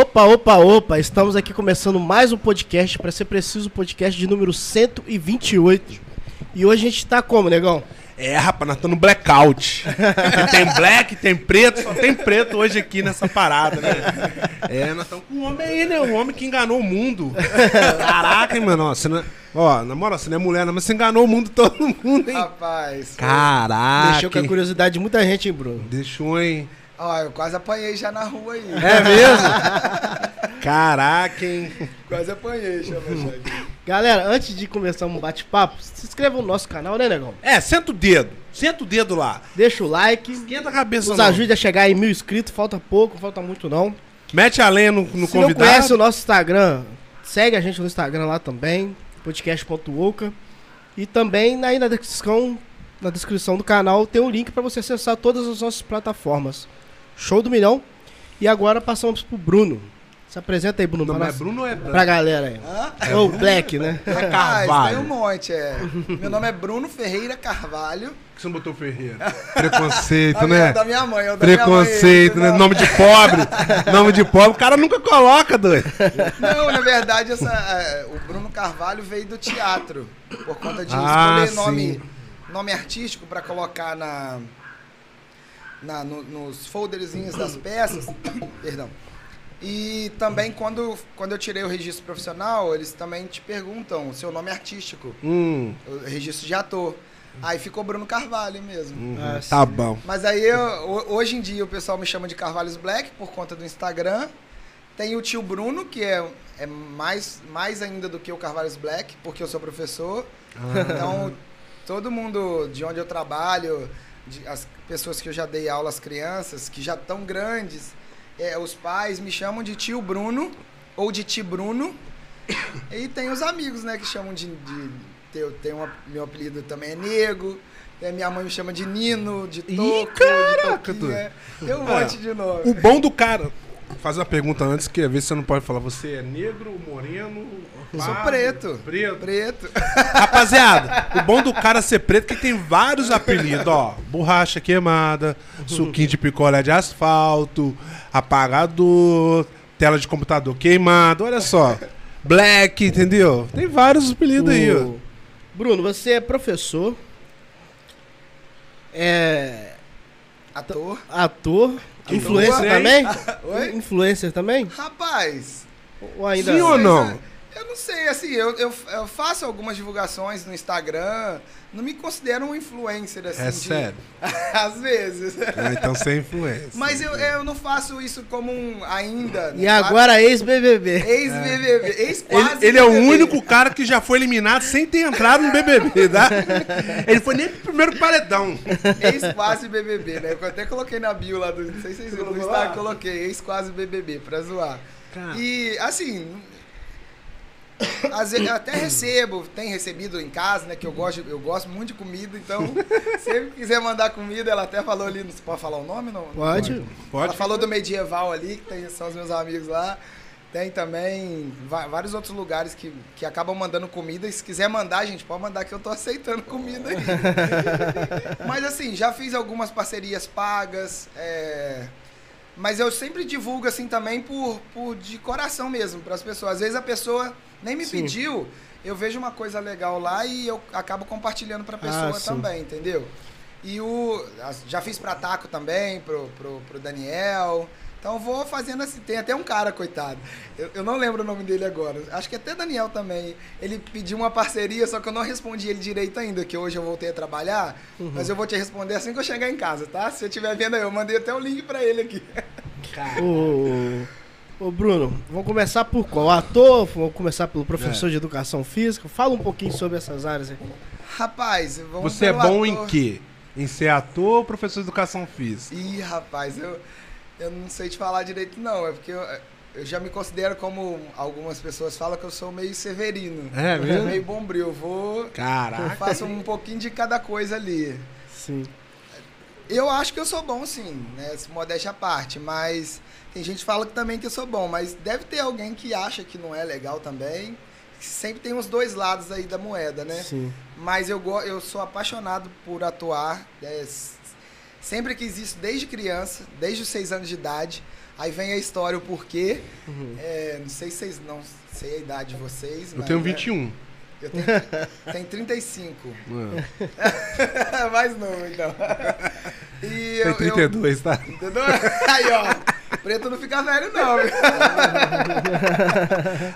Opa, opa, opa, estamos aqui começando mais um podcast, para ser preciso, podcast de número 128. E hoje a gente tá como, negão? É, rapaz, nós estamos no blackout. tem black, tem preto, só tem preto hoje aqui nessa parada, né? É, nós estamos com um homem aí, né? Um homem que enganou o mundo. Caraca, hein, mano? Ó, você não, é- ó, na moral, você não é mulher, não, mas você enganou o mundo, todo mundo, hein? Rapaz. Caraca. Deixou com a curiosidade de muita gente, hein, Bruno? Deixou, hein? Ó, eu quase apanhei já na rua aí. É mesmo? Caraca, hein? Quase apanhei, chama aqui. Galera, antes de começar um bate-papo, se inscreva no nosso canal, né, negão? É, senta o dedo. Senta o dedo lá. Deixa o like, Esquenta a cabeça, nos não. ajude a chegar em mil inscritos, falta pouco, falta muito não. Mete a lenha no, no se não convidado. conhece o nosso Instagram, segue a gente no Instagram lá também, podcast.oca. E também aí na descrição, na descrição do canal tem um link para você acessar todas as nossas plataformas. Show do milhão. E agora passamos pro Bruno. Se apresenta aí, Bruno, Não, mas nós- Bruno é pra galera aí. Hã? Ou Black, né? Rapaz, Carvalho. tem um monte, é. Meu nome é Bruno Ferreira Carvalho. Por que você não botou Ferreira? Preconceito, A minha- né? Da minha mãe, é o da minha Preconceito, mãe, né? não. Nome de pobre. Nome de pobre. O cara nunca coloca, doido. Não, na verdade, essa, é, o Bruno Carvalho veio do teatro. Por conta de Ah, escolher nome, nome artístico pra colocar na, na, no- nos folderzinhos das peças. Perdão. E também quando, quando eu tirei o registro profissional, eles também te perguntam o seu nome artístico, Hum, o registro de ator. Aí ficou Bruno Carvalho mesmo. uhum, Ah, tá bom. Mas aí, eu- ho- hoje em dia, o pessoal me chama de Carvalhos Black por conta do Instagram. Tem o tio Bruno, que é, é mais, mais ainda do que o Carvalhos Black, porque eu sou professor. Então, todo mundo de onde eu trabalho, de- as pessoas que eu já dei aula às crianças, que já estão grandes, é, os pais me chamam de tio Bruno ou de ti Bruno. E tem os amigos, né, que chamam de. de tem, tem um, meu apelido também é Nego. tem- minha mãe me chama de Nino, de Ih, Toco, caraca, de Toquinha. Tem um Ah, monte de nome. O bom do cara. Fazer uma pergunta antes, que às vezes você não pode falar. Você é negro, moreno? Eu sou preto. Preto. Preto. Rapaziada, o bom do cara ser preto é que tem vários apelidos, ó. Borracha queimada, suquinho de picolé de asfalto, apagador, tela de computador queimado, olha só. Black, entendeu? Tem vários apelidos aí, ó. Bruno, você é professor, é Ator. ator, influencer sei. também? Oi? Influencer também? Rapaz, Ou ainda Sim ou não? É, Eu não sei, assim, eu, eu, eu faço algumas divulgações no Instagram. Não me considero um influencer, assim. É de- sério. Às vezes. Ah, então você é influência. Mas eu, eu não faço isso como um ainda. E né? agora ex-BBB. Ex-BBB. Ele, Ex-quase ele é o único cara que já foi eliminado sem ter entrado no BBB, tá? Ele foi nem pro primeiro paredão. Ex-quase BBB, né? Eu até coloquei na bio lá do. Não sei se vocês viram no Instagram, coloquei ex-quase BBB pra zoar. Cara. E, assim. Às vezes eu até recebo, tem recebido em casa, né? Que eu gosto, eu gosto muito de comida, então, se ele quiser mandar comida, ela até falou ali. Você pode falar o nome? Não, Não Pode. Pode. Ela falou do medieval ali, que tem, são os meus amigos lá. Tem também vários outros lugares que, que acabam mandando comida. E se quiser mandar, gente, pode mandar que eu tô aceitando comida aí. Mas assim, já fiz algumas parcerias pagas. é, Mas eu sempre divulgo assim também por, por de coração mesmo, para as pessoas. Às vezes a pessoa nem me Sim. pediu, eu vejo uma coisa legal lá e eu acabo compartilhando para a pessoa Ah, também, entendeu? E o. Já fiz pra Taco também, pro, pro, pro Daniel. Então vou fazendo assim. Tem até um cara, coitado. Eu, eu não lembro o nome dele agora. Acho que até Daniel também. Ele pediu uma parceria, só que eu não respondi ele direito ainda, que hoje eu voltei a trabalhar. Uhum. Mas eu vou te responder assim que eu chegar em casa, tá? Se você estiver vendo aí, eu mandei até o link pra ele aqui. Ô, ô, Bruno, vamos começar por qual? Ator? Vamos começar pelo professor de educação física? Fala um pouquinho sobre essas áreas aí. Rapaz, vamos Você é bom ator. em quê? Em ser ator ou professor de educação física? Ih, rapaz, eu, eu não sei te falar direito, não. É porque eu, eu já me considero como algumas pessoas falam que eu sou meio severino. É mesmo? Meio bombril. Eu vou. Eu Caraca. faço um pouquinho de cada coisa ali. Sim. Eu acho que eu sou bom, sim, né? Se Modéstia à parte, mas tem gente que fala que também que eu sou bom, mas deve ter alguém que acha que não é legal também. Sempre tem os dois lados aí da moeda, né? Sim. Mas eu, eu sou apaixonado por atuar. é, Sempre quis isso desde criança, desde os seis anos de idade. Aí vem a história, o porquê. É, não sei se vocês não sei a idade de vocês. Eu mas, tenho né, 21. eu tenho, tenho 35. É. Mais novo, então. E Tem eu, 32, tá? eu, entendeu? Aí, ó. Preto não fica velho, não.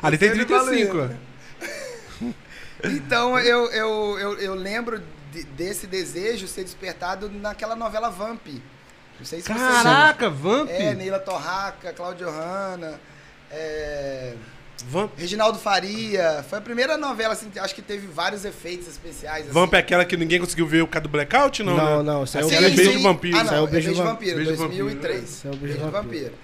Ali tem Sempre 35, valendo. ó. Então, eu, eu, eu, eu lembro de- desse desejo ser despertado naquela novela Vamp. Não sei se vocês Caraca, Vamp! É, Neila Torraca, Cláudio Hanna, é, Vamp. Reginaldo Faria. Foi a primeira novela, assim, acho que teve vários efeitos especiais. Assim. Vamp é aquela que ninguém conseguiu ver o cara do Blackout, não? Não, né? não, saiu Essa o é Beijo Beijo sim. de Vampiro. Ah, não, Saiu é o Beijo Beijo de Vampiro, Beijo de Vampiro, 2003. Saiu o Beijo Beijo de de Vampiro.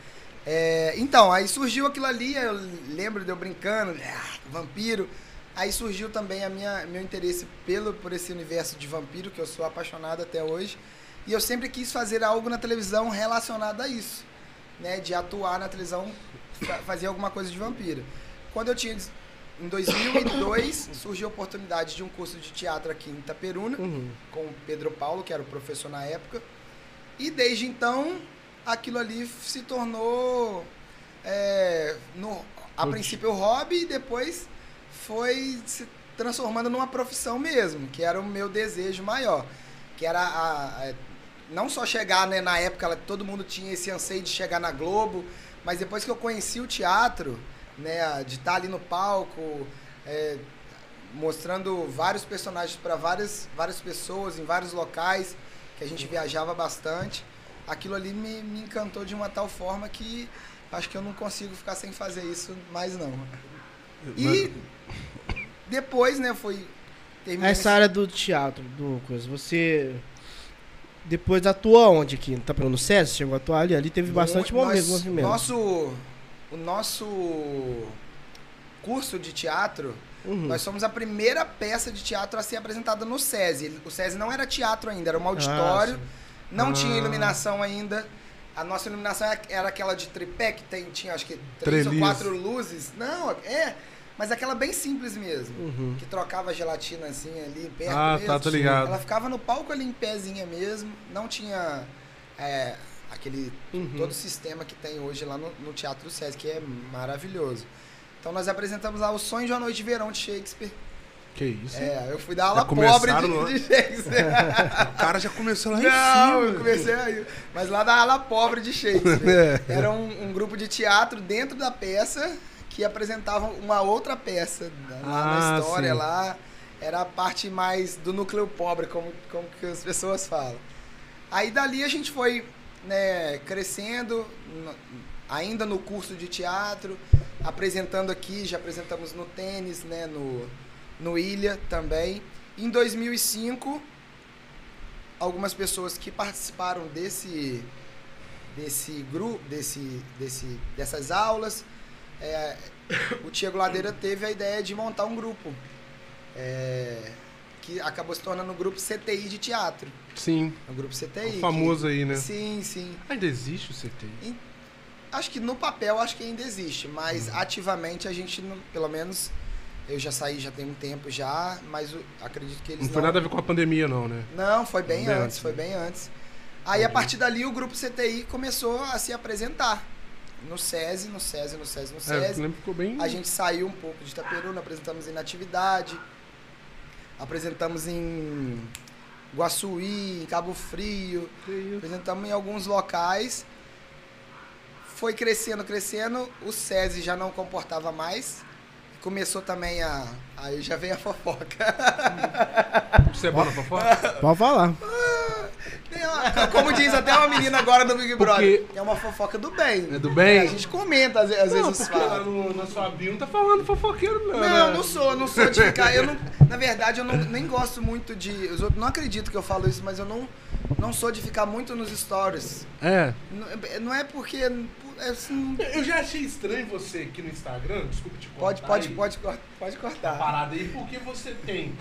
É, então, aí surgiu aquilo ali, eu lembro de eu brincando, ah, vampiro. Aí surgiu também a minha, meu interesse pelo, por esse universo de vampiro, que eu sou apaixonado até hoje. E eu sempre quis fazer algo na televisão relacionado a isso, né? De atuar na televisão, fa- fazer alguma coisa de vampiro. Quando eu tinha, em 2002, surgiu a oportunidade de um curso de teatro aqui em Itaperuna Uhum. com o Pedro Paulo, que era o professor na época. E desde então, aquilo ali se tornou, é, no, a princípio, o hobby e depois foi se transformando numa profissão mesmo, que era o meu desejo maior. Que era a, a- não só chegar, né, na época todo mundo tinha esse anseio de chegar na Globo, mas depois que eu conheci o teatro, né, de estar ali no palco, é, mostrando vários personagens para várias, várias pessoas em vários locais, que a gente viajava bastante. Aquilo ali me, me encantou de uma tal forma que acho que eu não consigo ficar sem fazer isso mais não. E depois, né, foi terminei Essa área do teatro, do coisa, você depois atuou onde aqui? Tá falando no SESI? Chegou a atuar ali? Ali teve bastante Nós- momento, movimento. Nosso, o nosso curso de teatro, Uhum. nós somos a primeira peça de teatro a ser apresentada no SESI. O SESI não era teatro ainda, era um auditório, sim. não Ah. tinha iluminação ainda. A nossa iluminação era- aquela de tripé, que tem, tinha acho que três ou Treliço. quatro luzes. Não, é, mas aquela bem simples mesmo. Uhum. Que trocava gelatina assim ali perto Ah, mesmo. tá, tô ligado. Ela ficava no palco ali em pezinha mesmo. Não tinha é, aquele Uhum. todo o sistema que tem hoje lá no, no Teatro do SESI, que é maravilhoso. Então nós apresentamos lá o Sonho de uma Noite de Verão de Shakespeare. Que isso? É, eu fui dar aula pobre de, de Shakespeare. O cara já começou lá em Não, eu cima. comecei aí. Mas lá da ala pobre de Shakespeare. É. Era um, um grupo de teatro dentro da peça que apresentavam uma outra peça lá Ah, na história sim. lá. Era a parte mais do núcleo pobre, como, como que as pessoas falam. Aí dali a gente foi né, crescendo, ainda no curso de teatro, apresentando aqui, já apresentamos no tênis, né, no, no Ilha também. Em 2005, algumas pessoas que participaram desse desse grupo, desse, desse, dessas aulas, é, o Tiago Ladeira teve a ideia de montar um grupo é, que acabou se tornando o grupo CTI de teatro. Sim. O grupo CTI. O famoso aí, que- né? Sim, sim. Ainda existe o CT? Acho que no papel acho que ainda existe, mas ativamente a gente não, pelo menos eu já saí já tem um tempo já, mas o- acredito que eles Não foi nada a ver com a pandemia, não, né? Não, foi bem Bem antes, antes, foi né? bem antes. Aí a partir dali o grupo CTI começou a se apresentar no SESI, no SESI, no SESI, no É, SESI. que ficou bem. A gente saiu um pouco de Itaperuna, apresentamos em Natividade, apresentamos em Guaçuí, em Cabo Frio, apresentamos em alguns locais. Foi crescendo, crescendo, o SESI já não comportava mais. Começou também a. Aí já vem a fofoca. Você é bom na fofoca? Pode falar. Tem como diz até uma menina agora do Big Brother, é uma fofoca do bem. É do bem? a gente comenta, às, às Não, vezes porque fala. no, na sua bio não tá falando fofoqueiro, não. Não, né? não sou, não sou de ficar. Eu não, na verdade, eu não, nem gosto muito de. Outros não acredito que eu falo isso, mas eu não, não sou de ficar muito nos stories. É. Não, não é porque. é assim, Eu já achei estranho você aqui no Instagram, desculpa te cortar. pode, pode, aí, pode, cor- pode cortar. Parada aí, porque você tem.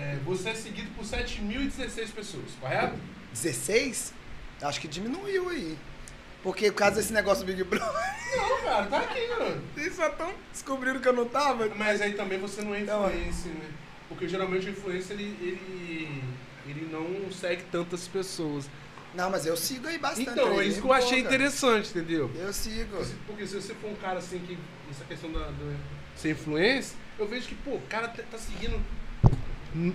É, você é seguido por 7.016 pessoas, correto? 16? Acho que diminuiu aí. Porque por causa desse negócio do Big Brother, Não, cara, tá aqui, mano. eles só estão descobrindo que eu não tava. Mas aí também você não é Não, é. influencer, né? Porque geralmente o influencer ele, ele, ele não segue tantas pessoas. Não, mas eu sigo aí bastante. Então, é isso que eu achei pouca. interessante, entendeu? Eu sigo. Porque se você for um cara assim que. Essa questão da, do, ser influência, eu vejo que, pô, o cara tá, tá seguindo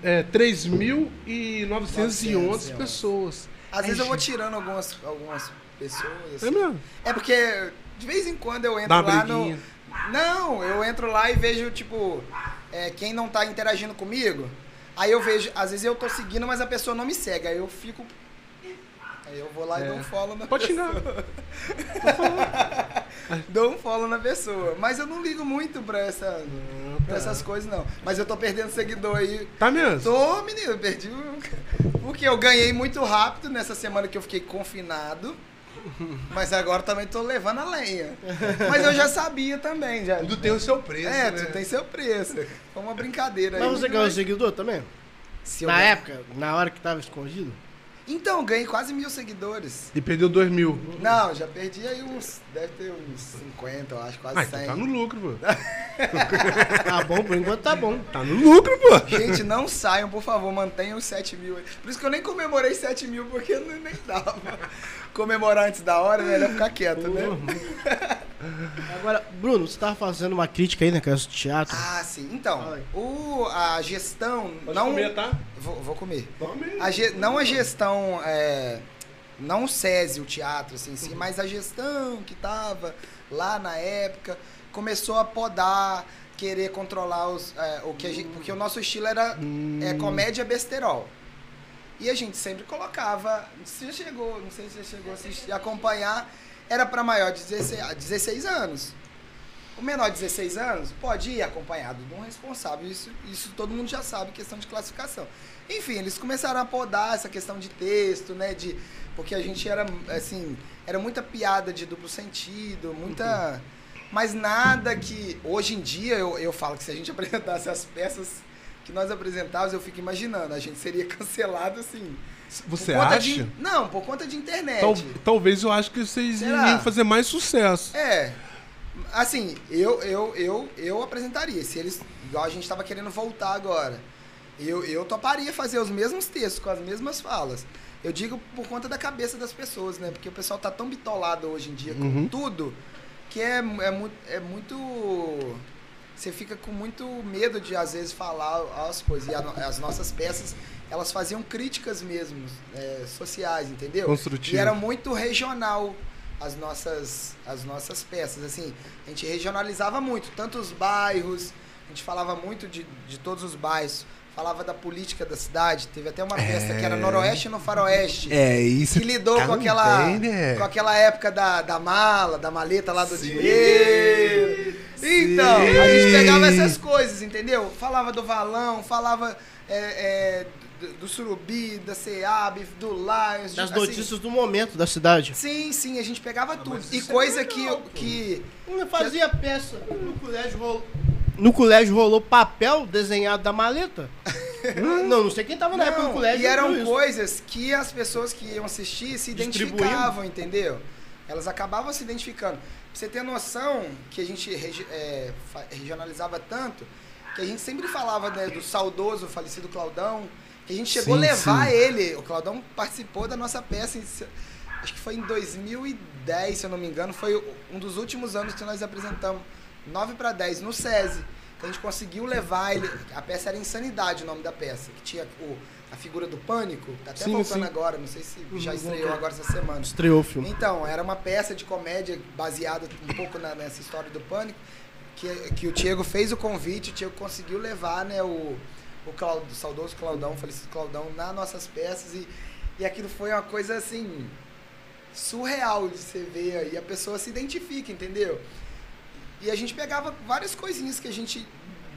é, 3.911 911 pessoas. Às vezes É, eu vou gente. tirando algumas, algumas pessoas. É assim. mesmo? É porque de vez em quando eu entro Dá lá no. Não, eu entro lá e vejo, tipo, é, quem não tá interagindo comigo. Aí eu vejo, às vezes eu tô seguindo, mas a pessoa não me segue. Aí eu fico. Eu vou lá e É. dou um follow na Pode pessoa. xingar. Dou um follow na pessoa. Mas eu não ligo muito pra, essa, pra essas coisas, não. Mas eu tô perdendo seguidor aí. Tá mesmo? Tô, menino, eu perdi um. Porque eu ganhei muito rápido nessa semana que eu fiquei confinado. Mas agora também tô levando a lenha. Mas eu já sabia também, já. Tudo tem o seu preço. É, né? tudo tem seu preço. Foi uma brincadeira Mas aí. você ganhou seguidor também? Na época, na hora que tava escondido? Então, ganhei quase mil seguidores. E perdeu 2 mil. Não, já perdi aí uns. Deve ter uns 50, eu acho, quase Ah, 100. então tá no lucro, pô. Tá bom, por enquanto tá bom. Tá no lucro, pô. Gente, não saiam, por favor, mantenham os 7 mil. aí. Por isso que eu nem comemorei 7 mil, porque não, nem dava. Comemorar antes da hora, melhor ficar quieto, né? Agora, Bruno, você tava fazendo uma crítica aí, né, que é teatro. Ah, sim. Então, o, a gestão. Pode não, comer, tá? Vou, vou comer. Come. A ge- não a gestão, é, não o SESI, o teatro assim, em si, mas a gestão que tava lá na época começou a podar, querer controlar os, é, o que a gente, porque o nosso estilo era é, comédia besterol. E a gente sempre colocava, você chegou, não sei se você chegou a assistir, acompanhar, era para maior de 16, 16 anos. O menor de 16 anos pode ir acompanhado de um responsável, isso, isso todo mundo já sabe, questão de classificação. Enfim, eles começaram a podar essa questão de texto, né, de porque a gente era assim, era muita piada de duplo sentido, muita mas nada que hoje em dia eu, eu falo que se a gente apresentasse as peças que nós apresentávamos, eu fico imaginando, a gente seria cancelado assim. Você acha? de- não, por conta de internet. Tal- talvez eu acho que vocês Será? iriam fazer mais sucesso. É. Assim, eu, eu, eu, eu apresentaria. Se eles. Igual a gente tava querendo voltar agora. Eu, eu toparia fazer os mesmos textos, com as mesmas falas. Eu digo por conta da cabeça das pessoas, né? Porque o pessoal tá tão bitolado hoje em dia com Uhum. tudo que é, é, é muito. Você fica com muito medo de, às vezes, falar as coisas. E a as nossas peças, elas faziam críticas mesmo, é, sociais, entendeu? Construtivo. E era muito regional as nossas, as nossas peças. Assim, a gente regionalizava muito, tanto os bairros, a gente falava muito de, de todos os bairros, falava da política da cidade. Teve até uma peça que era Noroeste no Faroeste. É, isso. Que lidou com aquela, né? com aquela época da, da mala, da maleta lá do dinheiro. Então, a gente pegava essas coisas, entendeu? Falava do valão, falava é, é, do, do surubi, da SEAB, do Lions. Das assim, notícias do momento da cidade. Sim, sim, a gente pegava tudo. mas E é coisa legal, que, que. Eu fazia peça. No colégio rolou. No colégio rolou papel desenhado da maleta. não, não sei quem tava na época do Não, colégio. e eram coisas que as pessoas que iam assistir se identificavam, entendeu? Elas acabavam se identificando. Pra você ter noção que a gente regi- é, regionalizava tanto, que a gente sempre falava né, do saudoso, falecido Claudão, que a gente chegou Sim, a levar sim. ele. O Claudão participou da nossa peça, em acho que foi em 2010, se eu não me engano, foi um dos últimos anos que nós apresentamos. 9 para 10 no SESI. Que a gente conseguiu levar ele. A peça era Insanidade, o nome da peça. Que tinha o, a figura do pânico. Tá até Sim, voltando sim. agora, não sei se já Uhum, estreou voltou. agora essa semana. Estreou o filme. Então, era uma peça de comédia baseada um pouco na- nessa história do pânico, que, que o Diego fez o convite, o Diego conseguiu levar né, o, o, Claudio, o saudoso Claudão, o falecido Claudão, nas nossas peças e, e aquilo foi uma coisa assim surreal de você ver aí, a pessoa se identifica, entendeu? E a gente pegava várias coisinhas que a gente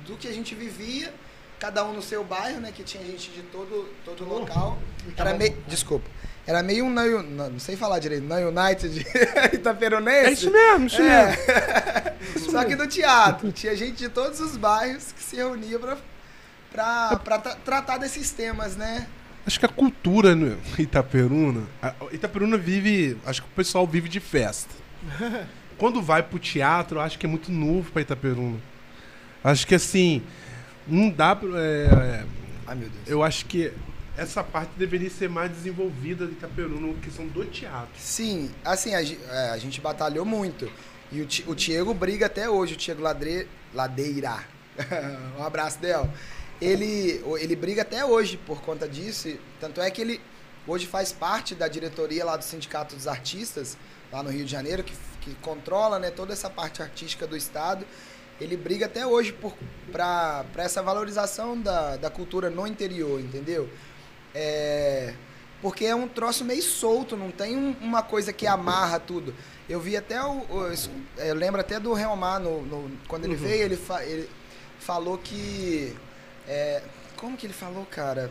do que a gente vivia, cada um no seu bairro, né, que tinha gente de todo todo Oh, local. tava Era meio, desculpa. Era meio um não, não, não sei falar direito, não United Itaperunense. É isso mesmo, isso mesmo. É. Só que no teatro, tinha gente de todos os bairros que se reunia pra, pra, pra tra- tratar desses temas, né? Acho que a cultura no Itaperuna. Itaperuna vive. Acho que o pessoal vive de festa. Quando vai pro teatro, eu acho que é muito novo pra Itaperuna. Acho que assim. Não dá pra. é, é, Ai, meu Deus. eu acho que essa parte deveria ser mais desenvolvida de Itaperuna, na questão do teatro. Sim, assim, a, é, a gente batalhou muito. E o, o Diego briga até hoje, o Ladre, Ladeira. um abraço, Del. Ele, ele briga até hoje por conta disso. Tanto é que ele hoje faz parte da diretoria lá do Sindicato dos Artistas, lá no Rio de Janeiro, que, que controla né, toda essa parte artística do Estado. Ele briga até hoje para essa valorização da, da cultura no interior, entendeu? É, porque é um troço meio solto, não tem um- uma coisa que amarra tudo. Eu vi até o. o- eu lembro até do Realmar, no, no- quando ele Uhum. veio, ele, fa- ele falou que. é, como que ele falou, cara?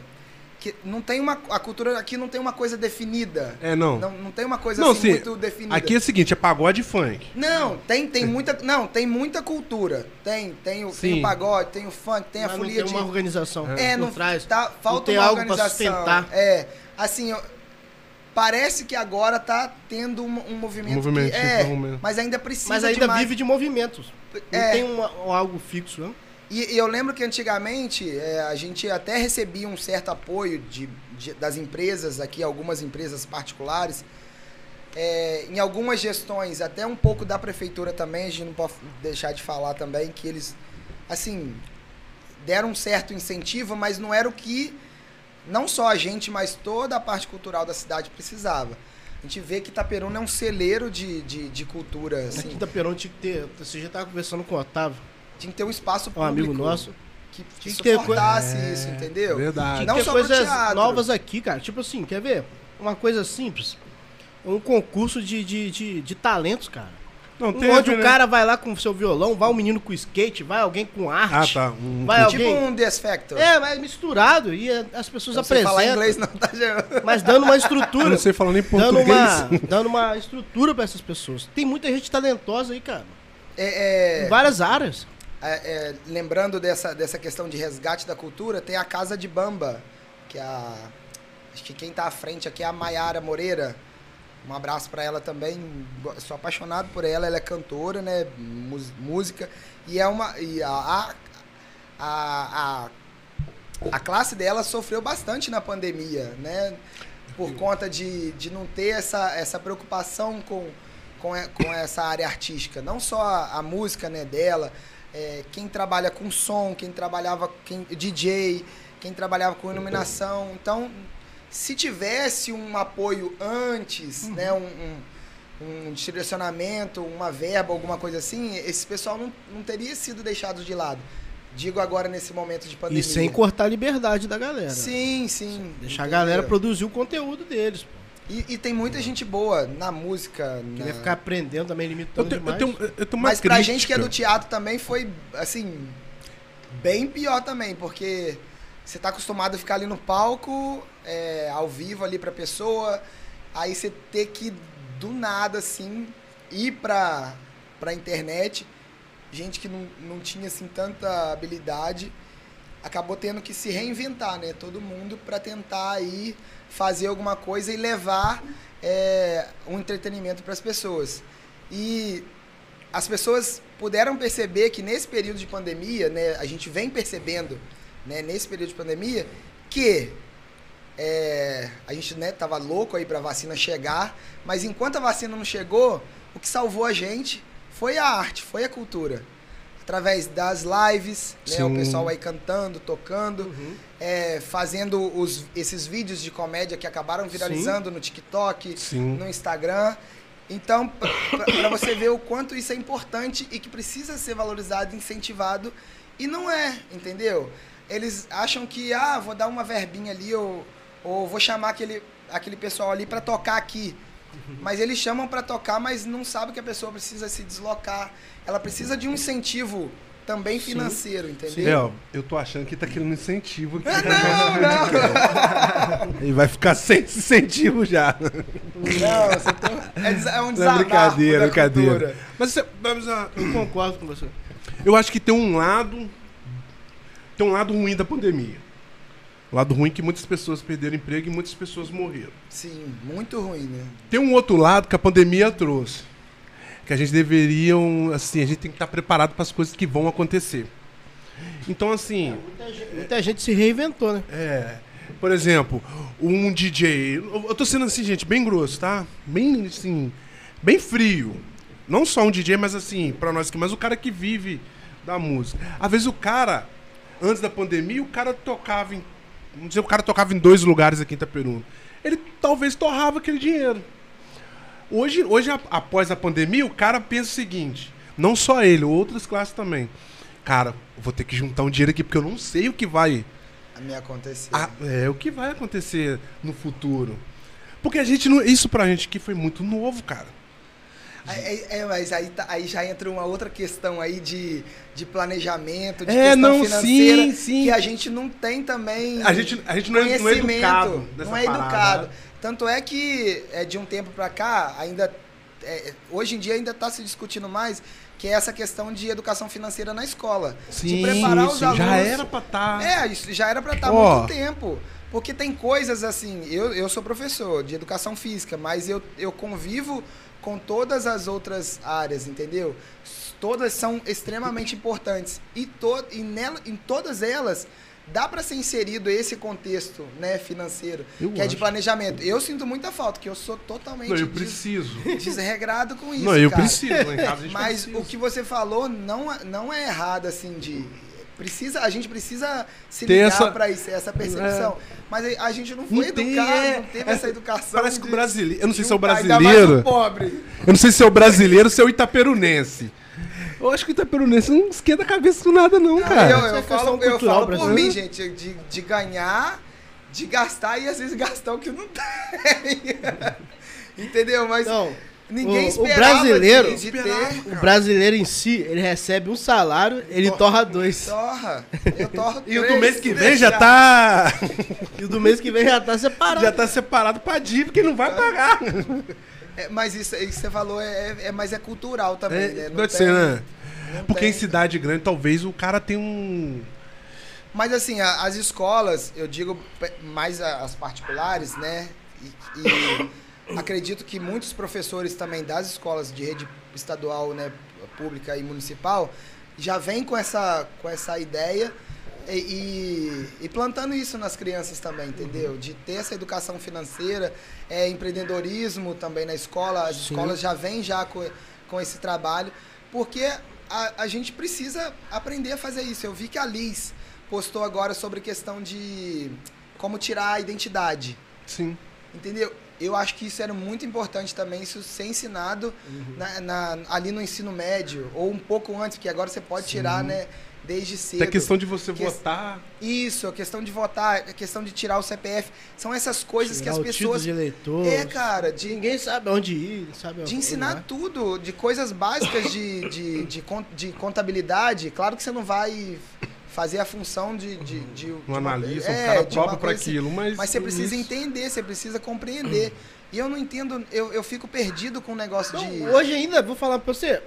Que não tem uma. A cultura aqui não tem uma coisa definida. É, não. Não, não tem uma coisa Não, assim sim, muito definida. Aqui é o seguinte, é pagode e funk. Não, tem, tem muita. Não, tem muita cultura. Tem, tem o, tem Sim. o pagode, tem o funk, tem a Mas não folia tem de. uma organização É, por não trás. tá, falta tem uma algo pra organização. sustentar. É, assim, eu- parece que agora tá tendo um, um movimento, Um movimento, que, é, um movimento. mas ainda precisa Mas de ainda mais- vive de movimentos. Não É. tem uma- um algo fixo, não? E, e eu lembro que antigamente é, a gente até recebia um certo apoio de, de- das empresas aqui, algumas empresas particulares, é, em algumas gestões, até um pouco da prefeitura também, a gente não pode deixar de falar também que eles, assim, deram um certo incentivo, mas não era o que não só a gente, mas toda a parte cultural da cidade precisava. A gente vê que Itaperuna é um celeiro de, de, de cultura, assim, Quinta Perón tinha que ter. Você já tava conversando com o Otávio, tinha que ter um espaço um público. amigo nosso. que, que Tinha que ter suportasse É, isso, entendeu? Verdade. Tinha Não que ter só coisas novas aqui, cara. Tipo assim, quer ver? Uma coisa simples. Um concurso de, de, de, de talentos, cara. Não, onde o né? cara vai lá com o seu violão, vai um menino com skate, vai alguém com Ah, arte. tá. Um- Vai Tipo alguém. um The Factor. É, mas misturado. E as pessoas Não apresentam. falar inglês não, tá? Mas dando uma Eu estrutura. não sei falar nem dando, português. uma, dando uma estrutura pra essas pessoas. Tem muita gente talentosa aí, cara. É, Em é, várias áreas. É, é, lembrando dessa, dessa questão de resgate da cultura, tem a Casa de Bamba, que é a... Acho que quem tá à frente aqui é a Maiara Moreira. Um abraço pra ela também. Sou apaixonado por ela, ela é cantora, né? Música. E é uma. E a, a, a, a, classe dela sofreu bastante na pandemia, né? Por conta de, de não ter essa, essa preocupação com, com, com essa área artística. Não só a, a música né, dela, é, quem trabalha com som, quem trabalhava quem, DJ, quem trabalhava com iluminação. Então, se tivesse um apoio antes, né, um, um, um direcionamento, uma verba, alguma coisa assim, esse pessoal não, não teria sido deixado de lado. Digo agora nesse momento de pandemia. E sem cortar a liberdade da galera. Sim, sim. Deixar a entendeu? galera produzir o conteúdo deles. E, e tem muita gente boa na música. Queria na- ficar aprendendo também, Eu limitando tenho, eu demais. tenho, eu tenho uma Mas pra crítica. gente que é do teatro também foi, assim, bem pior também, porque você tá acostumado a ficar ali no palco, é, ao vivo ali pra pessoa, aí você ter que, do nada, assim, ir pra, pra internet, gente que não, não tinha, assim, tanta habilidade, acabou tendo que se reinventar, né? Todo mundo pra tentar aí fazer alguma coisa e levar é, um entretenimento para as pessoas. E as pessoas puderam perceber que nesse período de pandemia, né, a gente vem percebendo, né, nesse período de pandemia, que é, a gente né, tava louco aí para a vacina chegar, mas enquanto a vacina não chegou, o que salvou a gente foi a arte, foi a cultura. Através das lives, né, o Sim. pessoal aí cantando, tocando, Uhum. é, fazendo os, esses vídeos de comédia que acabaram viralizando no TikTok, Sim. no Instagram. Então, para você ver o quanto isso é importante e que precisa ser valorizado, incentivado, e não é, entendeu? Eles acham que, ah, vou dar uma verbinha ali, ou, ou vou chamar aquele, aquele pessoal ali para tocar aqui. Mas eles chamam para tocar, mas não sabem que a pessoa precisa se deslocar. Ela precisa de um incentivo também financeiro, entendeu? Léo, eu tô achando que tá querendo incentivo aqui. Não, não. Ele vai ficar sem esse incentivo já. Não, você tá- é, é um Não, desabafo brincadeira, da brincadeira. Mas você- vamos a- Eu concordo com você. eu acho que tem um lado. Tem um lado ruim da pandemia. O lado ruim é que muitas pessoas perderam emprego e muitas pessoas morreram. Sim, muito ruim, né? Tem um outro lado que a pandemia trouxe. Que a gente deveriam, assim, a gente tem que estar preparado para as coisas que vão acontecer. Então, assim, Muita gente, muita gente se reinventou, né? é, por exemplo, um DJ. Eu tô sendo assim, gente, bem grosso, tá? Bem assim. Bem frio. Não só um DJ, mas assim, pra nós aqui, mas o cara que vive da música. Às vezes o cara, antes da pandemia, o cara tocava em. Vamos dizer, o cara tocava em dois lugares aqui em Itaperuna. Ele talvez torrava aquele dinheiro. Hoje, hoje a- após a pandemia, o cara pensa o seguinte: não só ele, outras classes também. Cara, vou ter que juntar um dinheiro aqui porque eu não sei o que vai A me acontecer. ah, é o que vai acontecer no futuro. Porque a gente não. Isso pra gente aqui foi muito novo, cara. É, é, mas aí, tá- aí já entra uma outra questão aí de, de planejamento, de É, questão não, financeira, sim, sim. que a gente não tem também A gente, a gente não, é, não é conhecimento, educado. não é parada. educado. Tanto é que é, de um tempo pra cá, ainda é, hoje em dia ainda está se discutindo mais que é essa questão de educação financeira na escola. Sim, de preparar os isso alunos. já era pra estar. É, isso já era para estar há Ó. muito tempo. Porque tem coisas assim, eu, eu sou professor de educação física, mas eu, eu convivo com todas as outras áreas, entendeu? Todas são extremamente importantes. E, to, e nela, em todas elas, dá para ser inserido esse contexto né, financeiro, Eu que é de acho. planejamento. Eu sinto muita falta, que eu sou totalmente Não, eu des- preciso. desregrado com isso. não, eu cara. preciso. Lá em casa a gente Mas precisa. o que você falou não, é- não é errado, assim, de. Precisa, a gente precisa se Ter ligar essa- pra isso, essa percepção. Mas a- a gente não foi Não tem, educado, é. não teve É, essa educação. Parece que o de- brasileiro. Eu não sei de se é o brasileiro. um pobre. Eu não sei se é o brasileiro ou se é o itaperunense. Eu acho que o itaperunense não esquenta a cabeça com nada, não, Não, cara. eu, Isso é eu falo, eu falo por mim, gente, de, de ganhar, de gastar e às vezes gastar o que não tem. Entendeu? Mas Então, ninguém o- o esperava brasileiro- de, de ter. Esperava. o brasileiro em si, ele recebe um salário, ele torra dois. Torra. Eu torro E o do mês que vem já tá. E o do mês que vem já tá separado. Já tá separado pra dívida, porque ele não vai pagar. É, mas isso, isso que você falou é, é, é- mas é cultural também, É, né? Não pode tem- ser, né? não Porque tem. em cidade grande, talvez o cara tenha um. Mas assim, a- as escolas, eu digo mais as particulares, né? E, e acredito que muitos professores também das escolas de rede estadual, né, pública e municipal, já vêm com essa, com essa ideia e, e- e plantando isso nas crianças também, entendeu? De ter essa educação financeira, é, empreendedorismo também na escola, as Sim. escolas já vêm já com, com esse trabalho, porque a, a gente precisa aprender a fazer isso. Eu vi que a Liz postou agora sobre questão de como tirar a identidade, Sim. entendeu? Eu acho que isso era muito importante também, isso ser ensinado na- na- ali no ensino médio, ou um pouco antes, porque agora você pode tirar, né, desde cedo. A questão de você Que- votar. Isso, a questão de votar, a questão de tirar o CPF, são essas coisas Tirar que as pessoas... de eleitor. É, cara, de, Ninguém sabe onde ir, sabe de ensinar vai. tudo, de coisas básicas de, de, de, de contabilidade. Claro que você não vai fazer a função de. de, de, de Um uma- analista, é, um cara de uma próprio assim. aquilo. Mas, Mas você precisa isso- entender, você precisa compreender. E eu não entendo, eu, eu fico perdido com o negócio Não, de. hoje ainda, vou falar pra você.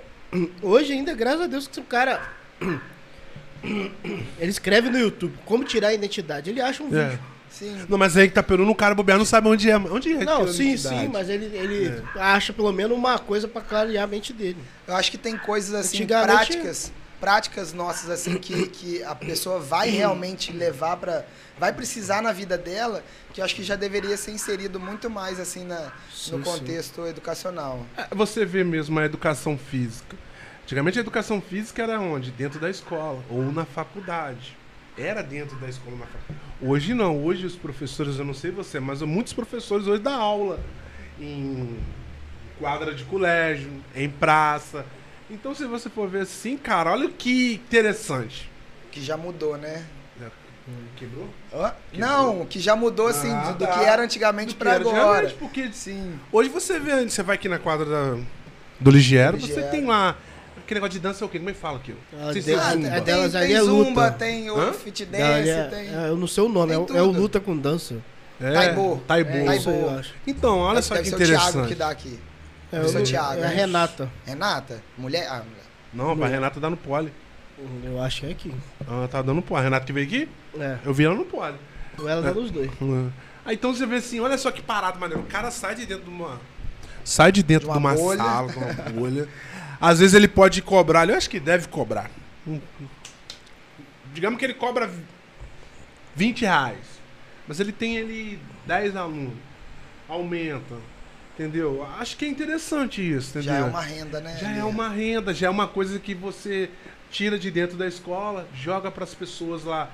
Hoje ainda, graças a Deus, que o cara. Ele escreve no YouTube como tirar a identidade. Ele acha um É. vídeo. Sim. Não, mas aí que tá perando, o cara bobear não sabe onde é. Onde é Não, sim, sim, mas ele, ele É. acha pelo menos uma coisa pra clarear a mente dele. Eu acho que tem coisas assim práticas, práticas nossas assim que, que a pessoa vai realmente levar para vai precisar na vida dela, que eu acho que já deveria ser inserido muito mais assim na, Sim, no sim. contexto educacional. É, Você vê mesmo a educação física. Antigamente a educação física era onde? Dentro da escola ou na faculdade. Era dentro da escola ou na faculdade. Hoje não. Hoje os professores, eu não sei você, mas muitos professores hoje dão aula em quadra de colégio, em praça. Então se você for ver assim, cara, olha que interessante. Que já mudou, né? Quebrou? Hã? Não, que já mudou assim Ah, do, do tá. que era antigamente para agora. antigamente, Porque Sim. Hoje você vê, você vai aqui na quadra da- do Ligiero, Do você Ligiero. tem lá. Aquele negócio de dança é o quê? Como é que fala aquilo? Ah, é ah, zumba. é tem, delas ali tem é zumba, luta. tem Hã? o fit dance, é- tem é, eu não sei o nome, é, tem o- é o luta com dança. É, Taibo. Taibo. É, É Taibo. eu acho. Então, olha só deve que ser o Thiago interessante. que dá aqui. É, Deve ser o o- Thiago, é a né? Renata. Renata? Mulher? Ah, mulher. Não, mas a Renata dá no pole. Eu acho que é aqui. Ela tá dando pole. A Renata que veio aqui, É, eu vi ela no pole. ela dá nos dois. Aí então você vê assim, olha só que parado, maneiro. O cara sai de dentro de uma. Sai de dentro De de uma uma, bolha. sala, de uma bolha. Às vezes ele pode cobrar, eu acho que deve cobrar. Um- Digamos que ele cobra 20 reais. mas ele tem ele 10 alunos. Aumenta. Entendeu? Acho que é interessante isso, entendeu? Já é uma renda, né? Já é uma renda, já é uma coisa que você tira de dentro da escola, joga para as pessoas lá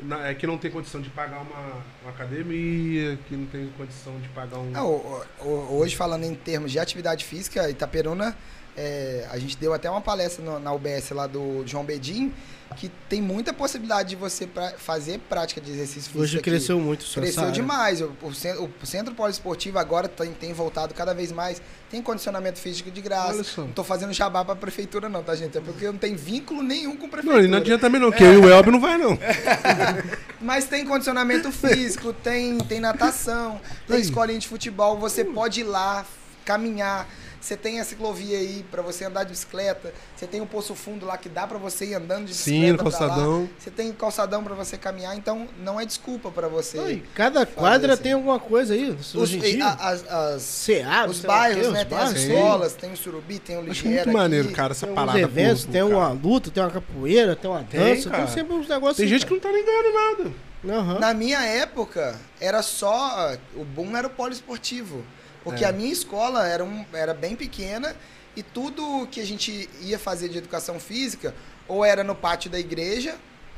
na- é, que não tem condição de pagar uma, uma academia, que não tem condição de pagar um. É, o- o- hoje, falando em termos de atividade física, Itaperuna, é, a gente deu até uma palestra no- na UBS lá do João Bedim, que tem muita possibilidade de você pra- fazer prática de exercício físico. Hoje aqui. cresceu muito essa Cresceu área. demais. O, o cen- o centro poliesportivo agora tem, tem voltado cada vez mais. Tem condicionamento físico de graça. Não tô fazendo jabá pra prefeitura, não, tá, gente? É porque não tem vínculo nenhum com prefeitura. Não, não adianta também não, porque eu e o Elber não vai não. Mas tem condicionamento físico, tem, tem natação, tem escolinha de futebol, você pode ir lá, caminhar. Você tem a ciclovia aí pra você andar de bicicleta. Você tem o Poço Fundo lá que dá pra você ir andando de Sim, bicicleta. no pra lá. calçadão. Você tem calçadão pra você caminhar, então não é desculpa pra você. Ai, cada quadra assim. tem alguma coisa aí. Os, em as, as- CA, os bairros, os né? Tem as bairros, sim. escolas, tem o Surubi, tem o Acho Ligeira. muito maneiro, aqui. cara, essa Tem parada. eventos, tem cara. uma luta, tem uma capoeira, tem uma Tem, dança, tem, cara. sempre uns negócios Tem assim, gente que não tá nem ganhando nada. cara. Aham. Na minha época, era só. O boom era o poliesportivo. Porque É. a minha escola era, um, era bem pequena e tudo que a gente ia fazer de educação física, ou era no pátio da igreja,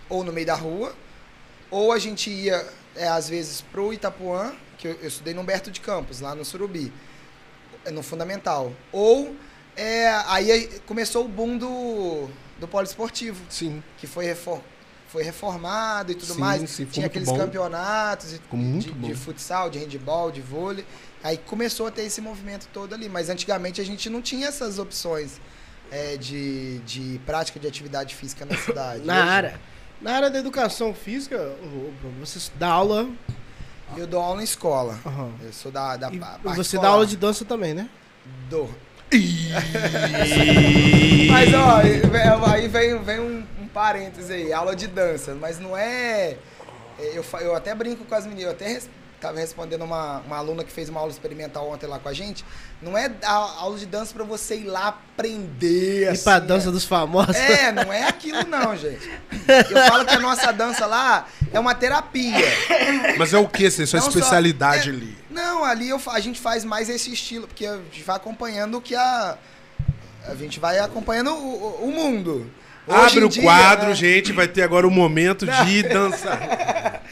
ou no meio da rua, ou a gente ia, é, às vezes, pro Itapuã, que eu, eu estudei no Humberto de Campos, lá no Surubi, no Fundamental. Ou é, aí começou o boom do, do poliesportivo Sim. que foi, refor- foi reformado e tudo Sim, mais. sim, Tinha aqueles bom. campeonatos de, bom. de futsal, de handball, de vôlei. Aí começou a ter esse movimento todo ali. Mas antigamente a gente não tinha essas opções é, de, de prática de atividade física na cidade. Na Hoje, área. Na área da educação física, você dá aula. Eu dou aula em escola. aham. Eu sou da, da E você dá aula de dança também, né? Dou. Mas ó, aí vem, vem um, um parênteses aí, aula de dança, mas não é. é, Eu, eu até brinco com as meninas, eu até res, tava respondendo uma, uma aluna que fez uma aula experimental ontem lá com a gente. Não é a, aula de dança pra você ir lá aprender. E assim, pra dança dos famosos. é, não é aquilo não, gente. Eu falo que a nossa dança lá é uma terapia. Mas é o que? Essa é a sua Não só- especialidade é, ali. Não, ali eu a gente faz mais esse estilo, porque a gente vai acompanhando o que a. A gente vai acompanhando o, o- mundo. Hoje Abre o dia, quadro, né, gente. Vai ter agora o momento de dançar.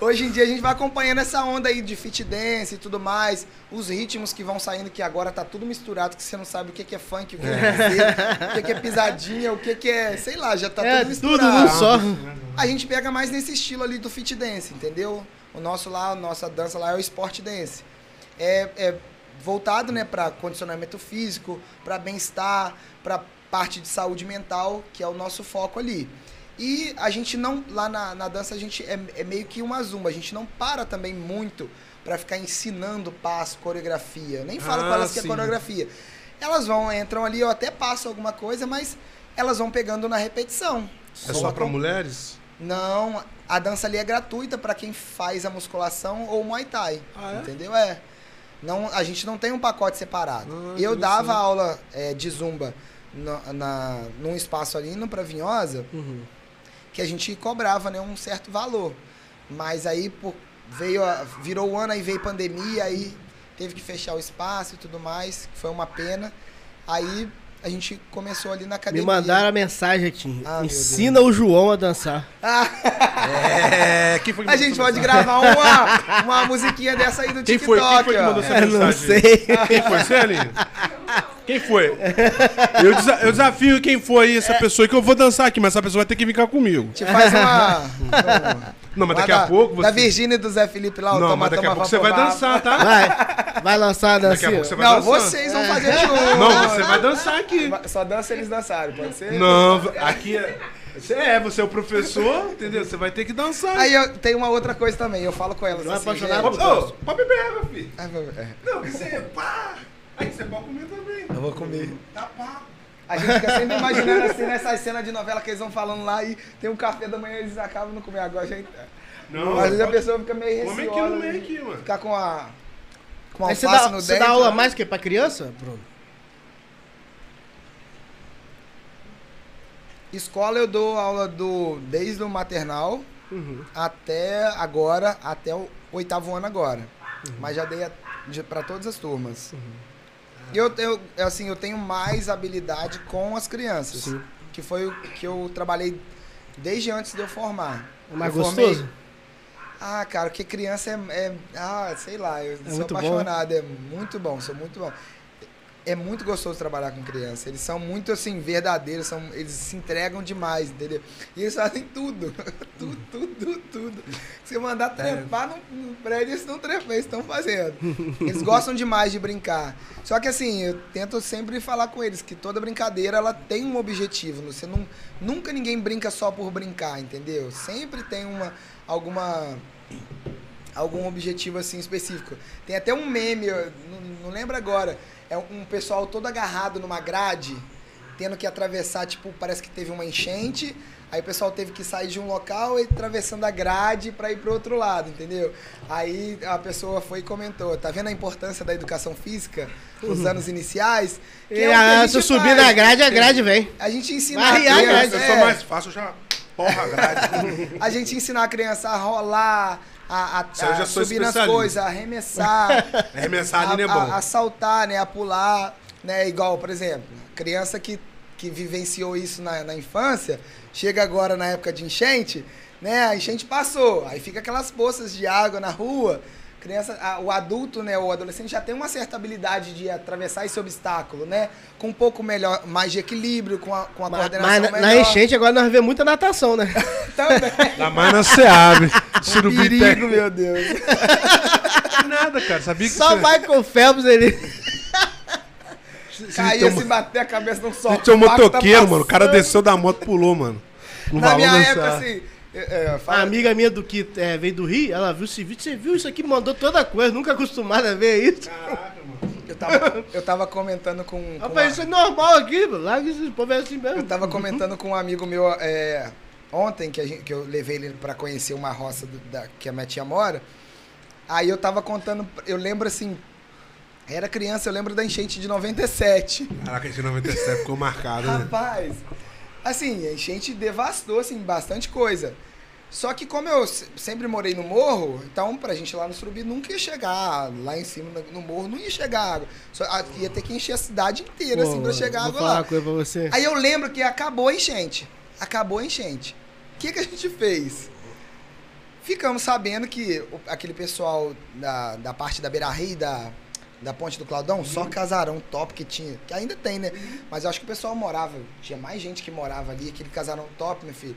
Hoje em dia a gente vai acompanhando essa onda aí de fit dance e tudo mais, os ritmos que vão saindo, que agora tá tudo misturado, que você não sabe o que que é funk, o que, é piseiro, o que que é pisadinha, o que que é, sei lá, já tá é, tudo tudo misturado. num só. A gente pega mais nesse estilo ali do fit dance, entendeu? O nosso lá, a nossa dança lá é o sport dance. É, é voltado, né, para condicionamento físico, para bem-estar, para parte de saúde mental, que é o nosso foco ali. E a gente não, lá na, na dança, a gente é, é meio que uma zumba, a gente não para também muito para ficar ensinando passo, coreografia. Nem falo Ah, com elas que é sim. coreografia. Elas vão, entram ali, eu até passo alguma coisa, mas elas vão pegando na repetição. É só pra acom- mulheres? não, a dança ali é gratuita para quem faz a musculação ou Muay Thai. Ah, é? Entendeu? É. Não, a gente não tem um pacote separado. Ah, eu dava aula é, de zumba na, na, num espaço ali no Pra Vinhosa, Uhum. Que a gente cobrava né, um certo valor. Mas aí pô, veio a- virou o ano, aí veio pandemia, aí teve que fechar o espaço e tudo mais, que foi uma pena. Aí a gente começou ali na Me academia. mandaram a mensagem aqui. Ah, Ensina o João a dançar. É, quem foi que A gente pode mensagem? gravar uma, uma musiquinha dessa aí do Quem TikTok, foi? Quem foi que mandou essa Eu não sei. Quem foi? Aline? Quem foi? Eu, desa- eu desafio quem foi essa pessoa que eu vou dançar aqui, mas essa pessoa vai ter que vir cá comigo. Te faz uma. um- Não, mas daqui da, a pouco você. Da Virgínia e do Zé Felipe lá, o Não, toma, mas daqui a pouco você vai dançar, tá? Vai, vai lançar a Daqui a dancinha. pouco você vai Não, dançar. vocês vão fazer junto. Não, você vai dançar aqui. Só dança eles dançarem, pode ser? Não, aqui é. Você é, você é o professor, entendeu? Você vai ter que dançar. Aí eu tenho uma outra coisa também, eu falo com elas. Não é assim, apaixonado gente- por- Ô, pode beber água, filho. Ah, é, Não, que você é pá. Aí você pode comer também. Eu vou comer. Tá pá. A gente fica sempre imaginando assim nessas cenas de novela que eles vão falando lá e tem um café da manhã e eles acabam não comer agora. Gente... Não, Às vezes a pessoa fica meio Come receosa. aqui no meio né? aqui, mano. Ficar com a. Com a Aí você dá, no você dente. dá aula né? mais que pra criança, Bruno? Escola eu dou aula do desde o maternal Uhum. até agora, até o oitavo ano agora. Mas já dei para todas as turmas. E eu, eu, assim, eu tenho mais habilidade com as crianças. Sim. Que foi o que eu trabalhei desde antes de eu formar. É mais Eu formei- gostoso? Ah, cara, porque criança é, é- Ah, sei lá, eu sou muito bom, apaixonado. É muito bom, sou muito bom. É muito gostoso trabalhar com criança. Eles são muito, assim, verdadeiros. São, eles se entregam demais, entendeu? E eles fazem tudo. tudo, tudo, tudo. Se mandar trepar no, no prédio, eles não trepam, eles estão fazendo. Eles gostam demais de brincar. Só que, assim, eu tento sempre falar com eles que toda brincadeira, ela tem um objetivo. Você não, nunca ninguém brinca só por brincar, entendeu? Sempre tem uma, alguma algum objetivo assim específico. Tem até um meme, não, não lembro agora, é um pessoal todo agarrado numa grade, tendo que atravessar, tipo, parece que teve uma enchente, aí o pessoal teve que sair de um local e atravessando a grade para ir pro outro lado, entendeu? Aí a pessoa foi e comentou, tá vendo a importância da educação física nos anos iniciais? Que E é o que a a- se subir na grade, a grade vem. A gente ensina Vai a a criança. Eu é, sou mais fácil, já. Porra, grade. a gente ensinar a criança a rolar, a, a, a subir nas coisas, a arremessar, Arremessar a, é a- bom. a saltar, né? A pular, né? Igual, por exemplo, criança que, que vivenciou isso na, na infância, chega agora na época de enchente, né? A enchente passou, aí fica aquelas poças de água na rua. Criança, a- o adulto, né, o adolescente já tem uma certa habilidade de atravessar esse obstáculo, né? Com um pouco melhor, mais de equilíbrio, com a, com a Mas, coordenação mas na, melhor. na enchente agora nós vemos muita natação, né? Também. Ainda mais na Seab. Surubi Perigo, meu Deus. nada, cara. Sabia que Só você- Michael Phelps ele. se Caía, tem um- se bater a cabeça num se sol. tinha um vaca tá motoqueiro, mano. O cara desceu da moto e pulou, mano. No Na minha época, assim. É, é, A amiga minha do que é, veio do Rio, ela viu esse vídeo. Você viu isso aqui? Mandou toda coisa. Nunca acostumada a ver isso. eu, tava, eu tava comentando com. com Rapaz, uma- isso é normal aqui, mano. Lá que esse povo é assim mesmo. eu tava comentando com um amigo meu é, ontem, que, a gente- que eu levei ele pra conhecer uma roça do- da, que a minha tia mora. Aí eu tava contando, eu lembro assim. Era criança, eu lembro da enchente de 97. Caraca, esse 97 ficou marcado, né? Assim, a enchente devastou, assim, bastante coisa. Só que como eu se- sempre morei no morro, então pra gente lá no Surubi nunca ia chegar lá em cima no- morro, não ia chegar água. Só, ia ter que encher a cidade inteira, assim, pra chegar água lá. uma coisa pra você. Aí eu lembro que acabou a enchente. Acabou a enchente. O que, que a gente fez? Ficamos sabendo que aquele pessoal da, da parte da Beira Rio, da, da Ponte do Claudão, só casarão top que tinha. Que ainda tem, né? Mas eu acho que o pessoal morava, tinha mais gente que morava ali, aquele casarão top, meu filho.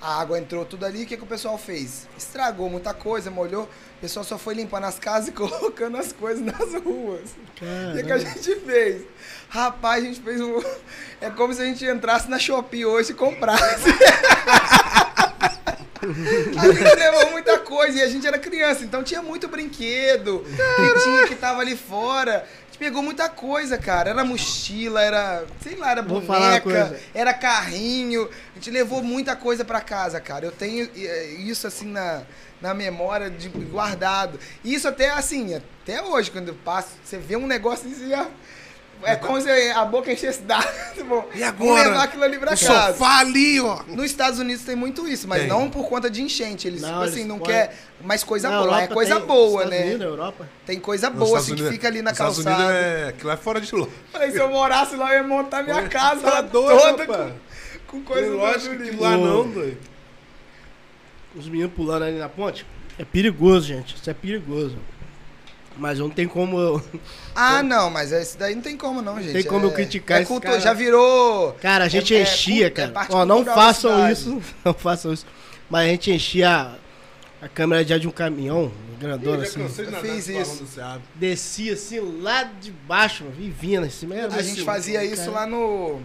A água entrou tudo ali, o que, que o pessoal fez? Estragou muita coisa, molhou. O pessoal só foi limpando as casas e colocando as coisas nas ruas. O que, que a gente fez? Rapaz, a gente fez um. É como se a gente entrasse na Shopee hoje e comprasse. A gente levou muita coisa e a gente era criança, então tinha muito brinquedo que tinha que tava ali fora. A gente pegou muita coisa, cara. Era mochila, era, sei lá, era Vou boneca, era carrinho. A gente levou muita coisa pra casa, cara. Eu tenho eh, isso assim na, na memória de guardado. E isso até assim, até hoje, quando eu passo, você vê um negócio assim, você já- é como se a boca enchesse d'água. Bom, E Vamos agora? levar aquilo ali pra O casa. sofá ali, ó. Nos Estados Unidos tem muito isso, mas Tem. não por conta de enchente. Eles, Não, tipo assim, eles não podem- quer mais coisa Na boa. Lá é Europa coisa tem- boa, Estados né? Unidos, Europa. Tem coisa Nos boa, Estados assim, que Unidos- fica ali na Estados calçada. Unidos é... Aquilo lá é fora de lugar. Falei, se eu morasse lá, eu ia montar minha casa Tá doido, toda rapaz. com, com coisa do Unidos. lá não, doido. Os meninos pulando ali na ponte. É perigoso, gente. Isso é perigoso. Mas não tem como eu. Ah, não, mas esse daí não tem como não, gente. Tem como eu É- criticar é cara. Já virou... Cara, a gente É- é enchia, é cara. Ó, não façam isso. Não façam isso. Mas a gente enchia a, a câmera de ar de um caminhão, grandona, assim. Eu fiz isso. Descia assim lá de baixo mano, e vinha lá em cima. Era A gente assim, fazia cara. isso lá no...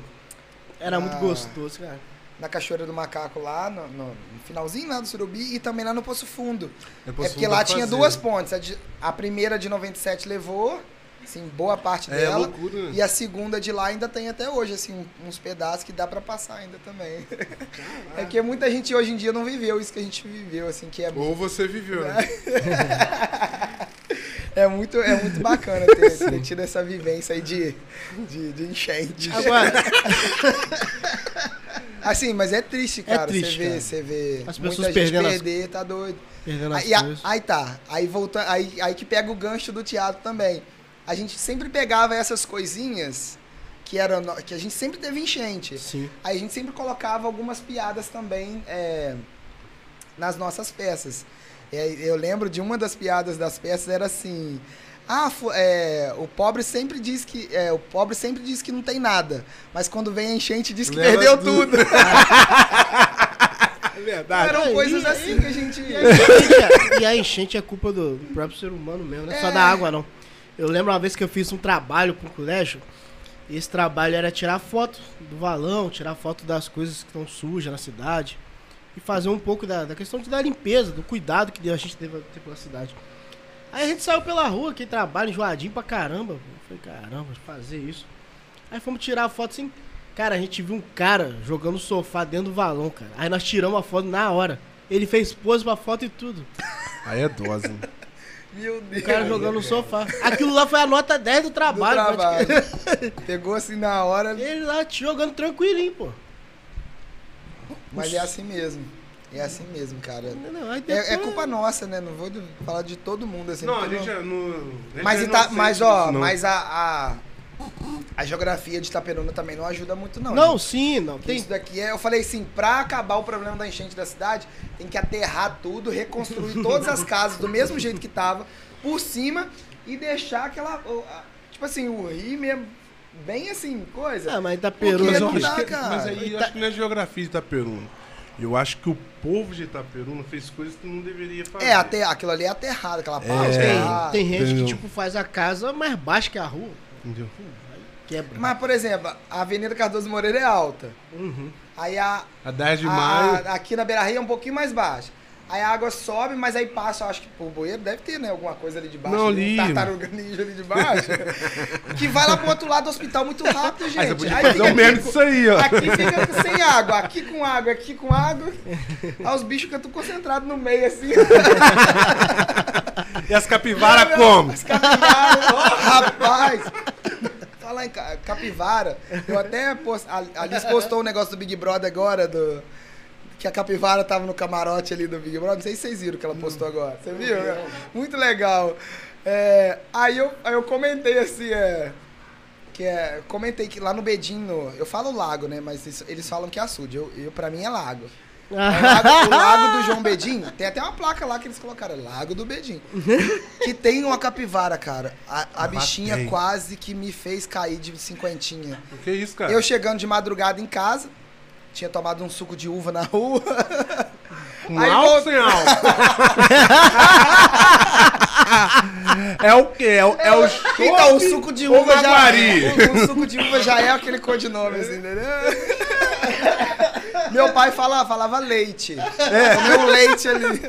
Era muito Ah. gostoso, cara. Na Cachoeira do Macaco lá, no, no- finalzinho lá do Surubi e também lá no Poço Fundo. Depois é porque fundo lá tinha fazer. duas pontes. A, de- a primeira de 97 levou, assim, boa parte É dela. loucura? E a segunda de lá ainda tem até hoje, assim, uns pedaços que dá pra passar ainda também. É que muita gente hoje em dia não viveu isso que a gente viveu, assim, que é, Ou você viveu, né? é, muito, é muito bacana ter, ter tido essa vivência aí de, de, de enchente. Agora. Assim, mas é triste, cara. triste, você vê, você vê As muita pessoas gente perdendo as- perder, tá doido. Perdendo as Aí, a- coisas. aí tá. Aí volta, aí, aí que pega o gancho do teatro também. A gente sempre pegava essas coisinhas que eram no- que a gente sempre teve enchente. Sim. Aí a gente sempre colocava algumas piadas também é, nas nossas peças. É, eu lembro de uma das piadas das peças era assim: ah, é, o pobre sempre diz que é, o pobre sempre diz que não tem nada, mas quando vem a enchente diz que Leva perdeu tudo. tudo. É verdade. Eram coisas aí- assim que a gente E a enchente é, e a enchente é culpa do próprio ser humano mesmo, não é só É. da água, não. Eu lembro uma vez que eu fiz um trabalho pro colégio, e esse trabalho era tirar foto do valão, tirar foto das coisas que estão sujas na cidade, e fazer um pouco da, da questão de da limpeza, do cuidado que a gente deve ter pela cidade. Aí a gente saiu pela rua, quem trabalha enjoadinho pra caramba. Eu falei, caramba, fazer isso. Aí fomos tirar a foto assim. Cara, a gente viu um cara jogando sofá dentro do valão, cara. Aí nós tiramos a foto na hora. Ele fez pose pra foto e tudo. Aí é dose. hein? Meu Deus. O cara jogando no sofá. Aquilo lá foi a nota 10 do do trabalho. trabalho. praticamente. Pegou assim na hora, Ele lá jogando tranquilinho, pô. mas é assim mesmo. É assim mesmo, cara. Não, não, aí É, é depois- culpa nossa, né? Não vou falar de todo mundo assim. Não, a porque gente não- é no. a gente Mas, é tá- mas ó, mas a, a, a geografia de Itaperuna também não ajuda muito, não. Não, gente. sim, não. Porque Tem, Isso daqui é. Eu falei assim, pra acabar o problema da enchente da cidade, tem que aterrar tudo, reconstruir todas as casas do mesmo jeito que tava, por cima, e deixar aquela. Tipo assim, o rio mesmo, bem assim, coisa. Ah, mas Porque Itaperuna... Mas, eu não acho dá, que- cara. mas aí eu Ita- acho que não é geografia de Itaperuna. Eu acho que o povo de Itaperuna fez coisas que não deveria fazer. É, até, aquilo ali é aterrado, aquela parte. Tem, lá. tem gente entendeu? que, tipo, faz a casa mais baixa que a rua. Entendeu? Quebra. Mas, por exemplo, a Avenida Cardoso Moreira é alta. Uhum. Aí a, A 10 de a- maio. a- aqui na Beira Rio é um pouquinho mais baixa. Aí a água sobe, mas aí passa, eu acho que o bueiro deve ter, né? Alguma coisa ali de baixo. Não, ali, ali. Um tartaruga ninja ali de baixo. que vai lá pro outro lado do hospital muito rápido, gente. Aí você podia Aí fazer o mesmo disso aí, ó. Aqui fica sem água, aqui com água, aqui com água. Aí os bichos tudo concentrados no meio, assim. E as capivaras como? As capivaras, rapaz. Falar em ca- capivara, eu até post, a Alice postou um negócio do Big Brother agora, do, que a capivara tava no camarote ali do Big Brother. Não sei se vocês viram que ela postou agora. Você viu? né? Muito legal. É, aí, eu, aí eu comentei assim, é, que é, comentei que lá no Bedinho, eu falo lago, né? Mas isso- eles falam que é açude. Eu, eu, pra mim é lago. É o lago, o lago do João Bedim, tem até uma placa lá que eles colocaram, Lago do Bedim. Que tem uma capivara, cara. A, a bichinha quase que me fez cair de cinquentinha. O que é isso, cara? Eu chegando de madrugada em casa, tinha tomado um suco de uva na rua. Com Aí álcool sem álcool? é o quê? É o, é o Então, o suco de uva já maguari? é. O, o suco de uva já é aquele codinome, assim, entendeu? Meu pai fala, falava leite. É. Comeu leite ali.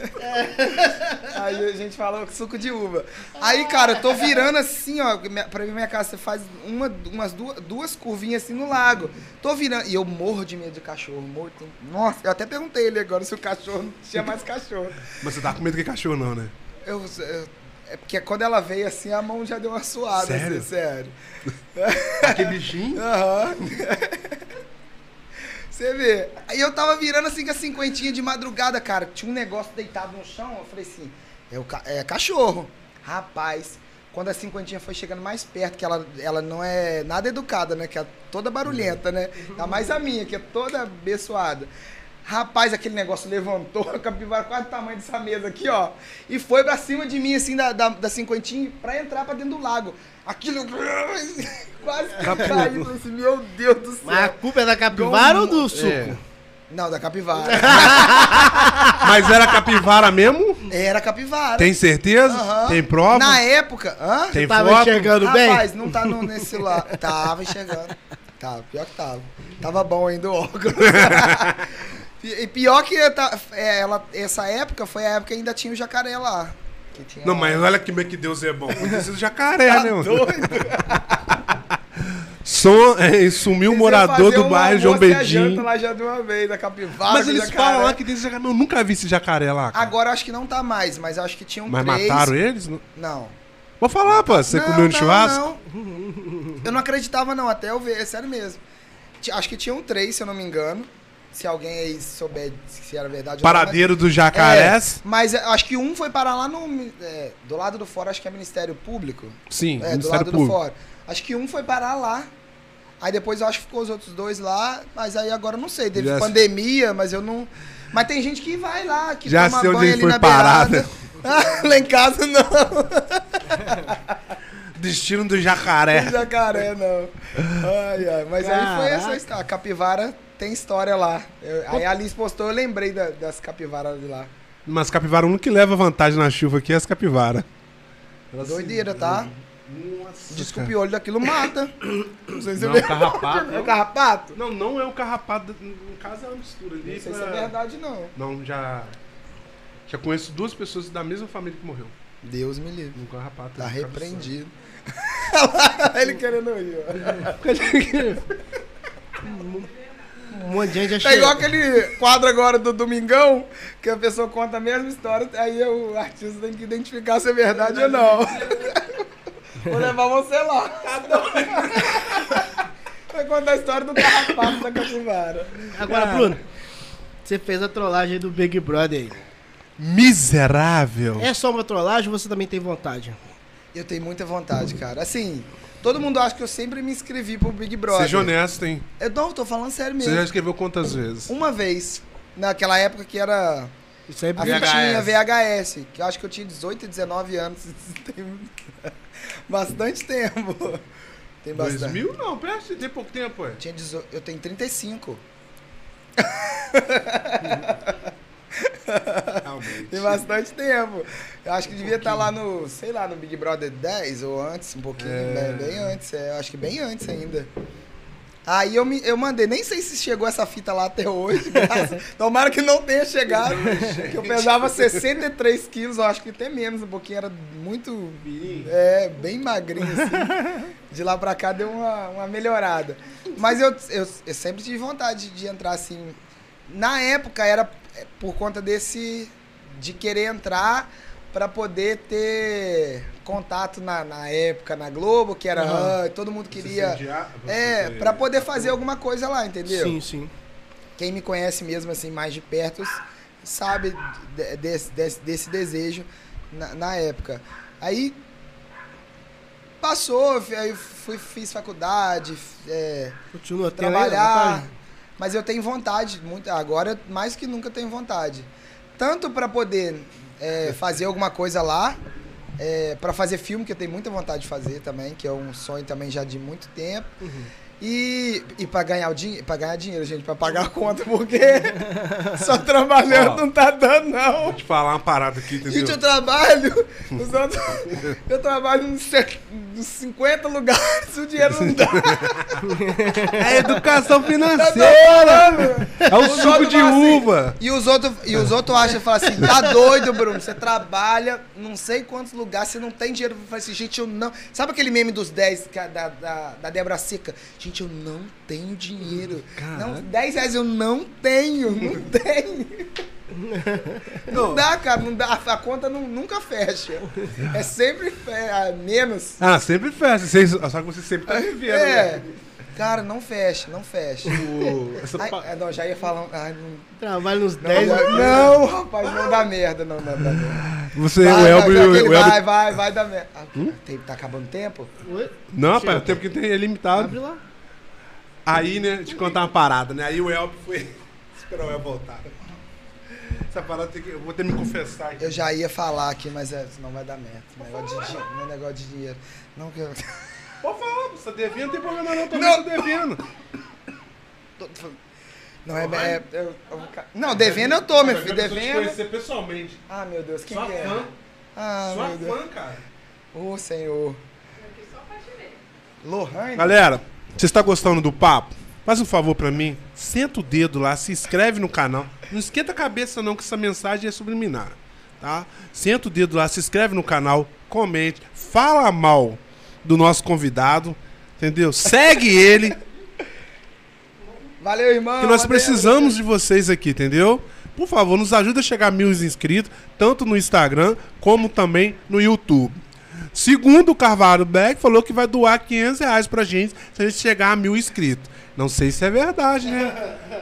Aí a gente fala suco de uva. Aí, cara, eu tô virando assim, ó. Pra ir minha casa, você faz uma, umas duas, duas curvinhas assim no lago. Tô virando. E eu morro de medo de cachorro. Morro, Nossa, eu até perguntei ele agora se o cachorro não tinha mais cachorro. Mas você tá com medo que cachorro não, né? Eu, eu- é porque quando ela veio assim, a mão já deu uma suada, Sério? assim, sério. Aquele bichinho? Aham. Você vê. Aí eu tava virando assim com a cinquentinha de madrugada, cara. Tinha um negócio deitado no chão. Eu falei assim: é, o ca- é cachorro. Rapaz, quando a cinquentinha foi chegando mais perto, que ela, ela não é nada educada, né? Que é toda barulhenta, né? Ainda mais a minha, que é toda abençoada. Rapaz, aquele negócio levantou, a capivara quase do tamanho dessa mesa aqui, ó. E foi pra cima de mim, assim, da, da, da cinquentinha, pra entrar pra dentro do lago. Aquilo quase que caiu. Falei assim, meu Deus do céu. Mas a culpa é da capivara ou do suco? É. Não, da capivara. Mas era capivara mesmo? Era capivara. Tem certeza? Aham. Tem prova? Na época, hã? Tem Tava foto? enxergando bem? Rapaz, não tá no, nesse celular. Tava enxergando. Tava, pior que tava. Tava bom ainda o óculos. e pior que tá- é, ela, essa época foi a época que ainda tinha o jacaré lá. Que tinha Não, mas olha que, que Deus é bom. Ser do jacaré, Tá né? mano? doido? Som, é, sumiu o morador do bairro João Bedinho. lá já de uma vez, capivara. Mas eles jacaré. falam lá que tem esse jacaré. Eu nunca vi esse jacaré lá. cara. Agora acho que não tá mais, mas acho que tinham Mas três. mataram eles? Não. Vou falar, pô. Você Não, comeu no não, churrasco? não. Eu não acreditava, não, até eu ver, é sério mesmo. Acho que tinham três, se eu não me engano. Se alguém aí souber se era verdade ou não, mas- Paradeiro do Jacarés. É, mas acho que um foi parar lá no. é, do lado do fora, acho que é Ministério Público. Sim, É, do Ministério lado do Público. fora. Acho que um foi parar lá. Aí depois eu acho que ficou os outros dois lá, mas aí agora eu não sei. Teve Já- pandemia, mas eu não. Mas tem gente que vai lá, que Já toma sei onde banho ele ali foi na parar, beirada. lá em casa não. Destino do Jacaré. Tem jacaré, não. Ai, ai. Mas aí foi essa Caraca. história. A capivara tem história lá. Eu- aí a Alice postou, eu lembrei da- das capivaras de lá. Mas capivara, um que leva vantagem na chuva aqui é as capivara. Doideira, tá? Nossa, Desculpe, o olho daquilo mata. Não sei se Não, é carrapato. É o carrapato? Não, não é o carrapato. No caso é uma mistura ali. Não sei se é verdade, não. Não, já. Já conheço duas pessoas da mesma família que morreu. Deus me livre. Um carrapato. Tá um repreendido. Ele querendo ir, ó. Monte de gente já chegou. igual aquele quadro agora do Domingão, que a pessoa conta a mesma história, aí o artista tem que identificar se é verdade ou não. Vou levar você lá. Vai contar a história do carrapato da capivara. Agora, Bruno, você fez a trollagem do Big Brother aí. Miserável. É só uma trollagem ou você também tem vontade? Eu tenho muita vontade, cara. Assim, todo mundo acha que eu sempre me inscrevi pro Big Brother. Seja honesto, hein? Eu não, tô falando sério Você mesmo. já escreveu quantas vezes? Uma vez, naquela época que era Isso aí é a fitinha VHS, que eu acho que eu tinha 18, 19 anos. Tem bastante tempo. Tem bastante. 2000? Não, presta, tem pouco tempo, ué. Tinha 18, eu tenho 35. Realmente. Tem bastante tempo. Eu acho que devia estar lá no, sei lá, no Big Brother 10 ou antes, um pouquinho, É. bem, bem antes. É, eu acho que bem antes ainda. Aí eu, me, eu mandei, nem sei se chegou essa fita lá até hoje. graças- Tomara que não tenha chegado. que eu pesava 63 quilos, eu acho que até menos, um pouquinho, era muito. É, bem magrinho assim. De lá pra cá deu uma, uma melhorada. Mas eu, eu, eu sempre tive vontade de entrar assim. Na época era por conta desse. de querer entrar pra poder ter contato na, na época na Globo, que era. Ah, todo mundo queria. Você É, pra poder fazer alguma coisa lá, entendeu? Sim, sim. Quem me conhece mesmo assim mais de perto sabe de- desse, desse, desse desejo na, na época. Aí passou, aí fui, fiz faculdade, é, Continua trabalhar. Mas eu tenho vontade, muito, agora mais que nunca tenho vontade. Tanto para poder é, fazer alguma coisa lá, é, para fazer filme, que eu tenho muita vontade de fazer também, que é um sonho também já de muito tempo. E, e para ganhar, o pra ganhar dinheiro, gente, para pagar a conta, porque só trabalhando Ó. não tá dando, não. Vou te falar uma parada aqui, entendeu? Gente, eu trabalho, os outros, eu trabalho nos se- nos 50 lugares, o dinheiro não dá. É educação Tá financeira. dando. É o suco de assim, uva. E os outros e os outros acham e falam assim: tá doido, Bruno? Você trabalha não sei quantos lugares, você não tem dinheiro pra fazer assim, gente, eu não. Sabe aquele meme dos 10 que é da, da, da Débora Seca? Gente, eu não tenho dinheiro. Não, 10 reais eu não tenho, não tenho. Não dá, cara, não dá. A conta não- nunca fecha. É sempre fe- é, menos. Ah, sempre. Vocês- Só que você sempre tá vivendo, É. né? Cara, não fecha, não fecha. Ai, pa- é, não, já ia falar. Ai, não, Trabalho nos não, 10 não, rapaz, não dá merda, não, não, não. não. Você, Vai, o vai, Elber. vai, Elber- vai, vai, vai dar merda. Ah, tem- tá acabando o tempo? Oi? Não, rapaz, o tempo que tem é limitado. Abre lá. Aí, né, te contar uma parada, né? Aí o Elber foi. Esperar o Elber voltar. Essa parada tem que. Eu vou ter que me confessar aqui. Eu já ia falar aqui, mas é, senão vai dar merda. Negócio de, não é negócio de dinheiro. Não, que eu. Pode falar, você tá devendo, não tem problema não, tô Não. não. devendo. tô- tô- Não, é. é- eu- eu ca- não, devendo eu tô, meu Eu filho. quero te Devendo. conhecer pessoalmente. Ah, meu Deus, quem Sua que é? fã. Ah, Sua meu Deus. fã, cara. Ô, senhor. Lohane? Galera, você está gostando do papo? Faz um favor pra mim, senta o dedo lá, se inscreve no canal. Não esquenta a cabeça não que essa mensagem é subliminar, tá? Senta o dedo lá, se inscreve no canal, comente, fala mal do nosso convidado, entendeu? Segue ele, Valeu, irmão. que nós valeu. precisamos de vocês aqui, entendeu? Por favor, nos ajuda a chegar a mil inscritos, tanto no Instagram como também no YouTube. Segundo o Carvalho Black, falou que vai doar 500 reais pra gente se a gente chegar a mil inscritos. Não sei se é verdade, né?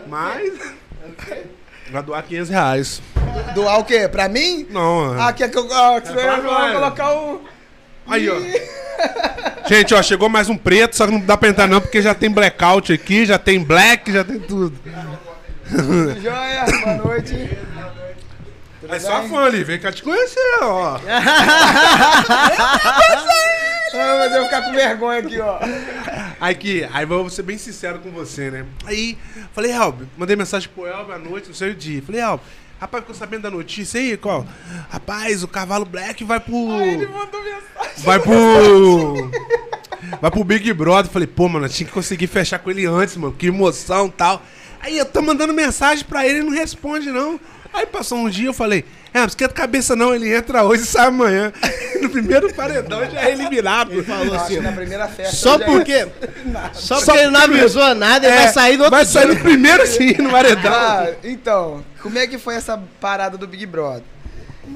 Mas Vai doar 500 reais. Doar o quê? Pra mim? Não, Ah, é. quer que eu ah, que vai nós. colocar o. Aí, ó. Gente, ó, chegou mais um preto, só que não dá pra entrar não, porque já tem blackout aqui, já tem black, já tem tudo. Joia, boa noite. Tudo É só fã ali, vem cá te conhecer, ó. Ah, mas eu vou ficar com vergonha aqui, ó. Aqui, aí vou ser bem sincero com você, né? Aí, falei, Elber, mandei mensagem pro Elber à noite, não sei o dia. Falei, Elber, rapaz, ficou sabendo da notícia aí, qual? Rapaz, o cavalo black vai pro. Ele mandou mensagem. Vai pro. Vai pro Big Brother. Falei, pô, mano, tinha que conseguir fechar com ele antes, mano. Que emoção e tal. Aí eu tô mandando mensagem pra ele e não responde, não. Aí passou um dia, eu falei, é, não esquenta a cabeça não, ele entra hoje e sai amanhã. No primeiro paredão já é eliminado. Ele falou assim, na primeira festa. só já- porque. Só Só porque ele não avisou nada, ele vai sair do outro Vai sair dia. no primeiro sim, no paredão. Ah, então, como é que foi essa parada do Big Brother?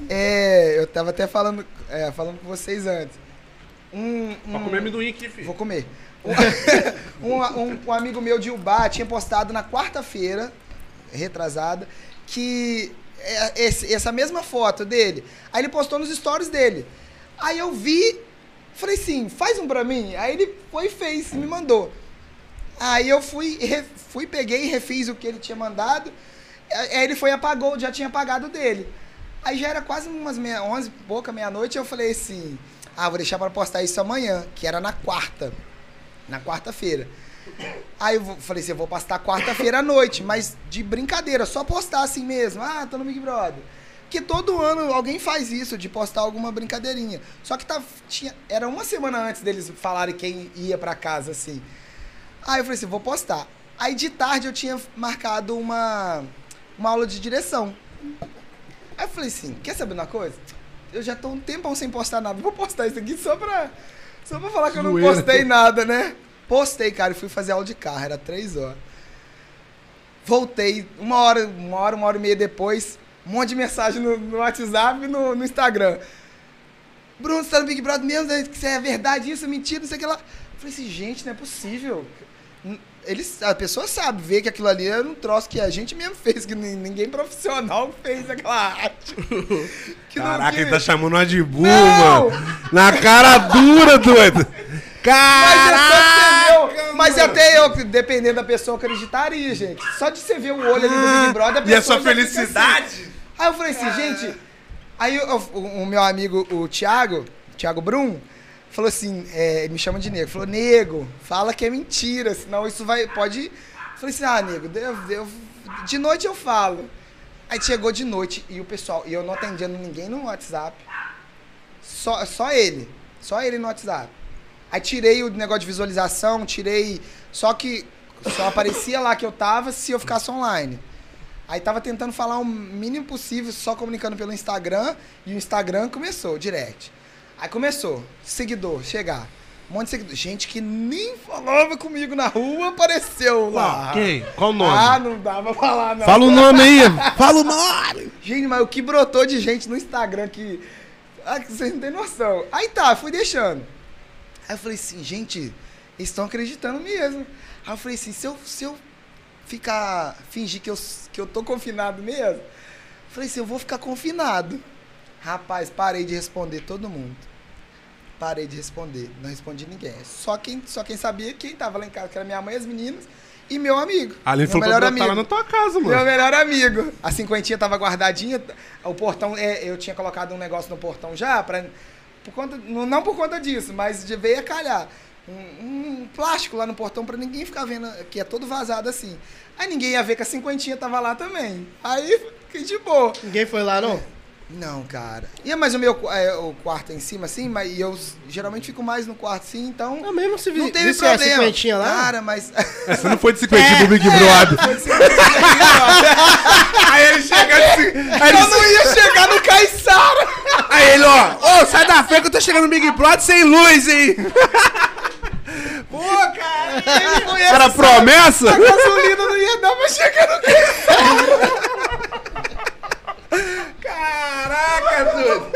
É, eu tava até falando, é, falando com vocês antes. Um, um- comer amendoim aqui, filho. Vou comer. Um, um- um amigo meu de Ubá tinha postado na quarta-feira, retrasada, que é, esse- essa mesma foto dele. Aí ele postou nos stories dele. Aí eu vi, falei assim, faz um pra mim. Aí ele foi e fez, me mandou. Aí eu fui, fui, peguei e refiz o que ele tinha mandado. Aí ele foi e apagou, já tinha apagado dele. Aí já era quase umas meia, 11, pouca, meia-noite, eu falei assim, ah, vou deixar pra postar isso amanhã, que era na quarta, na quarta-feira. Aí eu falei assim, eu vou postar quarta-feira à noite, mas de brincadeira, só postar assim mesmo, ah, tô no Big Brother. Porque todo ano alguém faz isso, de postar alguma brincadeirinha. Só que tá, tinha, era uma semana antes deles falarem quem ia pra casa, assim. Aí eu falei assim, vou postar. Aí de tarde eu tinha marcado uma, uma aula de direção. Aí eu falei assim, quer saber uma coisa? Eu já tô um tempão sem postar nada, vou postar isso aqui só pra, só pra falar que eu não postei nada, né? Postei, cara, e fui fazer aula de carro, era três horas. Voltei, uma hora, uma hora, uma hora e meia depois, um monte de mensagem no, no WhatsApp e no, no Instagram. Bruno, você tá no Big Brother mesmo? né? Que é verdade, isso é mentira, não sei o que lá. Eu falei assim, gente, não é possível. Eles, a pessoa sabe ver que aquilo ali era um troço que a gente mesmo fez, que nin- ninguém profissional fez aquela arte. Caraca, ele tá chamando uma de burro, mano. Na cara dura, doido. Mas, é só Caraca, ver, o- mas até eu, dependendo da pessoa, acreditaria, gente. Só de você ver o olho ali do Big Brother, a E a pessoa sua felicidade? assim. Aí eu falei assim, gente. Aí eu- o, o meu amigo, o Thiago, Thiago Brum, falou assim: é, me chama de nego. Falou, nego, fala que é mentira, senão isso vai. Pode. Eu falei assim, ah, nego, eu- eu- de noite eu falo. Aí chegou de noite e o pessoal, e eu não atendendo ninguém no WhatsApp. Só, só ele. Só ele no WhatsApp. Aí tirei o negócio de visualização, tirei. Só que só aparecia lá que eu tava se eu ficasse online. Aí tava tentando falar o mínimo possível, só comunicando pelo Instagram, e o Instagram começou, direct. Aí começou, seguidor, chegar. Um monte de seguidor. Gente que nem falava comigo na rua apareceu lá. Quem? Qual o nome? Ah, não dá pra falar, não. Fala o nome aí. Fala o nome. Gente, mas o que brotou de gente no Instagram que. Ah, que vocês não têm noção. Aí tá, fui deixando. Aí eu falei assim, gente, eles estão acreditando mesmo. Aí eu falei assim, se eu, se eu ficar. fingir que eu, que eu tô confinado mesmo, eu falei assim, eu vou ficar confinado. Rapaz, parei de responder todo mundo. Parei de responder. Não respondi ninguém. Só quem, só quem sabia quem tava lá em casa, que era minha mãe, as meninas, e meu amigo. A Aline meu melhor amigo. lá na tua casa, Meu mano. melhor amigo. A cinquentinha tava guardadinha. O portão, é, eu tinha colocado um negócio no portão já, pra, por conta, não, por conta disso, mas de veio a calhar. Um, um plástico lá no portão pra ninguém ficar vendo, que é todo vazado assim. Aí ninguém ia ver que a cinquentinha tava lá também. Aí fiquei de boa. Ninguém foi lá, não? Não, cara. E é mais o meu é, o quarto em cima, assim, mas e eu geralmente fico mais no quarto, assim, então. Não, mesmo se vi, Não teve problema. cinquentinha lá. Cara, mas. Você não foi de 50 pro Big Brother. Aí ele chega assim. Aí eu ele, não ia chegar no Caissara! aí ele, ó. Ô, sai da frente que eu tô chegando no Big Brother sem luz, hein? Pô, cara! Ele foi Era promessa? A gasolina não ia dar pra chegar no Caissara! Caraca, dude!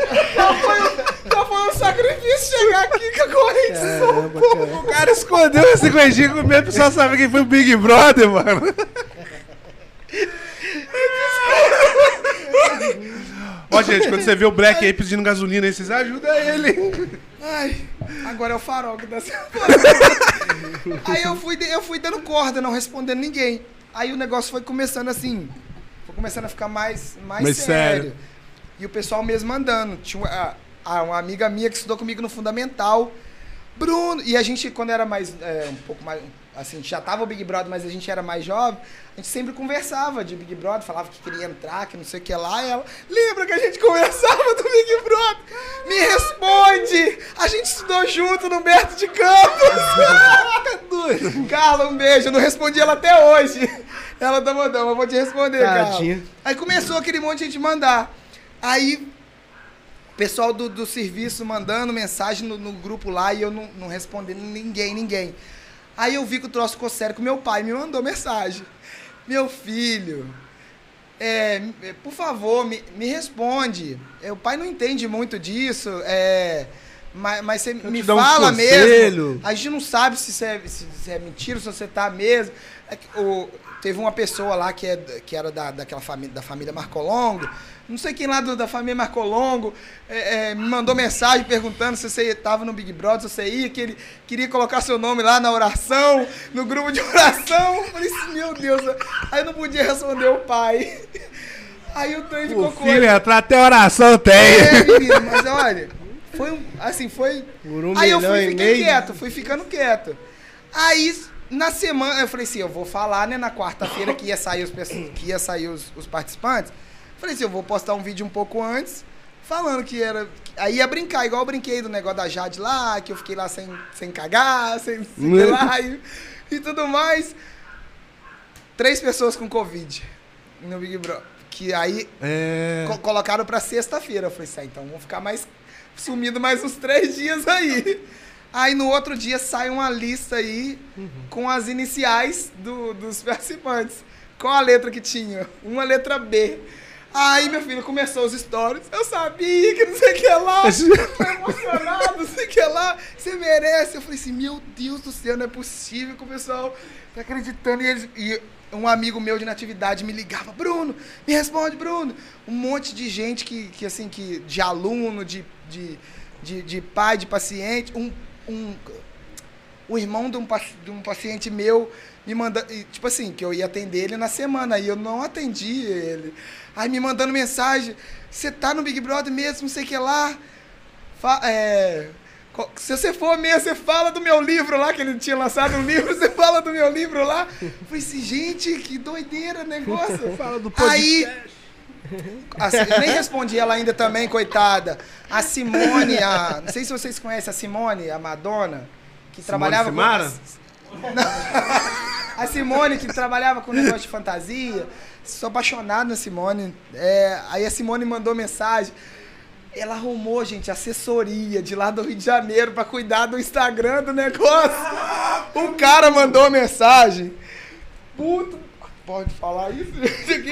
Só foi, um sacrifício chegar aqui com a corrente Caramba. O cara escondeu esse correntinho com medo, só saber quem foi o Big Brother, mano. Ó, gente, quando você vê o Black aí pedindo gasolina aí, vocês ajudam ele. Ai, agora é o farol que dá Aí eu fui, eu fui dando corda, não respondendo ninguém. Aí o negócio foi começando assim. Foi começando a ficar mais, mais, mais sério. sério. E o pessoal mesmo mandando. Tinha uma, a- uma amiga minha que estudou comigo no Fundamental. Bruno. E a gente, quando era mais. é, um pouco mais. Assim, já tava o Big Brother, mas a gente era mais jovem. A gente sempre conversava de Big Brother, falava que queria entrar, que não sei o que lá. E ela. Lembra que a gente conversava do Big Brother? Me responde! A gente estudou junto no Humberto de Campos! Carla, um beijo. Eu não respondi ela até hoje. Ela tá mandando, eu vou te responder, Tadinha. Carla. Aí começou aquele monte de gente mandar. Aí, o pessoal do, do serviço mandando mensagem no, no grupo lá e eu não, não respondendo ninguém, ninguém. Aí eu vi que o troço ficou sério, que meu pai me mandou mensagem. Meu filho, é, por favor, me, me responde. É, o pai não entende muito disso, é, mas, mas você me fala conselho. mesmo. A gente não sabe se isso é, se, é mentira, se você tá mesmo. É o- teve uma pessoa lá que, é, que era da, daquela família, da família Marcolongo, não sei quem lá do- da família Marcolongo, é, é, me mandou mensagem perguntando se você estava no Big Brother, se você ia, que ele queria colocar seu nome lá na oração, no grupo de oração. Eu falei assim, meu Deus. Aí eu não podia responder o pai. Aí o trem ficou com filho entrar até oração tem. é, menino, mas olha, foi um, assim, foi. Por um Aí eu fui fiquei quieto, fui ficando quieto. Aí na semana eu falei assim, eu vou falar, né, na quarta-feira que ia sair os que ia sair os, os participantes. Falei assim, eu vou postar um vídeo um pouco antes falando que era aí ia brincar, igual eu brinquei do negócio da Jade lá, que eu fiquei lá sem, sem cagar, sem, sem sei lá e, e tudo mais. Três pessoas com Covid no Big Brother. Que aí É. Co- colocaram pra sexta-feira. Eu falei assim, ah, então vamos ficar mais sumido mais uns três dias aí. Aí no outro dia sai uma lista aí com as iniciais do- dos participantes. Qual a letra que tinha? Uma letra B. Aí, meu filho, começou os stories. Eu sabia que não sei o que lá. Tô emocionado, não sei o que lá. Você merece. Eu falei assim, meu Deus do céu, não é possível que o pessoal tá acreditando. E, eles, e um amigo meu de natividade me ligava, Bruno, me responde, Bruno. Um monte de gente que, que assim, que, de aluno, de, de, de, de pai, de paciente. Um, um, o irmão de um, de um paciente meu me mandando, tipo assim, que eu ia atender ele na semana, e eu não atendi ele. Aí me mandando mensagem, você tá no Big Brother mesmo, não sei o que lá. Fa- é, se você for mesmo, você fala do meu livro lá, que ele tinha lançado um livro, você fala do meu livro lá. Eu falei assim, gente, que doideira o negócio. Fala do Aí, assim, eu nem respondi ela ainda também, coitada. A Simone, a, não sei se vocês conhecem a Simone, a Madonna, que trabalhava Simara? a Simone, que trabalhava com negócio de fantasia. Sou apaixonado na Simone. É, aí a Simone mandou mensagem. Ela arrumou, gente, assessoria de lá do Rio de Janeiro pra cuidar do Instagram do negócio. O cara mandou mensagem. Puta. Pode falar isso?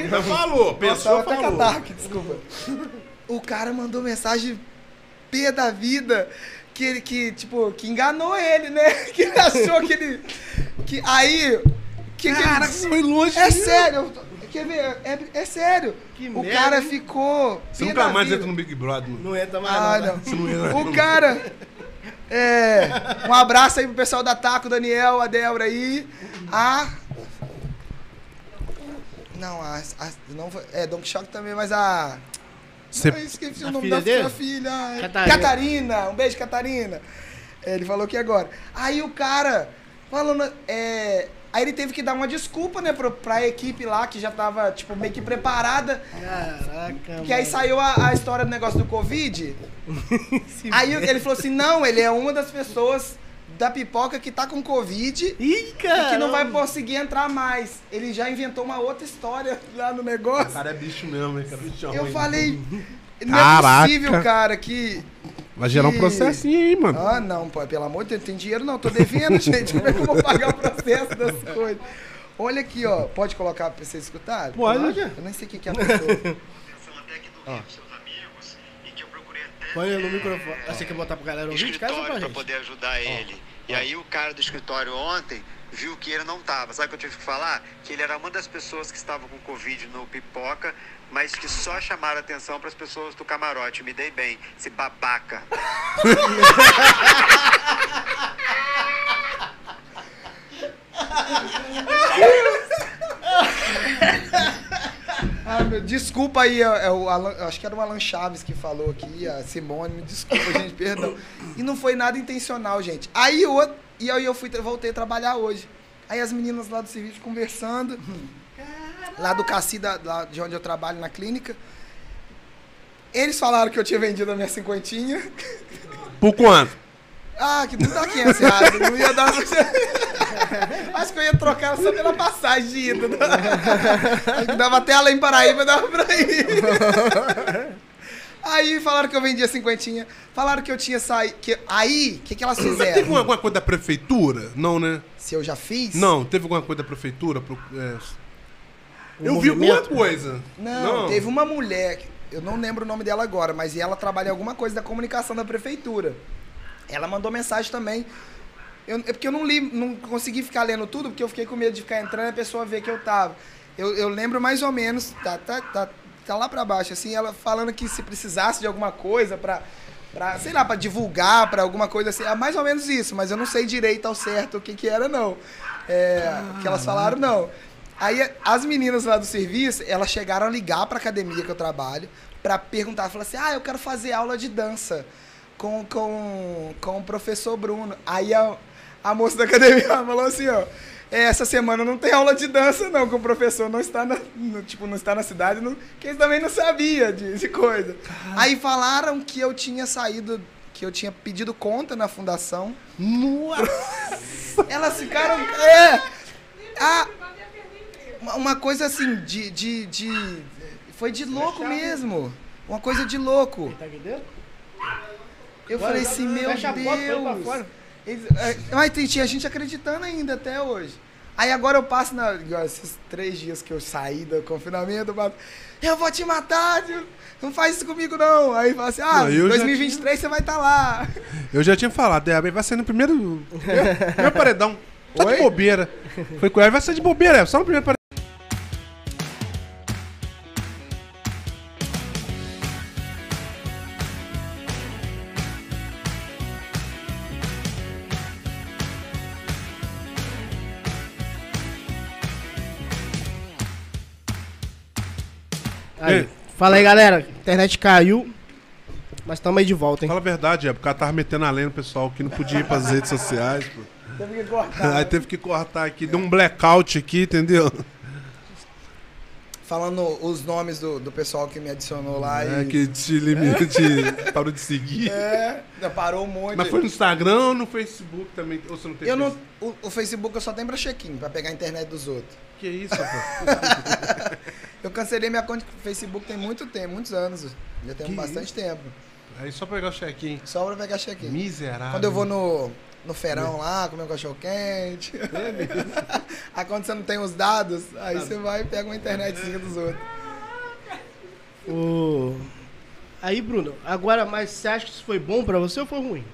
Já falou, pessoa até falou. catarro aqui, desculpa. O cara mandou mensagem pé da vida que ele que tipo que enganou ele, né? Que ele achou que ele que aí que, que Cara, ele- foi longe. é sério. Quer ver? É, é sério. Que o merda, cara hein? ficou Você nunca mais vida. entra no Big Brother, mano. Não entra mais Ah, não. não. Você não entra, O não. cara. É. Um abraço aí pro pessoal da Taco, Daniel, a Débora aí. A. Não, a. a- não, é, Don Quixote também, mas a. Você- Eu esqueci a o nome filha da dele? sua filha. Catarina. Catarina. Um beijo, Catarina. É, Ele falou aqui agora. Aí o cara falando. É, aí ele teve que dar uma desculpa, né, pro, pra equipe lá, que já tava, tipo, meio que preparada. Caraca, Que aí mano. saiu a, a história do negócio do Covid. aí ele falou assim: não, ele é uma das pessoas da pipoca que tá com Covid Ih, e que não vai conseguir entrar mais. Ele já inventou uma outra história lá no O negócio. cara é bicho mesmo, hein? Cara, bichão, Eu hein? falei. Não Caraca. é possível, cara, que. Vai gerar um que- processinho aí, mano. Ah, não, pô, pelo amor de Deus, tem dinheiro não, tô devendo, gente. Como é que eu vou pagar o processo das coisas? Olha aqui, ó. Pode colocar pra vocês escutarem? Pode. Eu nem sei o que que é a pessoa. atenção até que do livro seus amigos e que eu procurei até Põe no é, microfone. Ah, Você quer botar pra galera ouvir de casa pra para gente? poder ajudar ele. E aí o cara do escritório ontem viu que ele não tava. Sabe o que eu tive que falar? Que ele era uma das pessoas que estavam com Covid no pipoca, mas que só chamaram atenção para as pessoas do camarote. Me dei bem, esse babaca. Ah, desculpa aí, é, é o acho que era o Alan Chaves que falou aqui, a Simone, desculpa, gente, perdão. E não foi nada intencional, gente. Aí eu, e aí eu fui, voltei a trabalhar hoje. Aí as meninas lá do serviço conversando, lá do Cassi, da- lá de onde eu trabalho na clínica. Eles falaram que eu tinha vendido a minha cinquentinha. Por quanto? Ah, que não dá 500 reais, não ia dar. Acho que eu ia trocar ela só pela passagem de ida. Acho que dava até além Paraíba, dava pra ir. Aí falaram que eu vendia cinquentinha. Falaram que eu tinha saído. Que... Aí, o que, que elas Mas teve fizeram? alguma coisa da prefeitura? Não, né? Se eu já fiz? Não, teve alguma coisa da prefeitura? Pro- é. Um Eu vi alguma movimento? coisa. Não, teve uma mulher, eu não lembro o nome dela agora, mas ela trabalha em alguma coisa da comunicação da prefeitura. Ela mandou mensagem também. Eu, é porque eu não li, não consegui ficar lendo tudo, porque eu fiquei com medo de ficar entrando e a pessoa ver que eu tava. Eu, eu lembro mais ou menos, tá, tá, tá, tá lá pra baixo, assim, ela falando que se precisasse de alguma coisa pra, pra sei lá, pra divulgar, pra alguma coisa assim, é mais ou menos isso, mas eu não sei direito ao certo o que que era, não. É, o que elas falaram, não. Aí as meninas lá do serviço, elas chegaram a ligar pra academia que eu trabalho pra perguntar, falaram assim: "Ah, eu quero fazer aula de dança com com, com o professor Bruno". Aí a, a moça da academia falou assim, ó: "É, essa semana não tem aula de dança não, que o professor não está na, no- tipo, não está na cidade, não, que eles também não sabia de, de coisa". Aí falaram que eu tinha saído que eu tinha pedido conta na fundação. Elas ficaram. É! Ah, uma- uma coisa assim, de, de, de. Foi de louco mesmo. Uma coisa de louco. Tá aqui dentro? Eu Bora, falei assim, meu porta, Deus. Eles- é, Mas tem- tinha gente acreditando ainda até hoje. Aí agora eu passo na. Esses três dias que eu saí do confinamento, eu vou te matar, tio. não faz isso comigo não. Aí fala assim, ah, Não, eu já 2023 você vai estar lá. Eu já tinha falado, Débora, vai ser no primeiro. Meu, meu paredão. Só Oi? de bobeira. Foi com ela, vai ser de bobeira, é, só no primeiro paredão. Aí. Fala aí, galera. A internet caiu. Mas tamo aí de volta, hein? Fala a verdade, é, porque ela tava metendo a lenda no pessoal que não podia ir pras redes sociais, pô. Teve que cortar. Aí teve que cortar aqui, deu um blackout aqui, entendeu? Falando os nomes do, do pessoal que me adicionou lá É, e. que te limite, te parou de seguir. É, parou um monte. Mas foi no Instagram ou no Facebook também? Ou você não tem Eu não, o, o Facebook eu só tenho pra check-in, pra pegar a internet dos outros. Que isso, pô? Eu cancelei minha conta do Facebook tem muito tempo, muitos anos. Já tem Que bastante tempo. Aí só pegar o check-in. Só pra pegar check-in. Miserável. Quando eu vou no, no feirão lá, comer um cachorro quente. aí quando você não tem os dados, aí você vai e pega uma internetzinha dos outros. O... Aí, Bruno, agora, mas você acha que isso foi bom pra você ou foi ruim?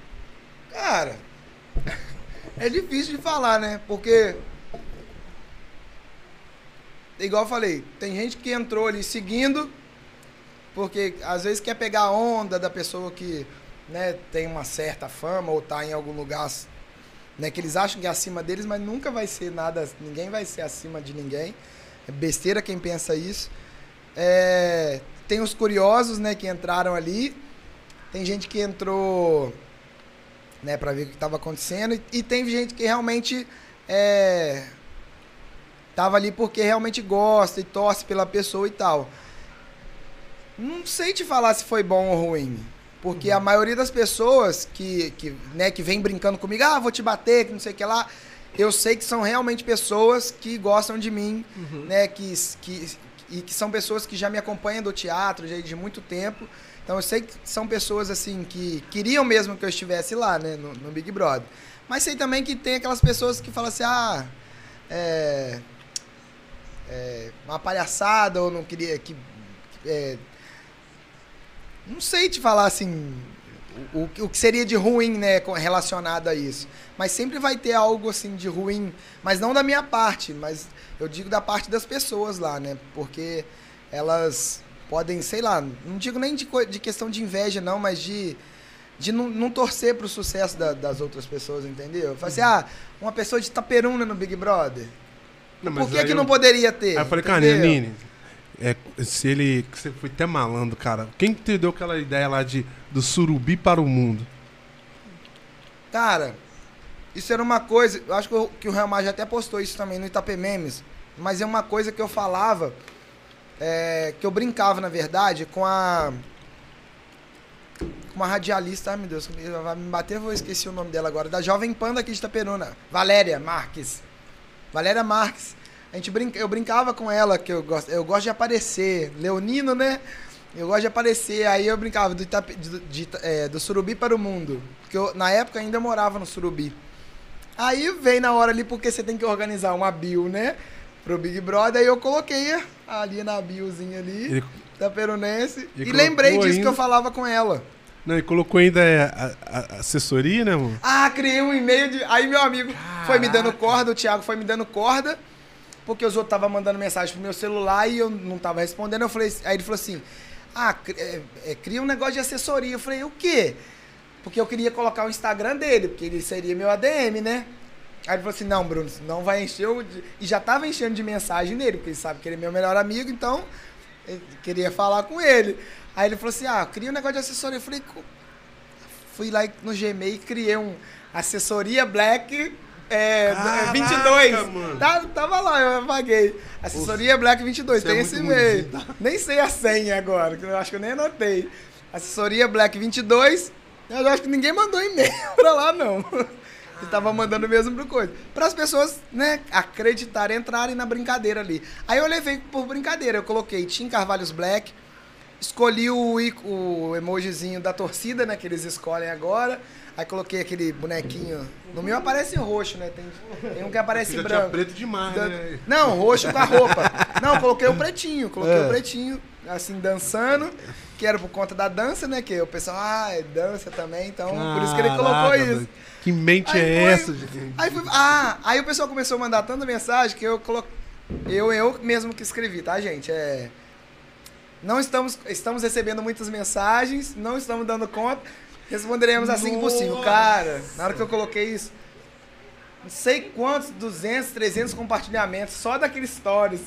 Cara, é difícil de falar, né? Porque. Igual eu falei, tem gente que entrou ali seguindo, porque às vezes quer pegar a onda da pessoa que né, tem uma certa fama ou tá em algum lugar né, que eles acham que é acima deles, mas nunca vai ser nada, ninguém vai ser acima de ninguém. É besteira quem pensa isso. É, tem os curiosos, né, que entraram ali. Tem gente que entrou né, para ver o que estava acontecendo. E, e tem gente que realmente é, tava ali porque realmente gosta e torce pela pessoa e tal. Não sei te falar se foi bom ou ruim. Porque a maioria das pessoas que, que, né, que vem brincando comigo, ah, vou te bater, que não sei o que lá, eu sei que são realmente pessoas que gostam de mim, né, que, que, e que são pessoas que já me acompanham do teatro já de muito tempo. Então eu sei que são pessoas assim que queriam mesmo que eu estivesse lá, né, no, no Big Brother. Mas sei também que tem aquelas pessoas que falam assim, ah, é, é uma palhaçada ou não queria que, é, não sei te falar assim, o, o, que seria de ruim, né, relacionado a isso. Mas sempre vai ter algo assim de ruim, mas não da minha parte, mas eu digo da parte das pessoas lá, né? Porque elas podem, sei lá, não digo nem de, de questão de inveja, não, mas de, de não, não torcer pro sucesso da- das outras pessoas, entendeu? Fala assim, ah, uma pessoa de Itaperuna no Big Brother. Não, Por que, que eu- não poderia ter? Aí eu falei, cara? Nini, é, se ele. Você foi até malandro, cara. Quem que te deu aquela ideia lá de do surubi para o mundo? Cara, isso era uma coisa. Eu acho que o, que o Real Madrid até postou isso também no Itapê Memes. Mas é uma coisa que eu falava. é, que eu brincava, na verdade, com a. Com uma radialista. Ai, meu Deus, vai me bater, eu vou esqueci o nome dela agora. Da Jovem Pan daqui de Itaperuna. Valéria Marques. Valéria Marques. A gente brinca, eu brincava com ela, que eu gosto, eu gosto de aparecer. Leonino, né? Eu gosto de aparecer. Aí eu brincava do, Itape, de- de é, do Surubi para o Mundo. Porque eu, na época, ainda morava no Surubi. Aí vem na hora ali, porque você tem que organizar uma bio, né? Pro Big Brother. Aí eu coloquei ali na biozinha ali, Ele, da Perunense. Ele E lembrei disso que eu ainda- falava com ela. Não, ele colocou ainda é, a, a- assessoria, né, mano? Ah, criei um e-mail de. Aí meu amigo foi me dando corda, o Thiago foi me dando corda, porque os outros estavam mandando mensagem pro meu celular e eu não tava respondendo. Eu falei, aí ele falou assim: Ah, é, é, cria um negócio de assessoria. Eu falei, o quê? Porque eu queria colocar o Instagram dele, porque ele seria meu ADM, né? Aí ele falou assim, não, Bruno, não vai encher o. E já tava enchendo de mensagem nele, porque ele sabe que ele é meu melhor amigo, então eu queria falar com ele. Aí ele falou assim, ah, cria um negócio de assessoria. Eu falei, "Co- fui lá no Gmail e criei um assessoria black é, Caraca, 22. mano. Tá, tava lá, eu apaguei. Assessoria black 22, Você é tem muito esse e-mail. bonzinho, Nem sei a senha agora, que eu acho que eu nem anotei. Assessoria black 22. Eu acho que ninguém mandou e-mail pra lá, não. E tava mandando mesmo pro coisa. Para as pessoas, né, acreditarem, entrarem na brincadeira ali. Aí eu levei por brincadeira. Eu coloquei Tim Carvalhos Black, escolhi o, o emojizinho da torcida, né, que eles escolhem agora. Aí coloquei aquele bonequinho. No meu aparece roxo, né? Tem, tem um que aparece Já tinha branco. preto demais, Dan- né? Não, roxo com a roupa. Não, coloquei o pretinho, coloquei É. o pretinho, assim, dançando, que era por conta da dança, né? Que o pessoal, ah, é dança também, então por isso que ele colocou isso. Que mente Aí é foi- essa, gente? Aí fui, ah, aí o pessoal começou a mandar tanta mensagem que eu coloquei. Eu, eu mesmo que escrevi, tá, gente? É. Não estamos, estamos recebendo muitas mensagens, não estamos dando conta. Responderemos assim que possível. Nossa! Cara, na hora que eu coloquei isso, não sei quantos, 200, 300 compartilhamentos só daqueles stories.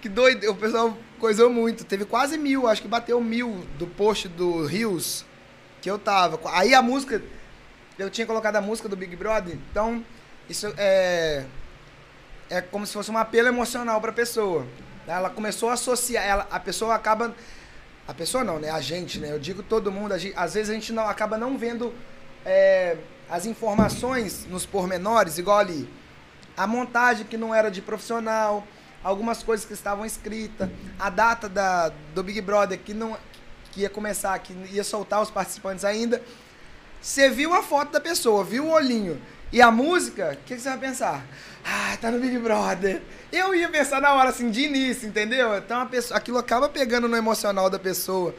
Que doido, o pessoal coisou muito. Teve quase mil, acho que bateu mil do post do Rios que eu tava. Aí a música, eu tinha colocado a música do Big Brother, então isso é é como se fosse um apelo emocional para a pessoa. Ela começou a associar, ela, a pessoa acaba a pessoa não, né? A gente, né? Eu digo todo mundo, gente- às vezes a gente não acaba não vendo é, as informações nos pormenores, igual ali. A montagem que não era de profissional, algumas coisas que estavam escritas, a data da, do Big Brother que não que ia começar, que ia soltar os participantes ainda. Você viu a foto da pessoa, viu o olhinho e a música, o que você vai pensar? Ah, tá no Big Brother. Eu ia pensar na hora assim, de início, entendeu? Então a pessoa, aquilo acaba pegando no emocional da pessoa.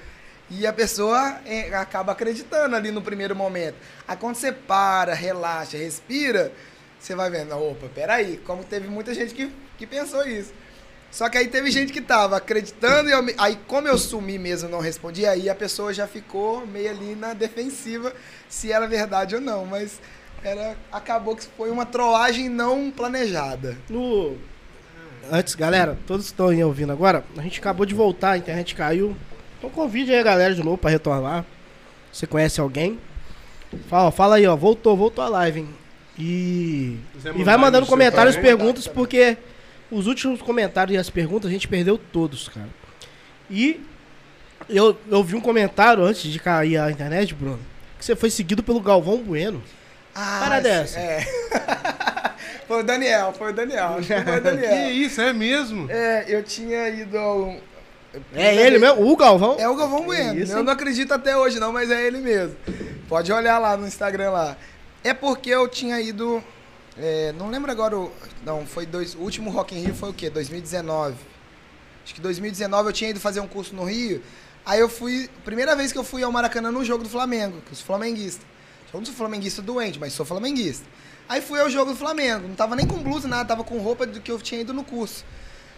E a pessoa é, acaba acreditando ali no primeiro momento. Aí quando você para, relaxa, respira, você vai vendo, opa, peraí, como teve muita gente que, que pensou isso. Só que aí teve gente que tava acreditando e eu aí como eu sumi mesmo, não respondi, aí a pessoa já ficou meio ali na defensiva se era verdade ou não, mas era acabou que foi uma trollagem não planejada. No... Antes, galera, todos que estão aí ouvindo agora, a gente acabou de voltar, a internet caiu. Então convide aí a galera de novo pra retornar. Você conhece alguém? Fala, fala aí, ó. Voltou, voltou a live, hein? E. E vai mandando comentários, também. perguntas, porque os últimos comentários e as perguntas a gente perdeu todos, cara. E eu, eu vi um comentário antes de cair a internet, Bruno, que você foi seguido pelo Galvão Bueno. Ah, Para dessa. É. foi o Daniel, foi o Daniel, acho que foi o Que Daniel. isso, é mesmo? É, eu tinha ido ao. É ele mesmo, o Galvão? É o Galvão Bueno. Isso, eu não acredito até hoje, não, mas é ele mesmo. Pode olhar lá no Instagram lá. É porque eu tinha ido. é, não lembro agora. O, não, foi dois. O último Rock in Rio foi o quê? 2019. Acho que 2019 eu tinha ido fazer um curso no Rio Aí eu fui. Primeira vez que eu fui ao Maracanã no jogo do Flamengo, que eu sou flamenguista. Eu não sou flamenguista doente, mas sou flamenguista. Aí fui ao jogo do Flamengo. Não tava nem com blusa, nada, tava com roupa do que eu tinha ido no curso.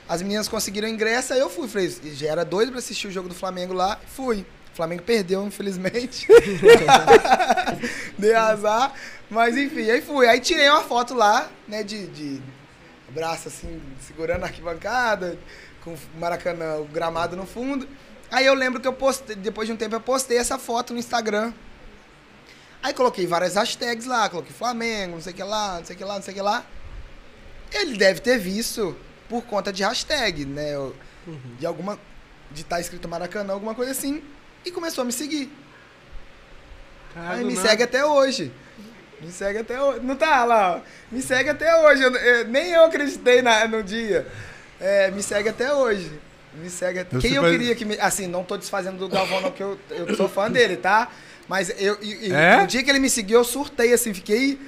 As meninas conseguiram ingresso, aí eu fui. Falei, já era doido pra assistir o jogo do Flamengo lá, fui. O Flamengo perdeu, infelizmente. Dei azar. Mas enfim, aí fui. Aí tirei uma foto lá, né, de, de braço assim, segurando a arquibancada, com o Maracanã, o gramado no fundo. Aí eu lembro que eu postei, depois de um tempo eu postei essa foto no Instagram. Aí coloquei várias hashtags lá, coloquei Flamengo, não sei o que lá, não sei o que lá, não sei o que lá. Ele deve ter visto por conta de hashtag, né? eu- De alguma. De estar escrito Maracanã, alguma coisa assim. E começou a me seguir. Cara, Aí me nada. segue até hoje. Me segue até hoje. Não tá lá, ó. Me segue até hoje. Eu- eu- nem eu acreditei na- no dia. É, me segue até hoje. Me segue até... Eu Quem eu queria que me. Assim, não tô desfazendo do Galvão, não, que eu, eu sou fã dele, tá? Mas eu. e- e- É? No dia que ele me seguiu, eu surtei, assim, fiquei.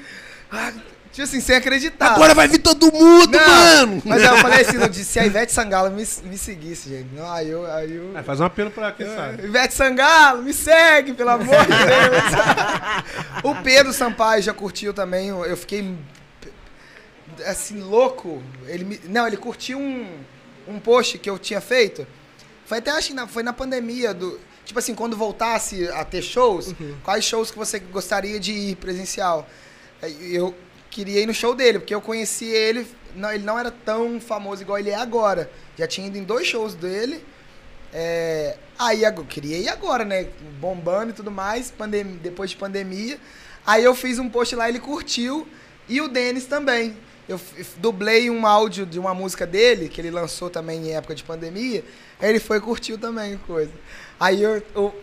ah, tipo assim, sem acreditar. Agora vai vir todo mundo, Não, mano! Mas aí eu falei assim, no dia, se a Ivete Sangalo me, me seguisse, gente. Não, aí eu. Aí eu É, faz um apelo pra quem sabe. Ivete Sangalo, me segue, pelo amor de Deus. o Pedro Sampaio já curtiu também. Eu eu fiquei assim, louco. Ele me- não, ele curtiu um, um post que eu tinha feito. Foi até acho que na, foi na pandemia do. Tipo assim, quando voltasse a ter shows, quais shows que você gostaria de ir presencial? Aí Eu queria ir no show dele, porque eu conheci ele. Não, ele não era tão famoso igual ele é agora. Já tinha ido em dois shows dele. É, aí eu queria ir agora, né? Bombando e tudo mais, depois de pandemia. Aí eu fiz um post lá, ele curtiu. E o Denis também. Eu dublei um áudio de uma música dele, que ele lançou também em época de pandemia. Aí ele foi e curtiu também coisa. Aí eu, o,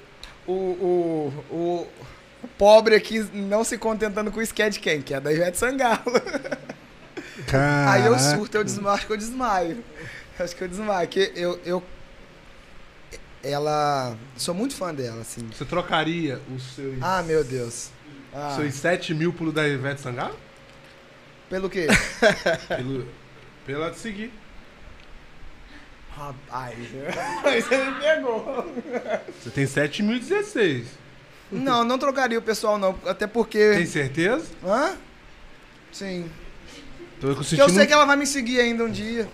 o, o, o, pobre aqui não se contentando com o sketch quem? Que é da Ivete Sangalo. Aí eu Caraca. surto, eu desmaio, acho que eu desmaio. Acho que eu desmaio. Que eu, eu. Ela. Sou muito fã dela, assim. Você trocaria os seus, Ah, meu Deus. Ah, seus 7 mil pelo da Ivete Sangalo? pelo quê? Pelo, pela te seguir. Rapaz. Você me pegou. Você tem 7.016. Não, não trocaria o pessoal, não. Até porque. Tem certeza? Hã? Sim. Tô Porque sentindo... eu sei que ela vai me seguir ainda um dia.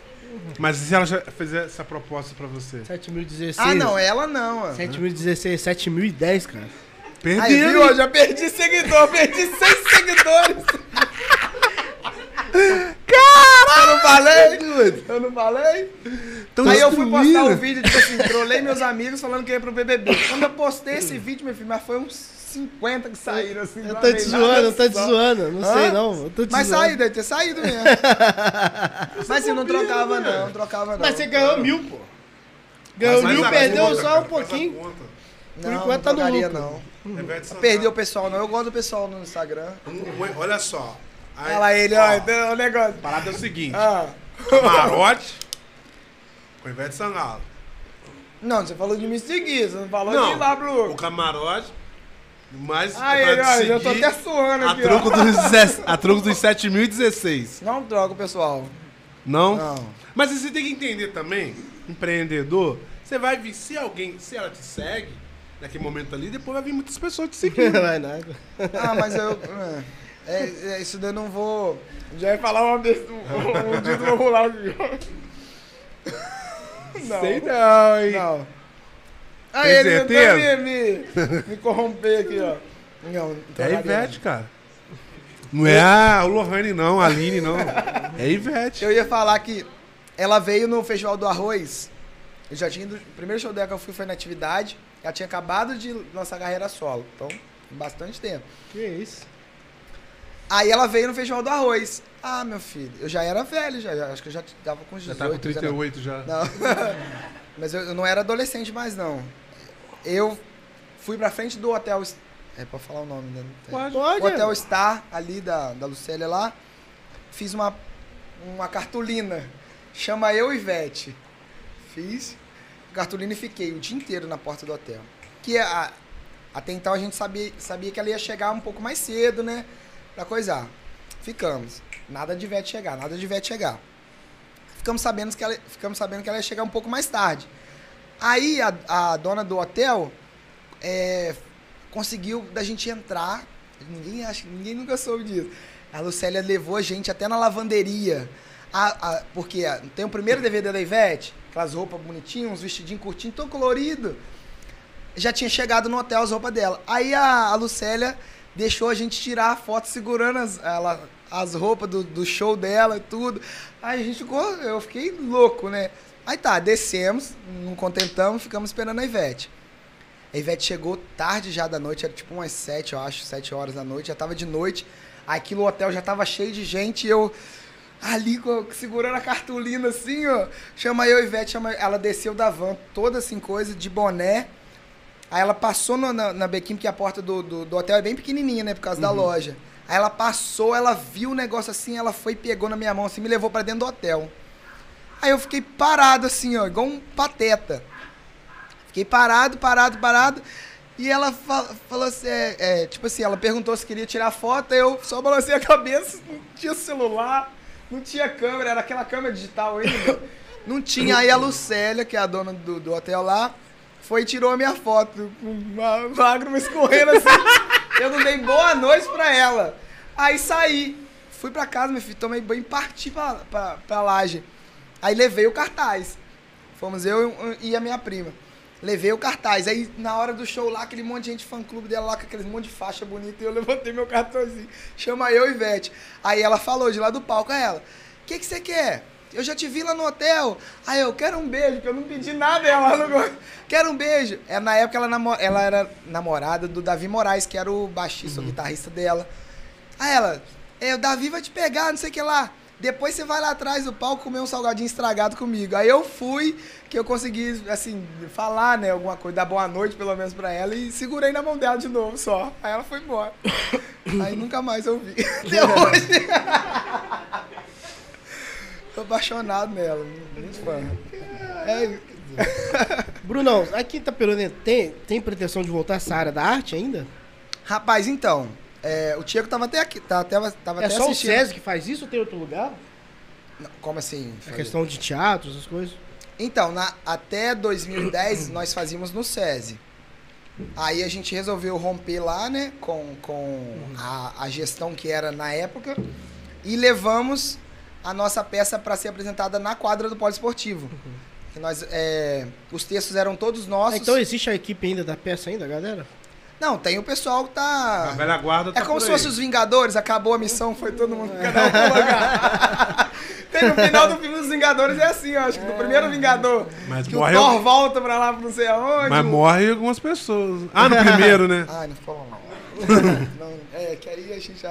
Mas e se ela já fizer essa proposta pra você? 7016. Ah, não, ela não. ó. 7016, 7010, cara. Perdeu. Aí, viu? Eu já perdi seguidor, perdi seis seguidores. Caralho! Eu não falei? Eu não falei? Tão Aí eu fui postar o vídeo, tipo assim, trolei meus amigos falando que ia pro BBB. Quando eu postei esse vídeo, meu filho, mas foi uns 50 que saíram assim. Eu tô te zoando, eu tô te zoando. Não Hã? sei não. Eu tô te Mas zoando. saiu, deve ter saído mesmo. Mas assim, não trocava não, não trocava não. Mas você ganhou mil, pô. Ganhou Faz mil, a perdeu conta, só cara, um pouquinho. conta. não, enquanto não tá no lucro. não. Sangalo. Perdeu o pessoal não, eu gosto do pessoal no Instagram. Um- um- Olha só. Aí- Olha lá ele, ó, ó, o negócio. A parada é o seguinte. Ah. Camarote com Ivete Sangalo. Não, você falou de me seguir, você não falou Não, de ir lá O pro... camarote, mas Aí, pra te ó, eu tô até suando a aqui, troco, dos, a troco dos 7.016. Não troca o pessoal. Não? Não. Mas você tem que entender também, empreendedor, você vai vir, se alguém, se ela te segue, naquele momento ali, depois vai vir muitas pessoas te seguindo. Não vai nada. Ah, mas eu... É, é, é, isso daí eu não vou... Já ia falar uma vez, um, dia eu vou ó. Não. Sei não, hein? Não. Tem ele tentou me, me, me corromper aqui, ó. Não, não É Ivete, cara. Não é a Lohane, não, a Aline, não. É Ivete. Eu ia falar que ela veio no Festival do Arroz. Eu já tinha ido, o primeiro show dela que eu fui foi na atividade. Ela tinha acabado de lançar carreira solo. Então, bastante tempo. Que isso? Aí ela veio no Festival do Arroz. Ah, meu filho, eu já era velho, já, acho que eu já tava com 18. Já tá com 19. 38 já. Não. Mas eu, eu não era adolescente mais, não. Eu fui pra frente do hotel. É pra falar o nome, né? Pode. Pode. O Hotel Star, ali da, da Lucélia lá, fiz uma, uma cartolina. Chama eu e Ivete. Fiz cartolina e fiquei o dia inteiro na porta do hotel. Que a, até então a gente sabia, sabia que ela ia chegar um pouco mais cedo, né? Pra coisar. Ficamos. Nada de Ivete chegar, nada de Ivete chegar. Ficamos sabendo que ela, ficamos sabendo que ela ia chegar um pouco mais tarde. Aí a, a dona do hotel é, conseguiu da gente entrar. Ninguém acha, ninguém nunca soube disso. A Lucélia levou a gente até na lavanderia. A- a- porque a- tem o primeiro DVD da Ivete, aquelas roupas bonitinhas, uns vestidinhos curtinhos, tão colorido. Já tinha chegado no hotel as roupas dela. Aí a, a Lucélia deixou a gente tirar a foto segurando as, ela, as roupas do, do show dela e tudo. Aí a gente ficou, eu fiquei louco, né? Aí tá, descemos, não contentamos, ficamos esperando a Ivete. A Ivete chegou tarde já da noite, era tipo umas sete, eu acho, sete horas da noite, já tava de noite. Aquilo, o hotel já tava cheio de gente e eu ali segurando a cartolina assim, ó. Chama eu, Ivete, chama Ela desceu da van, toda assim, coisa, de boné. Aí ela passou no- na, na Bequim, porque a porta do, do, do hotel é bem pequenininha, né, por causa da loja. Aí ela passou, ela viu o negócio assim, ela foi, pegou na minha mão assim, me levou pra dentro do hotel. Aí eu fiquei parado assim, ó, igual um pateta. Fiquei parado, parado, parado. E ela fa- falou assim, é, é, tipo assim, ela perguntou se queria tirar foto, aí eu só balancei a cabeça, não tinha celular, não tinha câmera, era aquela câmera digital ainda. Não tinha. Aí a Lucélia, que é a dona do, do hotel lá, foi e tirou a minha foto, com uma lágrima escorrendo assim. Eu não dei boa noite pra ela. Aí saí, fui pra casa, meu filho, tomei banho e parti pra, pra, pra laje. Aí levei o cartaz. Fomos eu e a minha prima. Levei o cartaz. Aí, na hora do show lá, aquele monte de gente fã-clube dela lá, com aqueles monte de faixa bonita, e eu levantei meu cartãozinho. Chama eu e Ivete. Aí ela falou de lá do palco, a ela, o que que você quer? Eu já te vi lá no hotel. Aí eu, quero um beijo, que eu não pedi nada. Ela, não... quero um beijo. É, na época, ela, namo... ela era namorada do Davi Moraes, que era o baixista, o guitarrista dela. Aí ela, é, o Davi vai te pegar, não sei o que lá. Depois você vai lá atrás do palco comer um salgadinho estragado comigo. Aí eu fui, que eu consegui, assim, falar, né, alguma coisa, dar boa noite pelo menos pra ela e segurei na mão dela de novo só. Aí ela foi embora. Aí nunca mais eu vi. Até hoje. Tô apaixonado nela, muito fã. É, Brunão, aqui em Itaperuna tem, tem pretensão de voltar essa área da arte ainda? rapaz, então, é, o Tiago tava até aqui, tá, até, tava é até só o assistindo. SESI que faz isso ou tem outro lugar? Não, Como assim? A questão de teatro, essas coisas? Então, na- até 2010 nós fazíamos no SESI. Aí a gente resolveu romper lá, né, com, com a, a gestão que era na época e levamos a nossa peça para ser apresentada na quadra do poliesportivo. Que nós, é, os textos eram todos Ah, nossos. então existe a equipe ainda da peça ainda, galera? Não, tem o pessoal que A tá. velha guarda tá É como por se aí. fosse os Vingadores, acabou a missão, foi todo mundo pro lugar. Tem no final do filme dos Vingadores é assim, eu acho que no primeiro Vingador, Mas que morre, o Thor volta pra lá, pra não sei aonde. mas morre algumas pessoas. Ah, no primeiro, né? Ai, não falou não. não. É, que aí a gente já,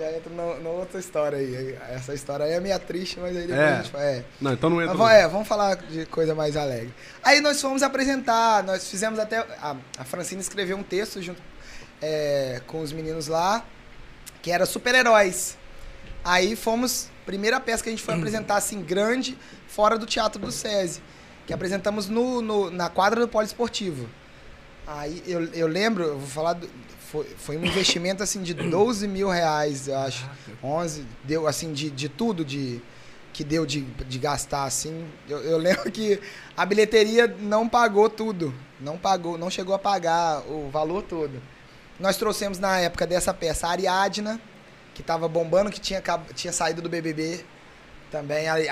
já entra na outra história aí. Essa história aí é meio triste, mas aí depois É. a gente vai. É. Não, então não Mas entra. vamos- é, vamos falar de coisa mais alegre. Aí nós fomos apresentar, nós fizemos até. A, a Francine escreveu um texto junto é, com os meninos lá, que era super-heróis. Aí fomos. Primeira peça que a gente foi apresentar assim, grande, fora do Teatro do SESI. Que apresentamos no, no- na quadra do Poliesportivo. Aí eu, eu lembro, eu vou falar. do- foi, foi um investimento assim de 12 mil reais, eu acho. 11, deu assim, de, de tudo, de que deu de, de gastar assim. Eu, eu lembro que a bilheteria não pagou tudo. Não pagou, não chegou a pagar o valor todo. Nós trouxemos na época dessa peça a Ariadna, que tava bombando, que tinha, tinha saído do BBB. Também a, Ari-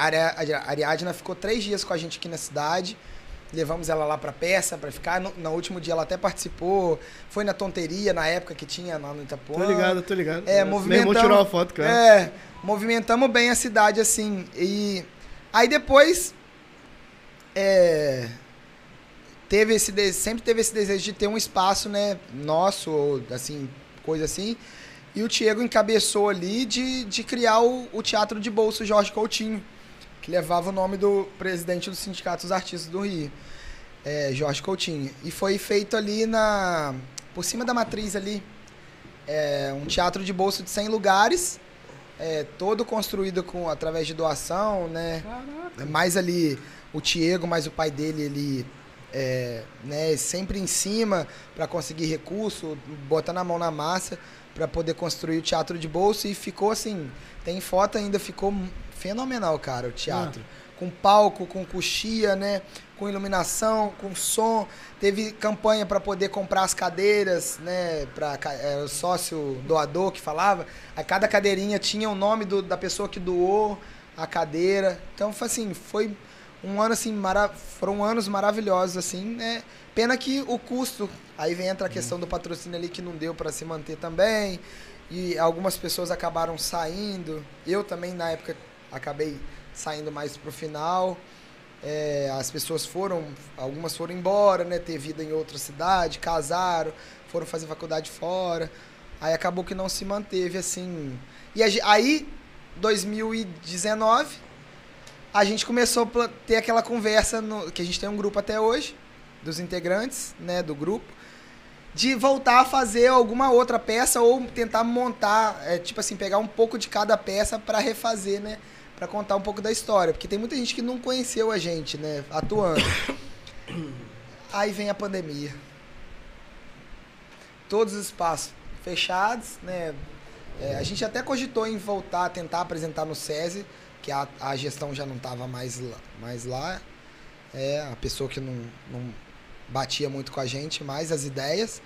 a Ariadna ficou três dias com a gente aqui na cidade. Levamos ela lá pra peça, pra ficar. No, no último dia ela até participou. Foi na tonteria, na época que tinha lá no Itapuã. Tô ligado, tô ligado. É, Meu movimentamos. irmão tirou uma foto, cara. É, movimentamos bem a cidade, assim. E aí depois. É, teve esse sempre teve esse desejo de ter um espaço, né, nosso, ou assim, coisa assim. E o Diego encabeçou ali de, de criar o, o Teatro de Bolso Jorge Coutinho, que levava o nome do presidente do Sindicato dos Artistas do Rio, é, Jorge Coutinho. E foi feito ali na por cima da matriz ali, é, um teatro de bolso de 100 lugares, é, todo construído com através de doação, né? Mais ali o Tiago, mais o pai dele, ele é, né, sempre em cima para conseguir recurso, botando a mão na massa. Para poder construir o teatro de bolso e ficou assim, tem foto ainda, ficou fenomenal, cara, o teatro. Com palco, com coxia, né? Com iluminação, com som. Teve campanha para poder comprar as cadeiras, né? Para é, o sócio doador que falava. A cada cadeirinha tinha o nome do, da pessoa que doou a cadeira. Então, foi assim, foi um ano assim, mara... foram anos maravilhosos assim, né? Pena que o custo, aí vem entra a questão do patrocínio ali que não deu para se manter também. E algumas pessoas acabaram saindo. Eu também na época acabei saindo mais pro final. É, as pessoas foram, algumas foram embora, né, ter vida em outra cidade, casaram, foram fazer faculdade fora. Aí acabou que não se manteve assim. E aí 2019 a gente começou a ter aquela conversa no, que a gente tem um grupo até hoje dos integrantes, né, do grupo, de voltar a fazer alguma outra peça ou tentar montar, é, tipo assim, pegar um pouco de cada peça para refazer, né, para contar um pouco da história, porque tem muita gente que não conheceu a gente, né, atuando. Aí vem a pandemia. Todos os espaços fechados, né? É, a gente até cogitou em voltar tentar apresentar no SESI, que a, a gestão já não estava mais lá, mais lá. É, a pessoa que não, não batia muito com a gente, mais as ideias.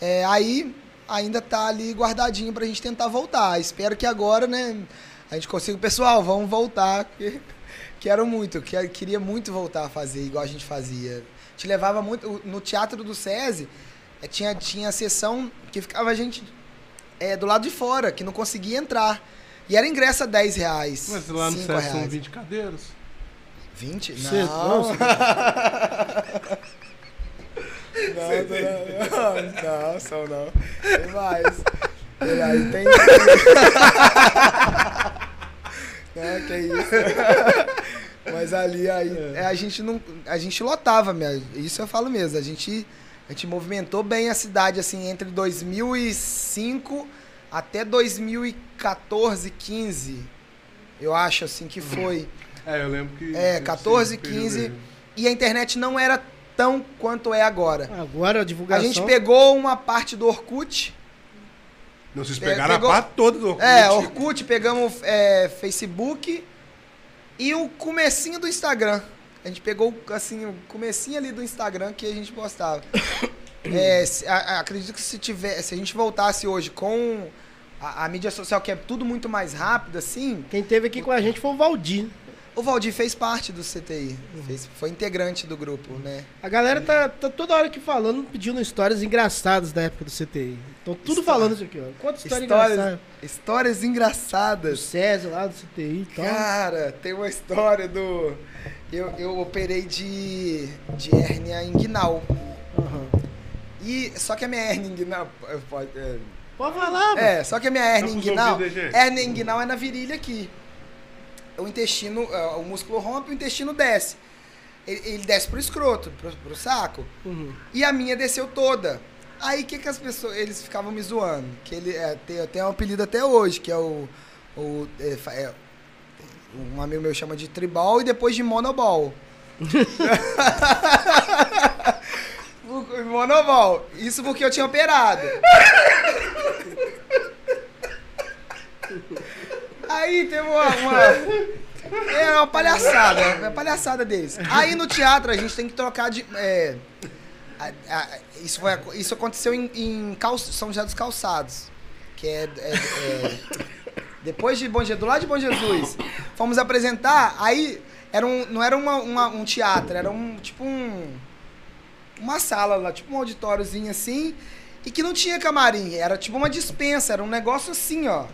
É, aí ainda tá ali guardadinho pra gente tentar voltar. Espero que agora, né, a gente consiga. Pessoal, vamos voltar. Que, quero muito, que, queria muito voltar a fazer igual a gente fazia. Te levava muito. No teatro do SESI, é, tinha, tinha sessão que ficava a gente é, do lado de fora, que não conseguia entrar. E era ingresso a 10 reais. Mas lá no reais. são 20 cadeiras. 20? Cê- Não. nossa. Não, não, não, não, são não. Tem mais. Tem aí, tem. Não, que isso. Mas ali aí, é, a gente não. A gente lotava mesmo. Isso eu falo mesmo. A gente, a gente movimentou bem a cidade assim entre 2005 até 2014, 15. Eu acho assim que foi. É, eu lembro que. É, esse 14, período 15. aí. E a internet não era tão quanto é agora. Agora a A divulgação. gente pegou uma parte do Orkut. Não, vocês Pe- pegaram pegou- a parte toda do Orkut. É, Orkut, pegamos é, Facebook e o comecinho do Instagram. A gente pegou, assim, o comecinho ali do Instagram que a gente postava. É, se- a- acredito que se, tiver, se a gente voltasse hoje com a, a mídia social, que é tudo muito mais rápido, assim, Quem teve aqui com a gente foi o Valdir. o Valdir fez parte do CTI. Fez- foi integrante do grupo, né? A galera tá, tá toda hora aqui falando, pedindo histórias engraçadas da época do CTI. Estão tudo História. falando isso aqui, ó. Conta história Histórias, engraçada. histórias Do engraçadas. César lá do CTI e tal. Cara, tem uma história do. Eu, eu operei de, de hérnia inguinal. Aham. E, só que a minha hérnia inguinal. pode- é, Pode falar, mano. É, só que a minha hérnia Tá inguinal. Hérnia inguinal é na virilha aqui. O intestino, é, o músculo rompe, o intestino desce. Ele, ele desce pro escroto, pro, pro saco. Uhum. E a minha desceu toda. Aí o que, que as pessoas. Eles ficavam me zoando. Que ele é, tem, tem um apelido até hoje, que é o. o é, é, um amigo meu chama de tribal e depois de monobol. Monobol. Isso porque eu tinha operado. Aí teve uma. uma é uma palhaçada, uma palhaçada deles. Aí no teatro a gente tem que trocar de. é, a- a- isso, foi, isso aconteceu em, em Cal- São José dos Calçados. Que é. é- é- depois de Bom Jesus, do lado de Bom Jesus. Fomos apresentar, aí era um, não era uma- uma- um teatro, era um tipo um. Uma sala lá, tipo um auditóriozinho assim, e que não tinha camarim, era tipo uma dispensa, era um negócio assim, ó.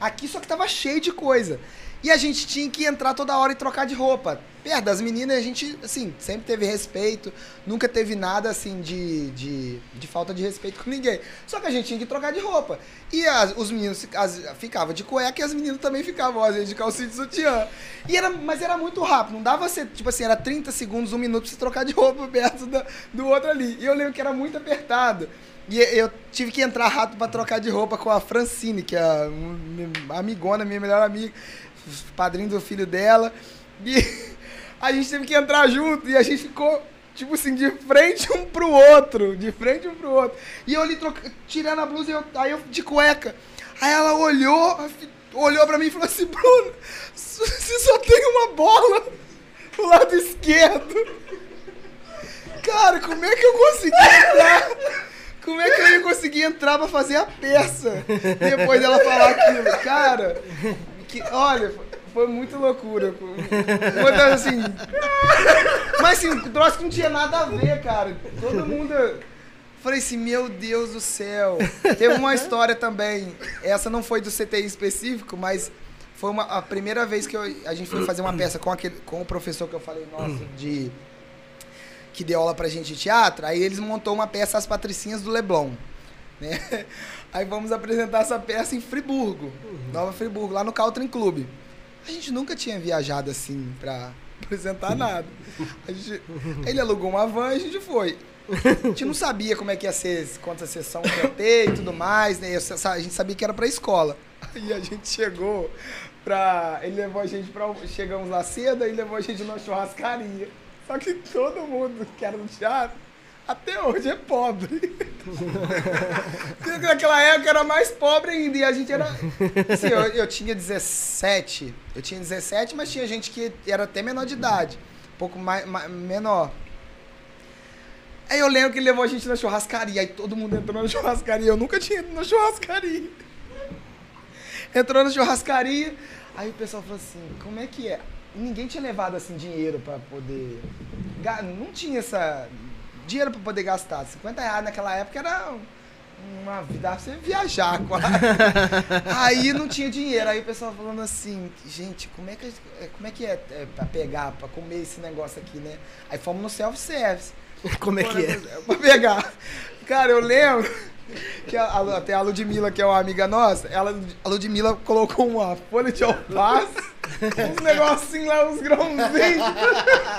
Aqui só que tava cheio de coisa. E a gente tinha que entrar toda hora e trocar de roupa. Perto das meninas, a gente, assim, sempre teve respeito, nunca teve nada, assim, de, de, de falta de respeito com ninguém. Só que a gente tinha que trocar de roupa. E as- os meninos as- ficavam de cueca e as meninas também ficavam, às vezes, de calcinha de sutiã. E era, mas era muito rápido, não dava você, tipo assim, era 30 segundos, um minuto pra você trocar de roupa perto da- do outro ali. E eu lembro que era muito apertado. E eu tive que entrar rápido pra trocar de roupa com a Francine, que é a amigona, minha melhor amiga, padrinho do filho dela. E a gente teve que entrar junto e a gente ficou tipo assim, de frente um pro outro. De frente um pro outro. E eu ali troca, tirando a blusa, eu, aí eu de cueca. Aí ela olhou, olhou pra mim e falou assim, Bruno, você só tem uma bola pro lado esquerdo. Cara, como é que eu consegui entrar? Como é que eu ia conseguir entrar pra fazer a peça? Depois dela falar aquilo. Cara, que, olha, foi muito loucura. Foi assim. Mas assim, o troço não tinha nada a ver, cara. Todo mundo. Falei assim, meu Deus do céu. Teve uma história também. Essa não foi do CTI específico, mas foi uma, a primeira vez que eu, a gente foi fazer uma peça com, aquele, com o professor que eu falei, nossa, de que deu aula pra gente de teatro, aí eles montou uma peça As Patricinhas do Leblon. Né? Aí vamos apresentar essa peça em Friburgo, uhum. Nova Friburgo, lá no Caltrin Club. A gente nunca tinha viajado assim pra apresentar nada. Gente, ele alugou uma van e a gente foi. A gente não sabia como é que ia ser, quantas sessão ia ter e tudo mais, né? A gente sabia que era pra escola. Aí a gente chegou pra. Ele levou a gente pra. Chegamos lá cedo e levou a gente numa churrascaria. Só que todo mundo que era do teatro, até hoje é pobre. Naquela época era mais pobre ainda. E a gente era. Assim, eu, eu tinha 17. Eu tinha 17, mas tinha gente que era até menor de idade. Um pouco mais, mais menor. Aí eu lembro que ele levou a gente na churrascaria. Aí todo mundo entrou na churrascaria. Eu nunca tinha ido na churrascaria. Entrou na churrascaria. Aí o pessoal falou assim: como é que é? ninguém tinha levado assim dinheiro para poder. Não tinha essa. Dinheiro para poder gastar. 50 reais naquela época era uma vida você viajar quase. aí não tinha dinheiro. Aí o pessoal falando assim, gente, como é que, como é, que é, é pra pegar, pra comer esse negócio aqui, né? Aí fomos no self-service. Como é que é? Pra pegar. Cara, eu lembro que a, a, até a Ludmilla, que é uma amiga nossa, ela, a Ludmilla colocou uma folha de alface, uns negocinhos lá, uns grãozinhos,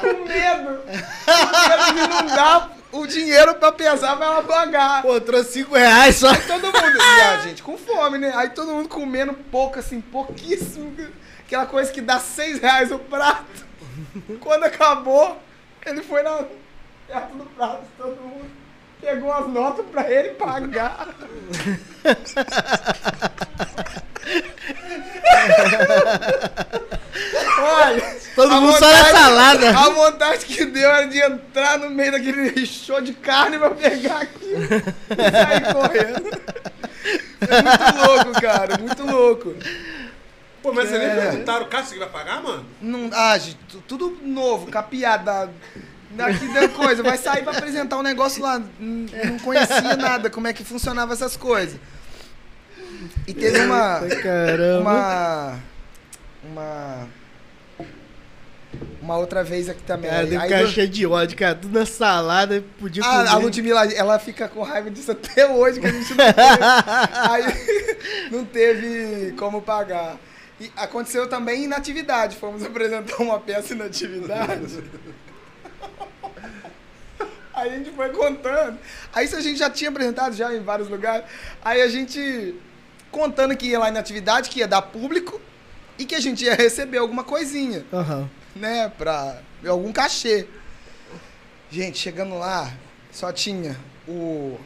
com medo. Com medo de não dar o dinheiro pra pesar pra ela pagar. Pô, trouxe 5 reais só. Aí todo mundo, e a gente com fome, né? Aí todo mundo comendo pouco, assim, pouquíssimo. Aquela coisa que dá 6 reais o prato. Quando acabou, ele foi na, perto do prato, todo mundo pegou as notas pra ele pagar. Olha, todo mundo vontade, só na salada. A vontade que deu era de entrar no meio daquele show de carne pra pegar aqui e sair correndo. É muito louco, cara, muito louco. Pô, mas é. você nem perguntaram o cara se vai pagar, mano? Não, ah, gente, tudo novo, capiada daqui da coisa, vai sair pra apresentar um negócio lá. Não conhecia nada, como é que funcionava essas coisas. E teve uma. Caramba. Uma. Uma. Uma outra vez aqui também. Cara, deve ficar cheio de ódio, cara. Tudo na salada, podia ah, A Ludmilla, ela fica com raiva disso até hoje, que a gente não teve. aí não teve como pagar. E aconteceu também em atividade. Fomos apresentar uma peça em atividade. Aí a gente foi contando. Aí isso a gente já tinha apresentado já em vários lugares. Aí a gente contando que ia lá na atividade, que ia dar público e que a gente ia receber alguma coisinha. Uhum. Né? Pra algum cachê. Gente, chegando lá, só tinha o.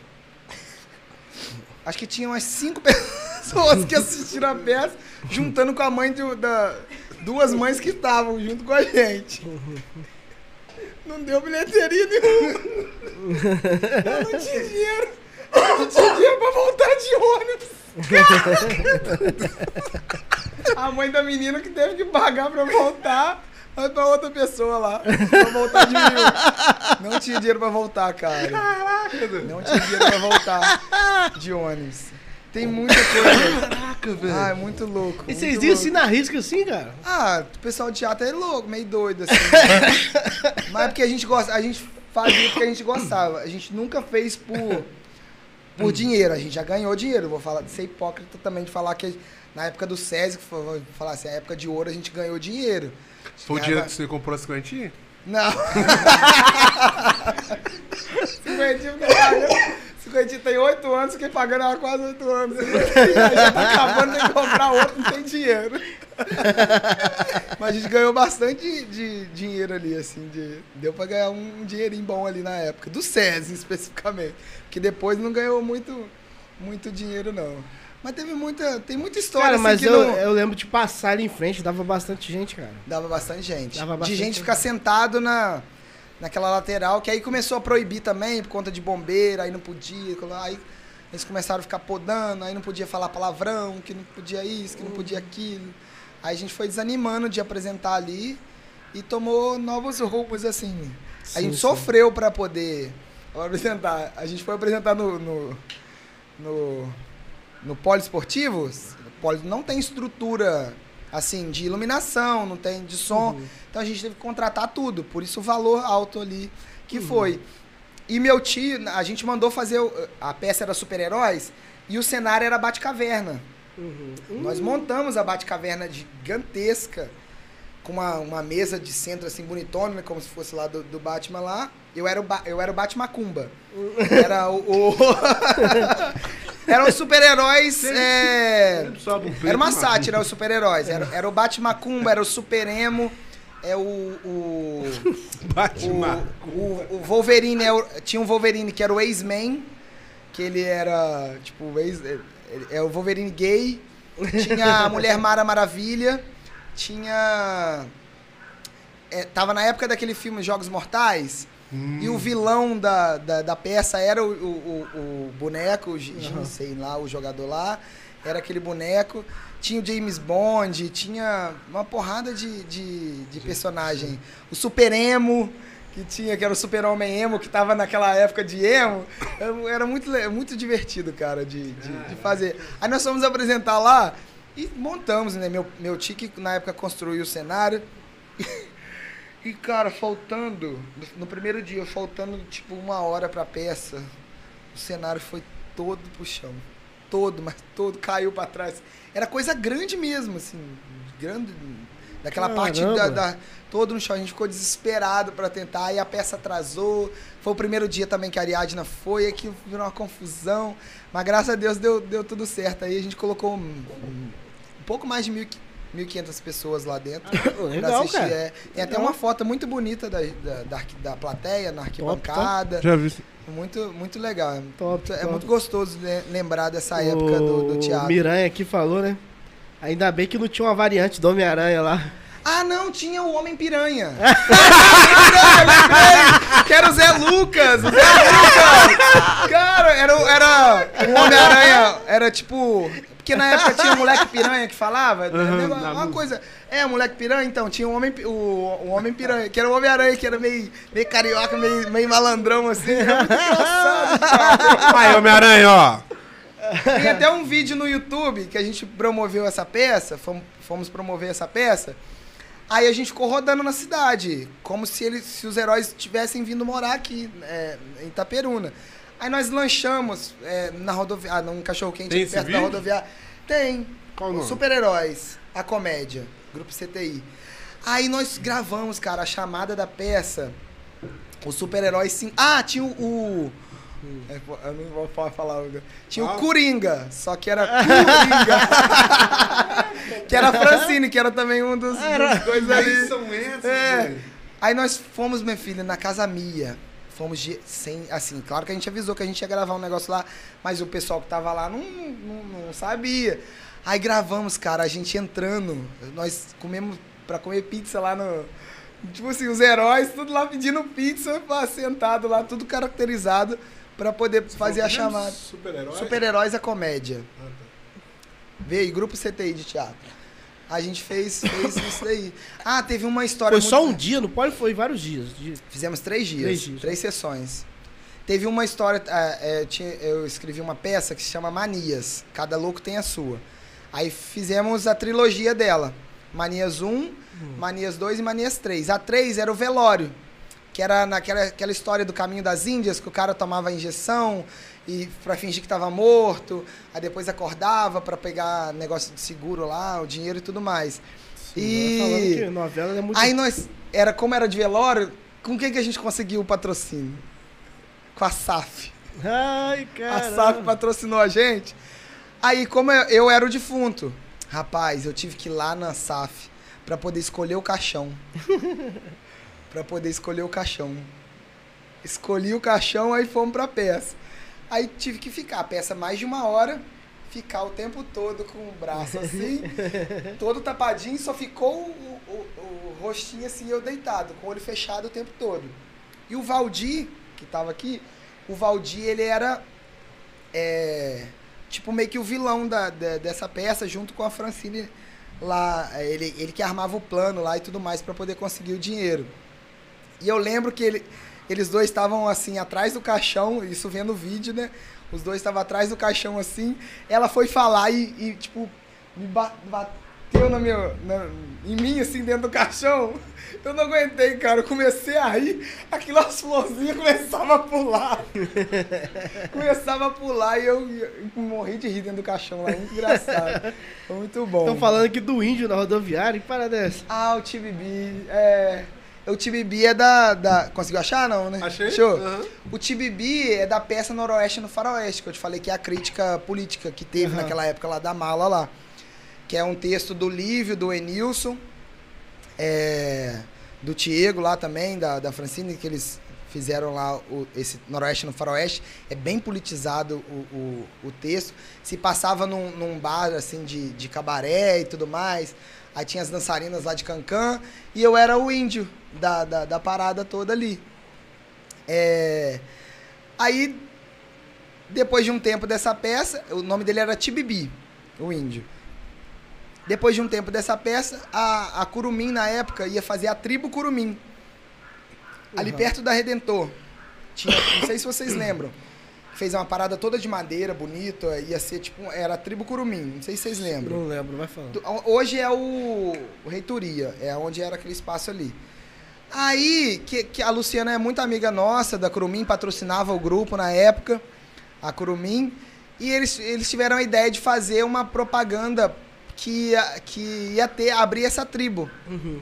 Acho que tinha umas cinco pessoas que assistiram a peça, juntando com a mãe de, da. Duas mães que estavam junto com a gente. Não deu bilheteria nenhuma. Eu não tinha dinheiro. Eu não tinha dinheiro pra voltar de ônibus. A mãe da menina que teve que pagar pra voltar. Vai pra outra pessoa lá. Pra voltar de mil. Não tinha dinheiro pra voltar, cara. Caraca, Não tinha dinheiro pra voltar de ônibus. Tem muita coisa. Caraca, velho. Ah, é muito louco. E vocês iam assim na risca assim, cara? Ah, o pessoal de teatro é louco, meio doido, assim. Mas é porque a gente gosta, a gente fazia porque a gente gostava. A gente nunca fez por, por dinheiro. A gente já ganhou dinheiro. Vou falar de ser hipócrita também de falar que na época do SESI, vou falar assim, a época de ouro a gente ganhou dinheiro. Foi o dinheiro que você comprou as correntinhas? Não. Cinquentinha tem oito anos, fiquei pagando há quase oito anos. Aí já tá acabando, tem que comprar outro, não tem dinheiro. Mas a gente ganhou bastante de, de dinheiro ali, assim. De, deu pra ganhar um dinheirinho bom ali na época. Do SESI, especificamente. Que depois não ganhou muito, muito dinheiro, não. Mas teve muita. Tem muita história Cara, assim, mas eu, não. eu lembro de passar ali em frente, dava bastante gente, cara. Dava bastante gente. Dava de bastante gente gente. ficar sentado na, naquela lateral, que aí começou a proibir também, por conta de bombeiro, aí não podia. Aí eles começaram a ficar podando, aí não podia falar palavrão, que não podia isso, que não podia aquilo. Aí a gente foi desanimando de apresentar ali e tomou novos rumos, assim. a Sim, gente sim. sofreu pra poder apresentar. A gente foi apresentar no. no, no no poliesportivo, não tem estrutura assim de iluminação, não tem de som. Então a gente teve que contratar tudo, por isso o valor alto ali que foi. E meu tio, a gente mandou fazer a peça era super-heróis e o cenário era Batcaverna. Nós montamos a Batcaverna gigantesca com uma, uma mesa de centro assim bonitona, como se fosse lá do, do Batman lá. Eu era o, ba eu era o Batmacumba. Era o, o- Eram os super-heróis. é, Era uma sátira, os super-heróis. Era, era o Batmacumba, era o Super Emo, é o. o Batman. o, o, o Wolverine, é o- tinha um Wolverine que era o ex-man, que ele era, tipo, o ex, é, é o Wolverine gay. Tinha a Mulher Mara Maravilha, tinha... é, tava na época daquele filme Jogos Mortais, e o vilão da, da, da peça era o, o, o- o boneco, o Aham. sei lá, o jogador lá, era aquele boneco. Tinha o James Bond, tinha uma porrada de, de, de personagem. O Super Emo, que tinha, que era o Super Homem Emo, que tava naquela época de emo. Era- muito, muito divertido, cara, de, de, de fazer. Aí nós fomos apresentar lá e montamos, né? Meu, meu tique na época construiu o cenário. E, cara, faltando, no- primeiro dia, faltando tipo uma hora pra peça, o cenário foi todo pro chão. Todo, mas todo caiu pra trás. Era coisa grande mesmo, assim, grande. Daquela parte da, Caramba. da- Todo no chão. A gente ficou desesperado pra tentar, e a peça atrasou. Foi o primeiro dia também que a Ariadna foi, aí que virou uma confusão. Mas graças a Deus deu, deu tudo certo. Aí a gente colocou um- um pouco mais de mil, 1.500 pessoas lá dentro. pra Legal, assistir, cara. é. Tem até Legal. uma foto muito bonita da, da, da, da plateia, na arquibancada. Já vi. Muito, muito legal. Top, é top. muito gostoso le- lembrar dessa época do, do O teatro. Miranha aqui falou, né? Ainda bem que não tinha uma variante do Homem-Aranha lá. Ah, não, tinha o Homem-Piranha. Homem-Piranha, lembrei! Que era o Zé Lucas, o Zé Lucas! Cara, era, o- era o Homem-Aranha, era tipo... Porque na época tinha o moleque piranha que falava, lembra? uma coisa... É, moleque piranha, então, tinha o homem, o, o homem piranha, que era o Homem-Aranha, que era meio, meio carioca, meio, meio malandrão, assim. Era muito engraçado, cara. Aí, Homem-Aranha, ó. Tem até um vídeo no YouTube que a gente promoveu essa peça, fomos, fomos promover essa peça. Aí a gente ficou rodando na cidade, como se eles, se os heróis tivessem vindo morar aqui, é, em Itaperuna. Aí nós lanchamos é, na rodoviária, ah, num aqui esse perto da vídeo? rodoviária. Tem. Qual o nome? Super-heróis, a comédia, grupo CTI. Aí nós gravamos, cara, a chamada da peça. Os super-heróis sim. Ah, tinha o. o- é, eu não vou fa- falar. o- Tinha Ah. o Coringa, só que era Coringa. que era a Francine, que era também um dos, dos coisas ali. são essas, É. Aí nós fomos, minha filha, na Casa Mia. Fomos de, sem, assim, claro que a gente avisou que a gente ia gravar um negócio lá, mas o pessoal que tava lá não, não, não sabia. Aí gravamos, cara, a gente entrando, nós comemos pra comer pizza lá no. Tipo assim, os heróis, tudo lá pedindo pizza, sentado lá, tudo caracterizado pra poder fazer a chamada. Super-herói? Super-heróis a comédia. Veio, grupo CTI de teatro. A gente fez, fez isso daí. Ah, teve uma história. Foi só um muito- dia, no Poli foi vários dias. Fizemos três dias, Três três, dias. sessões. Teve uma história, ah, é, tinha- eu escrevi uma peça que se chama Manias. Cada louco tem a sua. Aí fizemos a trilogia dela. Manias 1, Manias 2 e Manias 3. A 3 era o velório. Que era naquela aquela história do caminho das Índias, que o cara tomava a injeção e pra fingir que tava morto, aí depois acordava pra pegar negócio de seguro lá, o dinheiro e tudo mais. Sim, e que novela é muito. Aí nós, era como era de velório, com quem que a gente conseguiu o patrocínio? Com a SAF. Ai, A cara. SAF patrocinou a gente. Aí, como eu, eu era o defunto, rapaz, eu tive que ir lá na SAF pra poder escolher o caixão. pra poder escolher o caixão. Escolhi o caixão, aí fomos pra peça. Aí tive que ficar a peça mais de uma hora, ficar o tempo todo com o braço assim, todo tapadinho, só ficou o, o- o rostinho assim, eu deitado, com o olho fechado o tempo todo. E o Valdir, que tava aqui, o Valdir, ele era é, tipo meio que o vilão da, da- dessa peça, junto com a Francine lá. é, Ele, ele que armava o plano lá e tudo mais para poder conseguir o dinheiro. E eu lembro que ele- eles dois estavam assim atrás do caixão, isso vendo o vídeo, né? Os dois estavam atrás do caixão assim. Ela foi falar e, e, tipo, me ba- bateu na minha, na- em mim, assim, dentro do caixão. Eu não aguentei, cara. Eu comecei a rir, aquelas florzinhas começavam a pular. Começava a pular e eu, eu morri de rir dentro do caixão lá. Muito engraçado. Foi muito bom. Estão falando aqui do índio na rodoviária, que parada é essa? Ah, o TBB. É. O TBB é da, da. Conseguiu achar, não, né? Achei. Achou? Aham. O TBB é da peça Noroeste no Faroeste, que eu te falei que é a crítica política que teve Aham. naquela época lá da mala lá. Que é um texto do Lívio, do Enilson, é, do Diego lá também, da, da Francine, que eles fizeram lá o, esse Noroeste no Faroeste. É bem politizado o, o, o texto. Se passava num, num bar assim de, de cabaré e tudo mais. Aí tinha as dançarinas lá de Cancã. E eu era o índio da, da, da parada toda ali. É, aí, depois de um tempo dessa peça, o nome dele era Tibibi, o índio. Depois de um tempo dessa peça, a, a Curumim, na época, ia fazer a tribo Curumim. Ali Uhum. perto da Redentor. Tinha, não sei se vocês lembram. Fez uma parada toda de madeira, bonita. Ia ser tipo. Era a tribo Curumim. Não sei se vocês lembram. Não lembro, vai falando. Do- Hoje é o, o Reitoria, é onde era aquele espaço ali. Aí, que, que a Luciana é muito amiga nossa, da Curumim, patrocinava o grupo na época, a Curumim, e eles, eles tiveram a ideia de fazer uma propaganda que ia, que ia ter, abrir essa tribo. Uhum.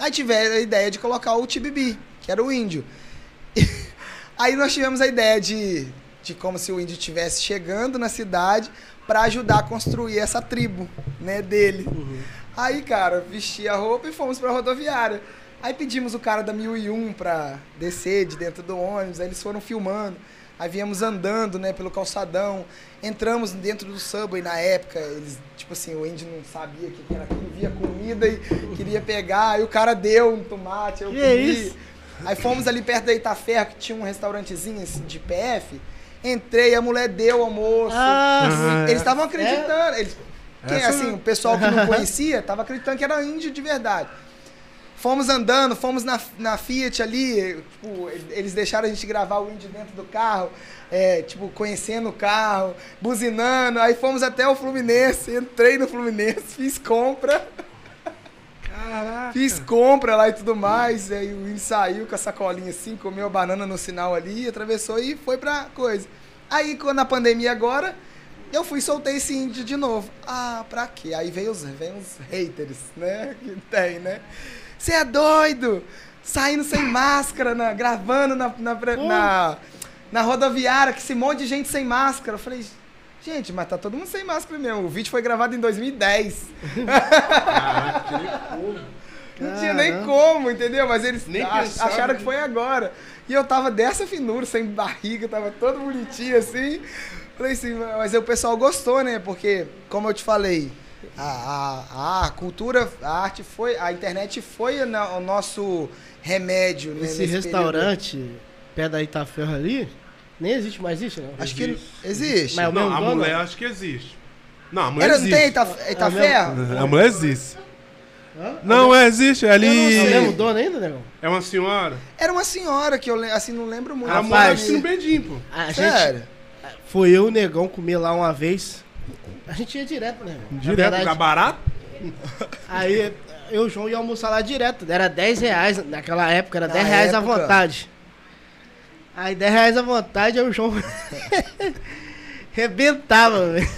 Aí tiveram a ideia de colocar o Tibibi, que era o índio. Aí nós tivemos a ideia de, de como se o índio estivesse chegando na cidade para ajudar a construir essa tribo, né, dele. Aí, cara, vesti a roupa e fomos pra rodoviária. Aí pedimos o cara da 1001 pra descer de dentro do ônibus, aí eles foram filmando. Aí viemos andando, né, pelo calçadão. Entramos dentro do subway na época, eles, tipo assim, o índio não sabia o que era aquilo, via comida e queria pegar, aí o cara deu um tomate, eu Que comi. isso? Aí fomos ali perto da Itaferra, que tinha um restaurantezinho assim, de PF. Entrei, a mulher deu almoço. Ah, Ah, Eles estavam acreditando. Eles, quem, Essa- assim, o pessoal que não conhecia tava acreditando que era índio de verdade. Fomos andando, fomos na, na Fiat ali, tipo, eles deixaram a gente gravar o índio dentro do carro, é, tipo, conhecendo o carro, buzinando. Aí fomos até o Fluminense, entrei no Fluminense, fiz compra. Caraca. Fiz compra lá e tudo mais. Aí o Will saiu com a sacolinha assim, comeu a banana no sinal ali, atravessou e foi pra coisa. Aí, quando a pandemia agora, eu fui e soltei esse índio de novo. Ah, pra quê? Aí veio os, veio os haters, né? Que tem, né? Você é doido? Saindo sem máscara, na- gravando na, na, na, na rodoviária, que esse monte de gente sem máscara. Eu falei, gente, mas tá todo mundo sem máscara mesmo. O vídeo foi gravado em 2010. Caraca, nem como. Não tinha nem como, entendeu? Mas eles Nem ach- pensaram acharam que foi agora. E eu tava dessa finura, sem barriga, tava todo bonitinho assim. Falei assim, mas o pessoal gostou, né? Porque, como eu te falei, a, a, a cultura, a arte foi, a internet foi o nosso remédio. né, Esse nesse restaurante, perto da Itaferra ali, nem existe mais, existe, não? período. Acho que existe. Mas- É o Não, mesmo a dono? mulher acho que existe. Não, a mulher Era, não existe. tem Ita, Itaferra? A mulher existe. Hã? Não, é, existe. É ali. não É o mesmo dono ainda, negão? É uma senhora. Era uma senhora que eu le- assim não lembro muito. Ela Rapaz. mora aqui no Bedim, pô. A gente, Sério? foi eu e o negão comer lá uma vez. A gente ia direto, né? Na Direto, verdade, ficar barato. Aí eu e o João ia almoçar lá direto. Era 10 reais. Naquela época era Na 10 reais à época. vontade. Aí 10 reais à vontade, aí o João rebentava, velho.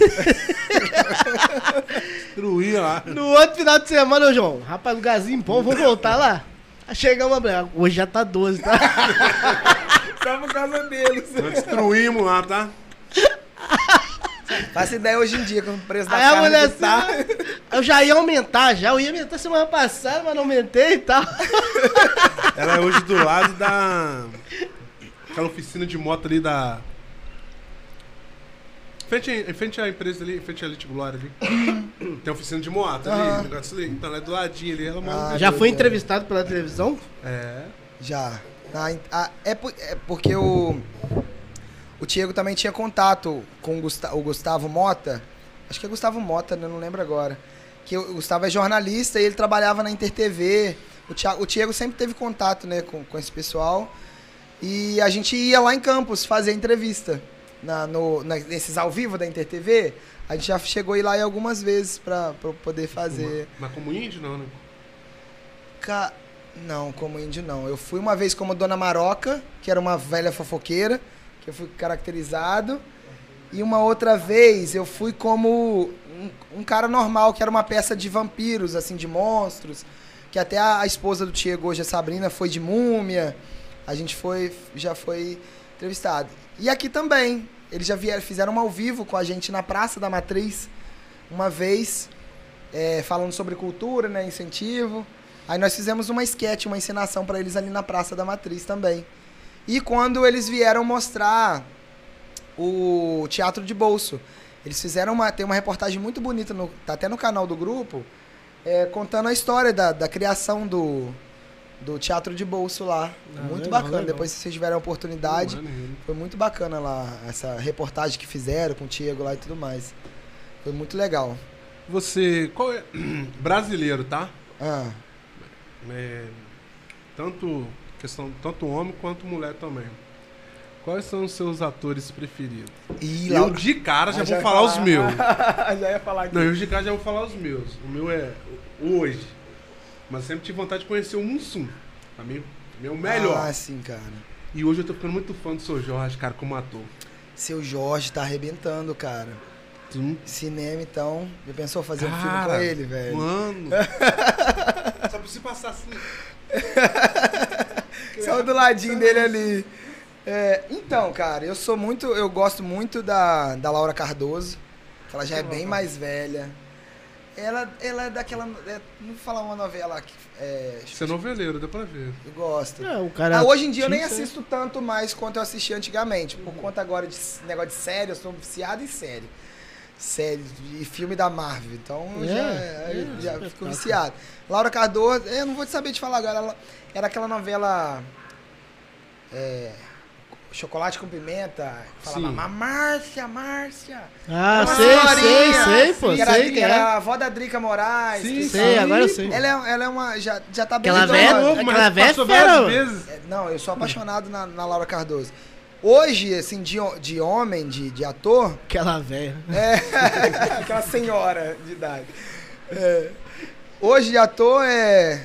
Destruía lá. No outro final de semana, ô João, rapaz, lugarzinho bom, vamos voltar lá. Aí chegamos, a- hoje já tá 12, tá? Só por causa deles. Nós destruímos lá, tá? Faça ideia hoje em dia com o preço da Aí a carne mulher que tá. assim, eu já ia aumentar, já. Eu ia aumentar semana passada, mas não aumentei e tal. Ela é hoje do lado da. Aquela oficina de moto ali da. Frente, em frente à empresa ali, em frente à Elite Glória ali. Tem oficina de moto ali, Aham. negócio ali. Então ela é do ladinho ali, ela mora. Ah, já foi entrevistado pela televisão? É. Já. Ah, en- ah, é, por- é porque o. O Diego também tinha contato com o, Gusta- o Gustavo Mota. Acho que é Gustavo Mota, né? Não lembro agora. Que o Gustavo é jornalista e ele trabalhava na InterTV. O Thiago, o Diego sempre teve contato, né, com, com esse pessoal. E a gente ia lá em Campos fazer entrevista. Na, no, na- nesses ao vivo da InterTV. A gente já chegou a ir lá em algumas vezes pra, pra poder fazer. Mas como índio, não, né? Ca... Não, como índio não. Eu fui uma vez como Dona Maroca, que era uma velha fofoqueira, que eu fui caracterizado. E uma outra vez eu fui como um, um cara normal, que era uma peça de vampiros, assim, de monstros. Que até a, a esposa do Diego hoje, a Sabrina, foi de múmia. A gente foi, já foi entrevistado. E aqui também. Eles já vieram, fizeram um ao vivo com a gente na Praça da Matriz, uma vez, é, falando sobre cultura, né, incentivo. Aí nós fizemos uma sketch, uma encenação pra eles ali na Praça da Matriz também. E quando eles vieram mostrar o Teatro de Bolso, eles fizeram uma, tem uma reportagem muito bonita, no, tá até no canal do grupo, é, contando a história da, da criação do, do Teatro de Bolso lá. Ah, muito legal, bacana. legal. Depois, se vocês tiverem a oportunidade, foi muito bacana lá, essa reportagem que fizeram com o Diego lá e tudo mais. Foi muito legal. Você. Qual é. Brasileiro, tá? Ah, É, tanto questão tanto homem quanto mulher também. Quais são os seus atores preferidos? Eu lá... de cara já Ah, vou ia falar os meus. já ia falar aqui. Não, eu de cara já vou falar os meus. O meu é hoje. Mas sempre tive vontade de conhecer o Mussum. Pra mim, pra o melhor. Ah, sim, cara. E hoje eu tô ficando muito fã do Sr. Jorge, cara, como ator. Seu Jorge tá arrebentando, cara. Hum, Cinema, então. Já pensou fazer um filme com Cara, ele, velho? Mano. Só preciso passar assim. Só do ladinho dele ali. É, então, cara, eu sou muito. Eu gosto muito da, da Laura Cardoso. Ela já é bem mais velha. Ela, ela é daquela. É, não falar uma novela que. É, Você é noveleiro, dá pra ver. eu gosto. É, o cara. Ah, hoje em dia eu nem assisto tanto mais quanto eu assistia antigamente. Por conta agora de negócio de série, eu sou viciado em série. Série e filme da Marvel. Então eu É, já, é, eu já espetáculo. fico viciado. Laura Cardoso, eu não vou te saber te falar agora. Ela, era aquela novela. é, Chocolate com pimenta. Falava, Sim. "Mas Márcia, Márcia. Ah, sei, sei, sei, pô. que era, Sei que era é. a avó da Drica Moraes. Sim, Sei, agora eu sei. Ela é, ela é uma. Já, já tá bem Aquela velha- novo, aquela velha passou fera, vezes. É, Não, eu sou apaixonado na, na Laura Cardoso. Hoje, assim, de, de homem, de, de ator, Aquela velha. é aquela senhora de idade. É, hoje, de ator, é.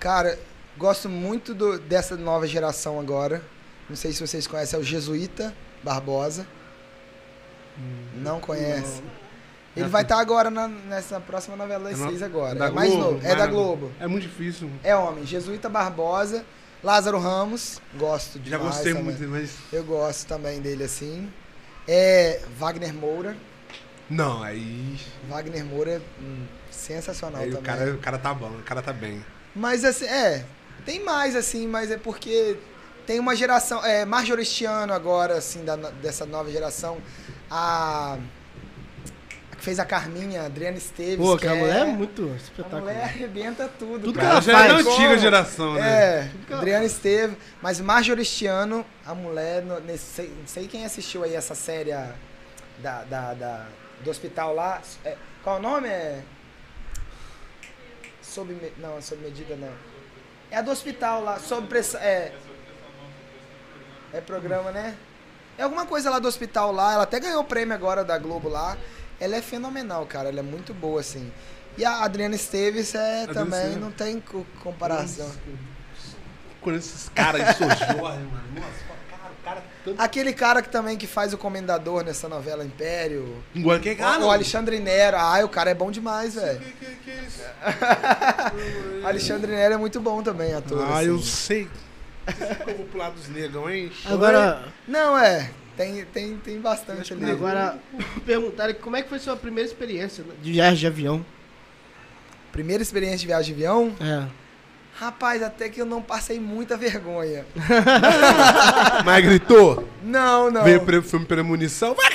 Cara, gosto muito do- dessa nova geração agora. Não sei se vocês conhecem, é o Jesuíta Barbosa. Não conhece. Ele vai estar agora na- nessa próxima novela das É seis agora. da é mais Globo, novo. É da não- Globo. É muito difícil. É homem. Jesuíta Barbosa. Lázaro Ramos. Gosto Já demais gostei também. muito, mas. Eu gosto também dele assim. É Wagner Moura. Não, aí. Wagner Moura, hum, sensacional aí o, também. cara, o cara tá bom, o cara tá bem. Mas assim, é, tem mais assim, mas é porque tem uma geração, é, Marjoristiano agora, assim, da, dessa nova geração. A, a que fez a Carminha, Adriana Esteves. Pô, que aquela mulher é muito A mulher espetacular. arrebenta tudo. Tudo cara. que ela já é da faz. antiga geração, né? É, Adriana Esteves. Mas Marjoristiano, a mulher, no, nesse, sei, não sei quem assistiu aí essa série a- da, da, da- do hospital lá. É, qual o nome? É. Sob. Não, sob medida não. É a do hospital lá, sob pressão. É. É programa, né? É alguma coisa lá do hospital lá. Ela até ganhou o prêmio agora da Globo lá. Ela é fenomenal, cara. Ela é muito boa, assim. E a Adriana Esteves é Adriana também, Esteves. não tem co- comparação. Conheço esses caras de mano. Nossa, cara, o cara tanto. Aquele cara que também que faz o comendador nessa novela Império. Quem é que o Alexandre Nero. Ai, o cara é bom demais, velho. Que, que, que é isso? Alexandre Nero é muito bom também, ator. Ah, assim. eu sei. Eu vou pro lado dos negão, hein? Agora, Não, é. Tem, tem, tem bastante ali. agora perguntaram como é que foi sua primeira experiência de viagem de avião. Primeira experiência de viagem de avião. É. Rapaz, até que eu não passei muita vergonha. Mas gritou. Não, não. Veio pre filme premonição. Vai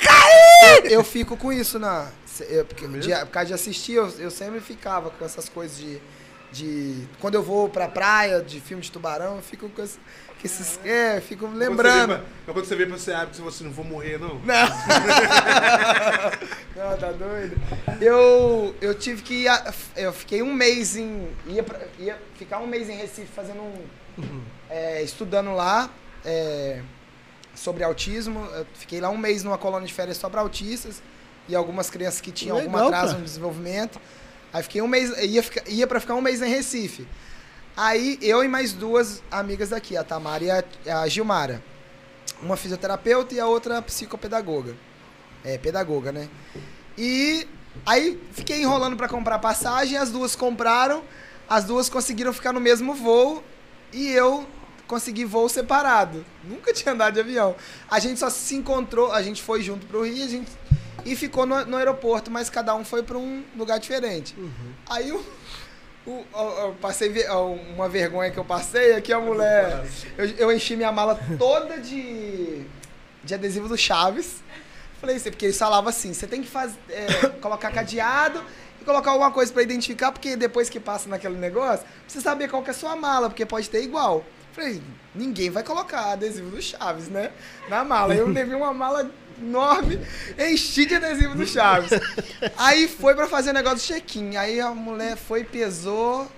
Eu fico com isso na. eu- porque de, por causa de assistir, eu, eu sempre ficava com essas coisas de. De quando eu vou pra praia, de filme de tubarão, eu fico com, esse- com esses. É, eu fico lembrando. Mas quando você vê pra você abre que você não vou morrer, não. Não. não, tá doido? Eu, eu tive que ir. a- eu fiquei um mês em. Ia, pra- ia ficar um mês em Recife fazendo um. é, estudando lá é, sobre autismo. Eu fiquei lá um mês numa colônia de férias só para autistas e algumas crianças que tinham algum Legal, atraso cara. no desenvolvimento. Aí fiquei um mês. Ia, ficar, ia para ficar um mês em Recife. Aí eu e mais duas amigas daqui, a Tamara e a, a Gilmara. Uma fisioterapeuta e a outra psicopedagoga. É, pedagoga, né? E aí fiquei enrolando pra comprar passagem, as duas compraram, as duas conseguiram ficar no mesmo voo e eu consegui voo separado. Nunca tinha andado de avião. A gente só se encontrou, a gente foi junto pro Rio a gente, e ficou no, no aeroporto, mas cada um foi pra um lugar diferente. Aí o, o- eu passei uma vergonha que eu passei é que a mulher. Eu, eu enchi minha mala toda de, de adesivo do Chaves. Falei isso, porque eles falavam assim: você tem que faz, é, colocar cadeado e colocar alguma coisa pra identificar, porque depois que passa naquele negócio, você saber qual que é a sua mala, porque pode ter igual. Falei, ninguém vai colocar adesivo do Chaves, né? Na mala. Eu levei uma mala enorme, enchi de adesivo do Chaves. Aí foi pra fazer o negócio do check-in. Aí a mulher foi, pesou.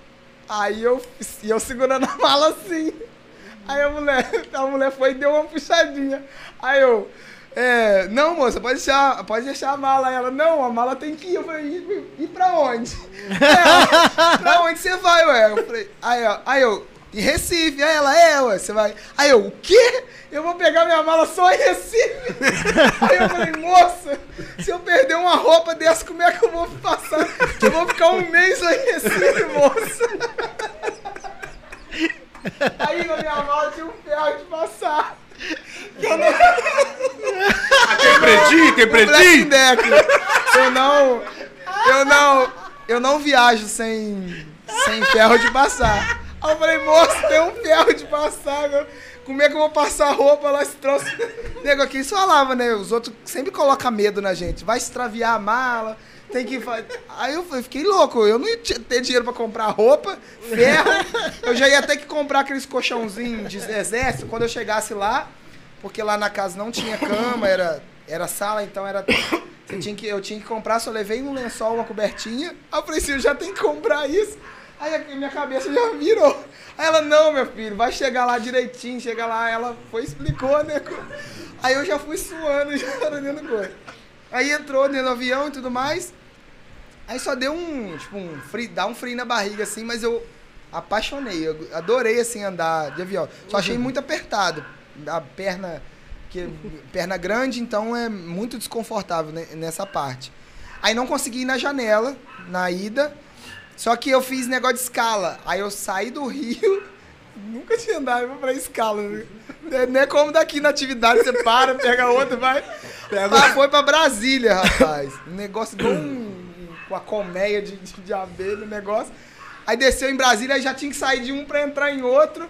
Aí eu, e eu segurando a mala assim. Aí a mulher, a mulher foi e deu uma puxadinha. Aí eu, é, não, moça, pode deixar, pode deixar a mala. Aí ela, não, a mala tem que ir. Eu falei, e pra onde? Ela, pra onde você vai, ué? Eu falei, aí, ó, aí eu, em Recife. Aí ela, é, ué, você vai. Aí eu, o quê? Eu vou pegar minha mala só em Recife? Aí eu falei, moça, se eu perder uma roupa dessa, como é que eu vou passar? Eu vou ficar um mês lá em Recife, moça. Aí na minha mala tinha um ferro de passar. Tem pretinho? Tem Um Black pretinho? Eu não. Eu não. Eu não viajo sem. sem ferro de passar. Aí eu falei, moço, tem um ferro de passar. meu. Como é que eu vou passar roupa lá se trouxe. Nego aqui eles falavam, né? Os outros sempre colocam medo na gente. Vai extraviar a mala. Tem que Aí eu fiquei louco. Eu não ia te- ter dinheiro pra comprar roupa, ferro. Eu já ia ter que comprar aqueles colchãozinhos de exército quando eu chegasse lá. Porque lá na casa não tinha cama, era, era sala, então era. Tinha que, eu tinha que comprar, só levei um lençol, uma cobertinha. Aí eu falei assim, eu já tenho que comprar isso. Aí a minha cabeça já virou. Aí ela, não, meu filho, vai chegar lá direitinho, chega lá, ela foi, explicou, né? Aí eu já fui suando, já dentro coisa. Aí entrou dentro do avião e tudo mais. Aí só deu um, tipo, um frio, dá um frio na barriga, assim, mas eu apaixonei. Eu adorei, assim, andar de avião. Só achei muito apertado. A perna, que, perna grande, então é muito desconfortável né, nessa parte. Aí não consegui ir na janela, na ida. Só que eu fiz negócio de escala. Aí eu saí do Rio, nunca tinha andado pra escala. né? Não é como daqui na atividade, você para, pega outro, vai. Ah, foi pra Brasília, rapaz. Um negócio igual um, com a colmeia de, de, de abelha, um negócio. Aí desceu em Brasília, aí já tinha que sair de um pra entrar em outro.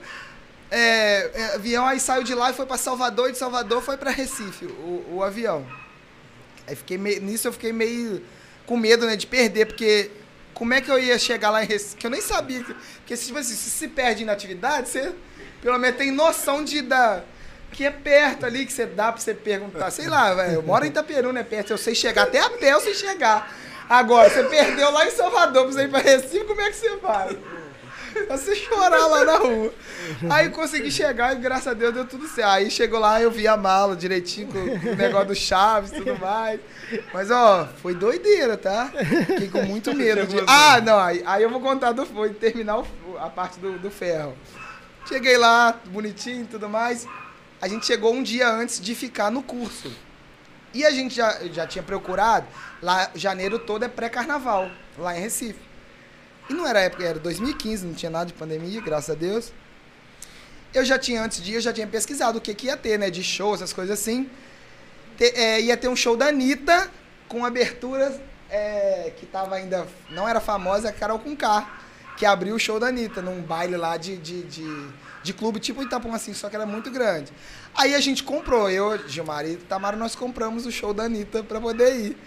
É, é, avião aí saiu de lá e foi pra Salvador, e de Salvador foi pra Recife, o, o avião. Aí fiquei meio, nisso eu fiquei meio com medo, né, de perder, porque como é que eu ia chegar lá em Recife? Que eu nem sabia. que- Porque tipo assim, se se perde na atividade, você pelo menos tem noção de dar. Que é perto ali, que você dá pra você perguntar. Sei lá, velho. Eu moro em Itaperu, né? Perto. Eu sei chegar. Até a pé eu sei chegar. Agora, você perdeu lá em Salvador pra você ir pra Recife, como é que você vai? Você chorar lá na rua. Aí consegui chegar e graças a Deus deu tudo certo. Aí chegou lá, eu vi a mala direitinho com o negócio do Chaves e tudo mais. Mas ó, foi doideira, tá? Fiquei com muito medo de. Ah, não, aí, aí eu vou contar do foi terminar o- a parte do, do ferro. Cheguei lá, bonitinho e tudo mais. A gente chegou um dia antes de ficar no curso. E a gente já, já tinha procurado, lá janeiro todo é pré-carnaval, lá em Recife. E não era época, era 2015, não tinha nada de pandemia, graças a Deus. Eu já tinha, antes de eu já tinha pesquisado o que, que ia ter, né? De show, essas coisas assim. Te- é, ia ter um show da Anitta com aberturas é, que tava ainda. Não era famosa, a Carol com K, que abriu o show da Anitta num baile lá de, de, de, de clube, tipo Itapum, assim, só que era muito grande. Aí a gente comprou, eu, Gilmar e Tamara, nós compramos o show da Anitta pra poder ir.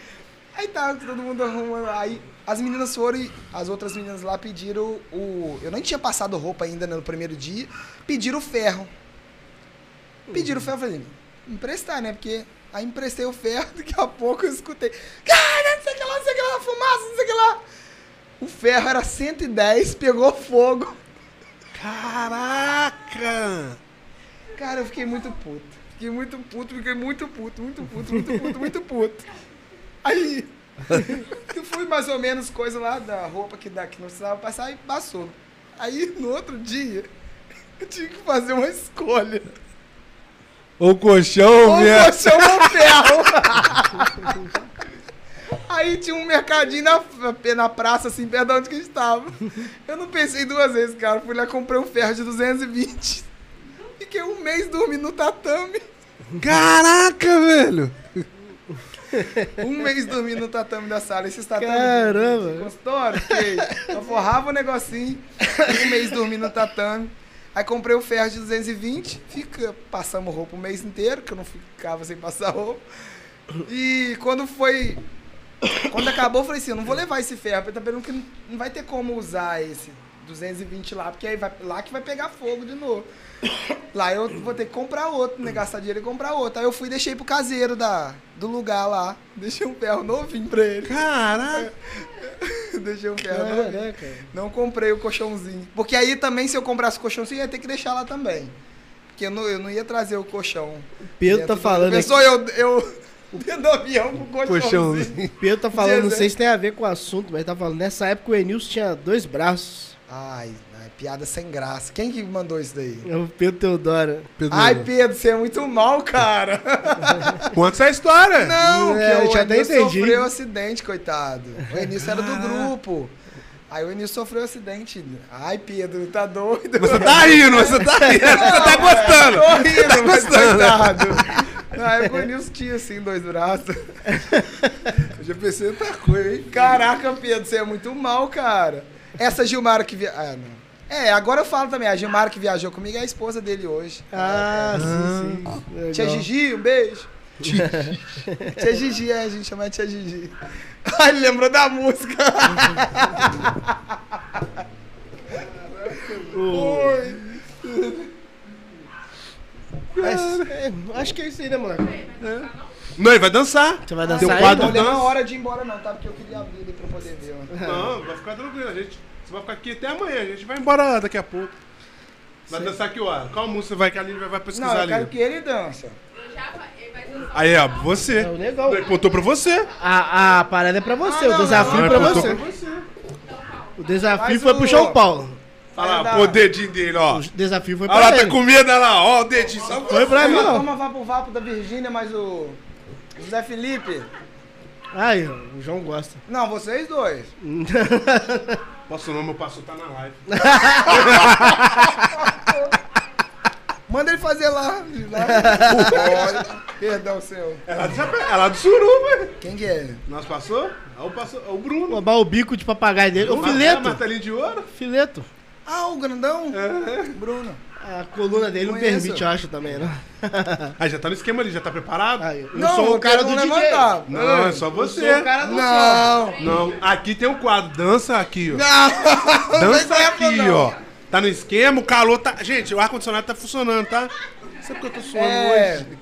Aí tá, todo mundo arrumando. Aí as meninas foram e as outras meninas lá pediram o. Eu nem tinha passado roupa ainda no primeiro dia. Pediram o ferro. Pediram o ferro, eu falei, emprestar, né? Porque aí emprestei o ferro, daqui a pouco eu escutei. Cara, não sei o que lá, não sei o que lá, fumaça, não sei o que lá. O ferro era 110, pegou fogo. Caraca! Cara, eu fiquei muito puto. Fiquei muito puto, fiquei muito puto, muito puto, muito puto, muito puto. Aí, fui mais ou menos coisa lá da roupa que, da, que não precisava passar e passou. Aí, no outro dia, eu tive que fazer uma escolha. O colchão, Ou minha. colchão ou ferro. Aí tinha um mercadinho na, na praça, assim, perto de onde que a gente tava. Eu não pensei duas vezes, cara. Fui lá, comprei um ferro de 220. Fiquei um mês dormindo no tatame. Caraca, velho! Um mês dormindo no tatame da sala. Esses tatames Caramba. de consultório. Eu forrava o negocinho. Um mês dormindo no tatame. Aí comprei o ferro de 220. Fica, passamos roupa o mês inteiro, que eu não ficava sem passar roupa. E quando foi. Quando acabou, eu falei assim: eu não vou levar esse ferro, porque tá vendo que não vai ter como usar esse 220 lá, porque aí vai, lá que vai pegar fogo de novo. Lá eu vou ter que comprar outro, né? Gastar dinheiro e comprar outro. Aí eu fui e deixei pro caseiro da, do lugar lá. Deixei um ferro novinho pra ele. Caraca! deixei um ferro novinho. Caraca. Não comprei o colchãozinho. Porque aí também, se eu comprasse o colchãozinho, ia ter que deixar lá também. Porque eu não, eu não ia trazer o colchão. Pedro tá do- falando. Pensou eu, eu dentro do avião com o colchãozinho. Colchãozinho. Pedro tá falando, não sei se tem a ver com o assunto, mas tá falando, nessa época o Enilson tinha dois braços. Ai, ai, piada sem graça. Quem que mandou isso daí? É o Pedro Teodoro. Pedro, Ai, Pedro, você é muito mal, cara. Conta essa história! Não, É, que o já até Enilson entendi. sofreu acidente, coitado. O Enilson era do grupo. Aí o Enilson sofreu acidente. Ai, Pedro, tá doido. Você tá rindo, você tá rindo, você tá gostando! Tô rindo, Tá mas gostando. coitado. Na época o Enilson tinha assim, dois braços. Eu já pensei em outra coisa, hein? Caraca, Pedro, você é muito mal, cara. Essa Gilmara que via... Ah, não. É, agora eu falo também. A Gilmara que viajou comigo é a esposa dele hoje. Ah, sim, sim. Legal. Tia Gigi, um beijo. Tia Gigi, é, a gente chama de Tia Gigi. Ai, ele lembrou da música. Oi. Mas, é, acho que é isso aí, né, moleque? Não, ele vai dançar. Você vai Tem dançar um aí, quadro Não então? na dança. hora de ir embora não, tá? Porque eu queria abrir ele pra poder ver. ó. Não, vai ficar tranquilo, a gente. Você vai ficar aqui até amanhã, a gente vai embora daqui a pouco. Vai dançar que hora? Qual música vai que a Aline vai, vai pesquisar Não, eu ali? quero que ele dança. Aí, ó, você. É o legal. Ele contou pra você. A, a parada é pra você, Ah, o não, desafio não, pra Ele contou você. pra você. O desafio Mas foi o- pro João Paulo. Olha lá, pô, o dedinho dele, ó. O desafio foi Olha pra lá, tá ele. com medo, olha lá, ó, o dedinho. Só Foi pra mim, Vamos, não. vamos vapo vapo da Virgínia, mas o José Felipe. Ai, o João gosta. Não, vocês dois. Posso não, meu pastor tá na live. Manda ele fazer lá. lá. Perdão, seu. É lá do, é lá do Suruba. Quem que é? Nós passou? É o, passou, é o Bruno. Roubar o bico de papagaio dele. O É, fileto. martelinho de ouro. Fileto. Ah, o grandão? Bruno. A coluna dele não Conheço. permite, eu acho, também, né? Aí já tá no esquema ali, já tá preparado? Eu Não, sou o cara do não DJ. levantar. Não, é só Eu você. sou o cara do som. Não. Não, aqui tem um quadro, dança aqui, ó. Não. Dança Não aqui, não. ó. Tá no esquema, o calor tá. Gente, o ar-condicionado tá funcionando, tá? Sabe que eu tô suando É. hoje?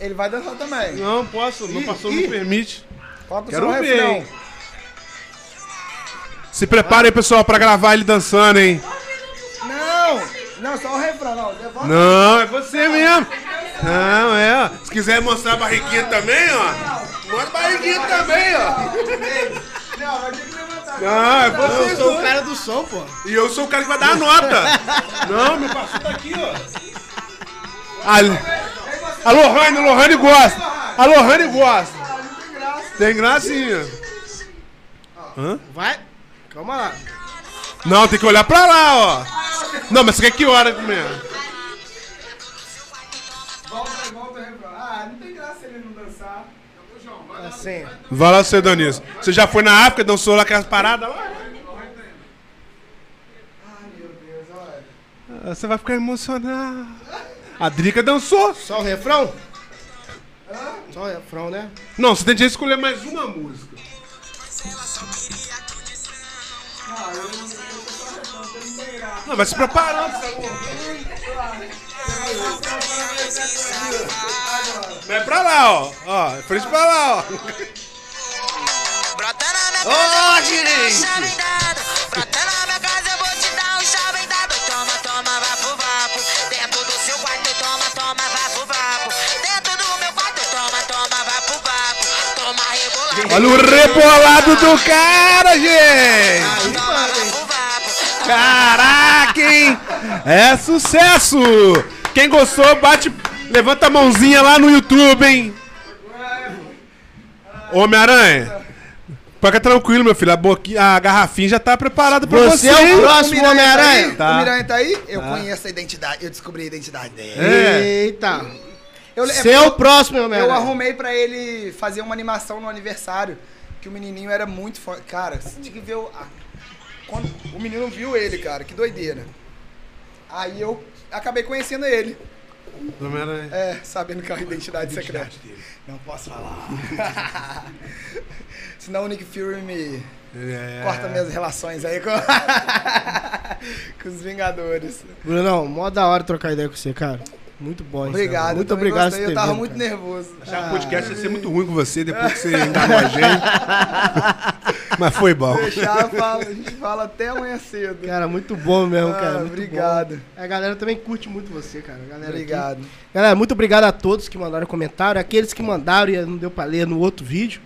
Ele vai dançar também. Não, posso, Ih, pastor ih. não permite. O Quero seu ver, refrão. hein? Se prepara aí, pessoal, pra gravar ele dançando, hein? Não. Só o refrão. Não, levanta. Não, é você mesmo. Não, é, ó. Se quiser mostrar a barriguinha também, ó. Mostra a barriguinha também, ó. Não, vai ter que levantar. Não, é Eu você. sou o cara do som, pô. E eu sou o cara que vai dar a nota. Não, meu pastor tá aqui, ó. Ali. A Lohane, a Lohane gosta. A Lohane gosta. Tem gracinha. Hã? Vai. Calma lá. Não, tem que olhar pra lá, ó. Não, mas você quer que hora comer? Volta, volta. Ah, não tem graça ele não dançar. Assim. Vai lá, você, Danilo. Você já foi na África, dançou lá aquelas paradas lá? Ai, meu Deus, olha. Você vai ficar emocionado. A Drica dançou. Só o refrão? Só o refrão, né? Não, você tem que escolher mais uma música. Ah, não vai se preparando. Vai pra lá, ó. Ó, frente pra lá, ó. Ô, casa, gente! Olha o rebolado do cara, gente. Caraca, hein? É sucesso! Quem gostou, bate. Levanta a mãozinha lá no YouTube, hein? Homem-Aranha. Fica tranquilo, meu filho. A, boquinha, a garrafinha já tá preparada pra você. Você é o próximo Miranha Homem-Aranha. Tá aí? Tá. O Miranha tá aí? Eu conheço a identidade, eu descobri a identidade dele. É. Eita. Eu, Você é o próximo eu, Homem-Aranha. eu arrumei pra ele fazer uma animação no aniversário, que o menininho era muito forte. Cara, você tinha que ver o... a- quando o menino viu ele, cara, que doideira. Aí eu acabei conhecendo ele. Homem-Aranha. É, sabendo que é a identidade secreta. Não posso falar. Senão o Nick Fury me É. corta minhas relações aí com, com os Vingadores. Brunão, mó da hora trocar ideia com você, cara. Muito bom, hein, Obrigado. Muito obrigado gostei, Eu tava vindo, muito cara. nervoso. Achava que o podcast ia ser muito ruim com você depois que você enganou a gente. Mas foi bom. Deixar, fala, a gente fala até amanhã cedo. Cara, muito bom mesmo, Ah, cara. muito obrigado. bom. A galera também curte muito você, cara. Galera aqui. Obrigado. Galera, muito obrigado a todos que mandaram comentário. Aqueles que mandaram e não deu pra ler no outro vídeo.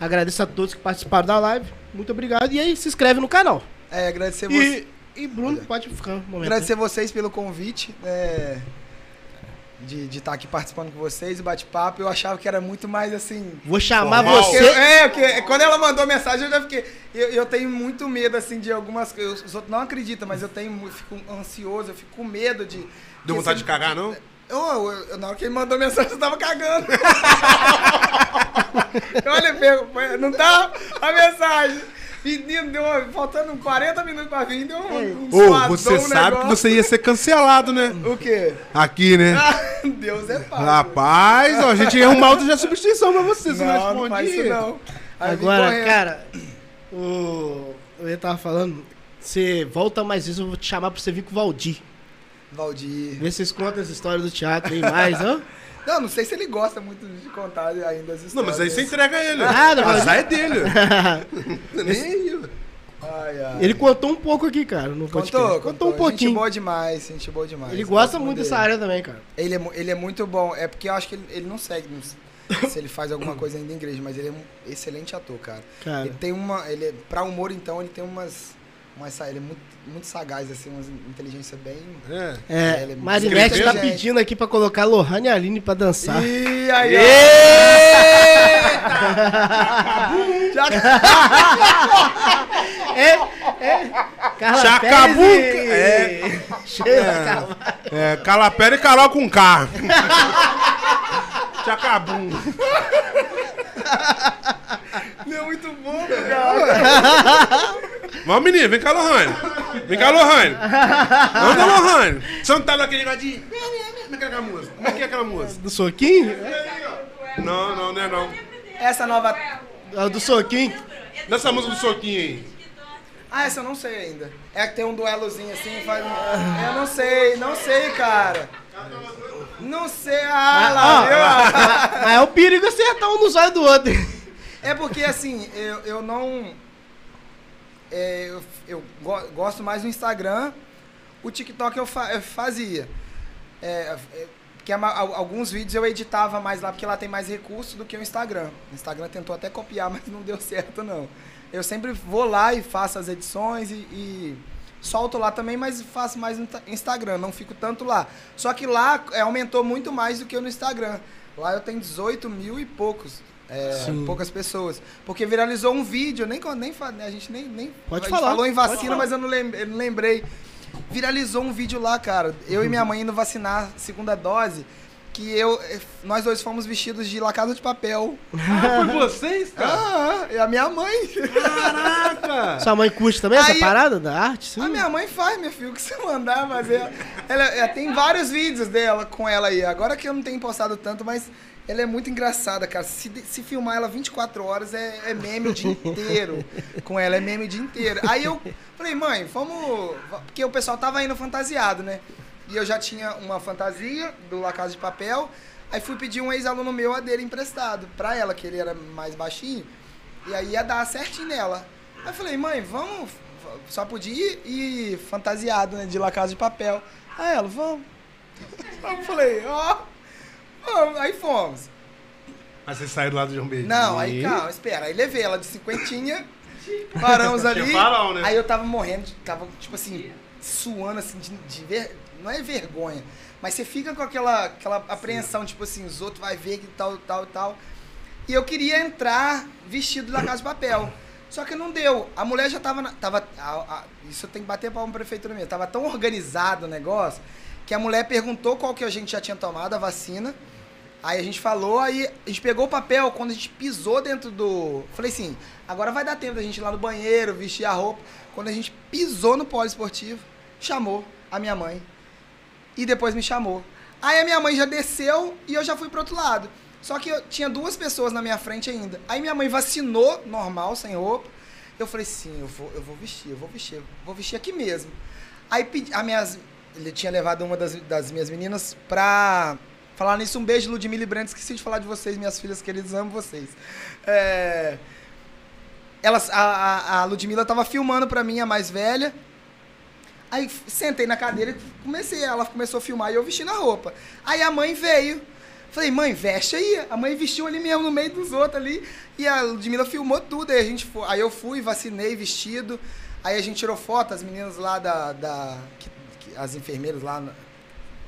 Agradeço a todos que participaram da live. Muito obrigado. E aí, se inscreve no canal. É, agradecer, você, E, e Bruno, pode ficar um momento. agradecer vocês pelo convite. é, de estar aqui participando com vocês, o bate-papo. Eu achava que era muito mais assim. Vou chamar Formal. você. Eu- é, porque quando ela mandou mensagem, eu já fiquei. Eu, eu tenho muito medo, assim, de algumas coisas. Os outros não acreditam, mas eu tenho. mu- fico ansioso, eu fico com medo de. Deu vontade de cagar, não? Eu, eu- eu- na hora que ele mandou mensagem, eu tava cagando. Olha, não tá a mensagem. Menino, deu uma- faltando 40 minutos pra vir, deu um, um Ô, suadão, você um sabe que negócio. você ia ser cancelado, né? O quê? Aqui, né? Ah, Deus é pai. Rapaz, ó, a gente ia arrumar outra já substituição pra você, você não, não, não faz respondia. isso não. Aí Agora, cara, o. Eu tava falando. Você volta mais vezes, eu vou te chamar pra você vir com o Valdir. Valdir. Ver se vocês contam as histórias do teatro aí mais, ó. Não, não sei se ele gosta muito de contar ainda as histórias. Não, mas aí você entrega ele. Ah, não, o mas- azar é dele. Nem aí. Ai, ai. Ele contou um pouco aqui, cara, no podcast. contou, Contou um Gente pouquinho. boa demais, gente boa demais. Ele Eu gosta muito dele. dessa área também, cara. Ele é, ele é muito bom. É porque eu acho que ele, ele não segue não se ele faz alguma coisa ainda em igreja, mas ele é um excelente ator, cara. Cara, Ele tem uma. Ele, é- pra humor, então, ele tem umas. Umas sa- ele é muito, muito sagaz, assim, uma inteligência bem. É. é, é Marinette tá pedindo aqui pra colocar Lohane e Aline pra dançar. Ih, aí, ó. Já É, é. Carla Chacabuca, Pérez e- é. É. É, calapera e Carol com K. Chacabum. não é muito bom, cara. Vamos, menino, vem cá, Lohane. Vem cá, Lohane. Anda, Lohane. Você não tá naquele negócio de... Como é que é aquela música? Como é que é aquela música? Do soquinho? Não, não, não é não. Essa nova. Ah, Do soquinho? Nessa música do soquinho aí. Ah, essa eu não sei ainda. É que tem um duelozinho assim, faz um... Eu não sei, não sei, cara. Não sei. Ah, lá, viu? Mas mas é o perigo acertar um nos olhos do outro. É porque assim, eu, eu não. É, eu eu go- gosto mais do Instagram. O TikTok eu, fa- eu fazia. É, é, al- alguns vídeos eu editava mais lá, porque lá tem mais recursos do que o Instagram. O Instagram tentou até copiar, mas não deu certo, não. Eu sempre vou lá e faço as edições e, e solto lá também, mas faço mais no ta- Instagram, não fico tanto lá. Só que lá é, aumentou muito mais do que no Instagram. Lá eu tenho 18 mil e poucos. É, poucas pessoas. Porque viralizou um vídeo, nem, nem, a gente nem, nem Pode a gente falar, falou em pode vacina, falar. mas eu não, lembrei. viralizou um vídeo lá, cara. Eu e minha mãe indo vacinar segunda dose. Que eu, nós dois fomos vestidos de La Casa de Papel. Ah, foi vocês, cara? Ah, e a minha mãe. Caraca! Sua mãe curte também essa Aí- parada da arte? Sim. A minha mãe faz, meu filho, o que você mandar fazer. Ela, ela tem vários vídeos dela com ela aí. Agora que eu não tenho postado tanto, mas ela é muito engraçada, cara. Se, se filmar ela 24 horas, é, é meme o dia inteiro. Com ela, é meme o dia inteiro. Aí eu falei, mãe, vamos. va- Porque o pessoal tava indo fantasiado, né? E eu já tinha uma fantasia do La Casa de Papel. Aí fui pedir um ex-aluno meu a dele emprestado pra ela, que ele era mais baixinho. E aí ia dar certinho nela. Aí eu falei, mãe, vamos. Só podia ir, ir fantasiado, né? De La Casa de Papel. Aí ela, vamos. Eu falei, ó. vamos. Aí fomos. Mas saíram lá do João Beijinho. Não, aí calma, espera. Aí levei ela de cinquentinha. Paramos ali. Farol, né? Aí eu tava morrendo, de- tava, tipo assim, suando assim, de, de ver. Não é vergonha. Mas você fica com aquela, aquela apreensão, tipo assim, os outros vai ver que tal, tal, tal. E eu queria entrar vestido da Casa de Papel. Só que não deu. A mulher já tava. na- tava a- a- isso eu tenho que bater palma pra prefeitura mesmo. Tava tão organizado o negócio que a mulher perguntou qual que a gente já tinha tomado, a vacina. Aí a gente falou, aí a gente pegou o papel, quando a gente pisou dentro do. Falei assim, agora vai dar tempo da gente ir lá no banheiro, vestir a roupa. Quando a gente pisou no polo esportivo, chamou a minha mãe. E depois me chamou. Aí a minha mãe já desceu e eu já fui pro outro lado. Só que eu tinha duas pessoas na minha frente ainda. Aí minha mãe vacinou, normal, sem roupa. Eu falei, sim, eu vou, eu vou vestir, eu vou vestir, eu vou vestir aqui mesmo. Aí a minhas, ele tinha levado uma das, das minhas meninas pra falar nisso. Um beijo, Ludmilla e Brenda. Esqueci de falar de vocês, minhas filhas queridas, amo vocês. É, elas, a, a, Ludmilla tava filmando pra mim, a mais velha. Aí sentei na cadeira e comecei. Ela começou a filmar e eu vestindo a roupa. Aí a mãe veio. Falei, mãe, veste aí. A mãe vestiu ali mesmo no meio dos outros ali. E a Ludmilla filmou tudo. Aí, a gente foi, aí eu fui, vacinei, vestido. Aí a gente tirou foto, as meninas lá da. da que- as enfermeiras lá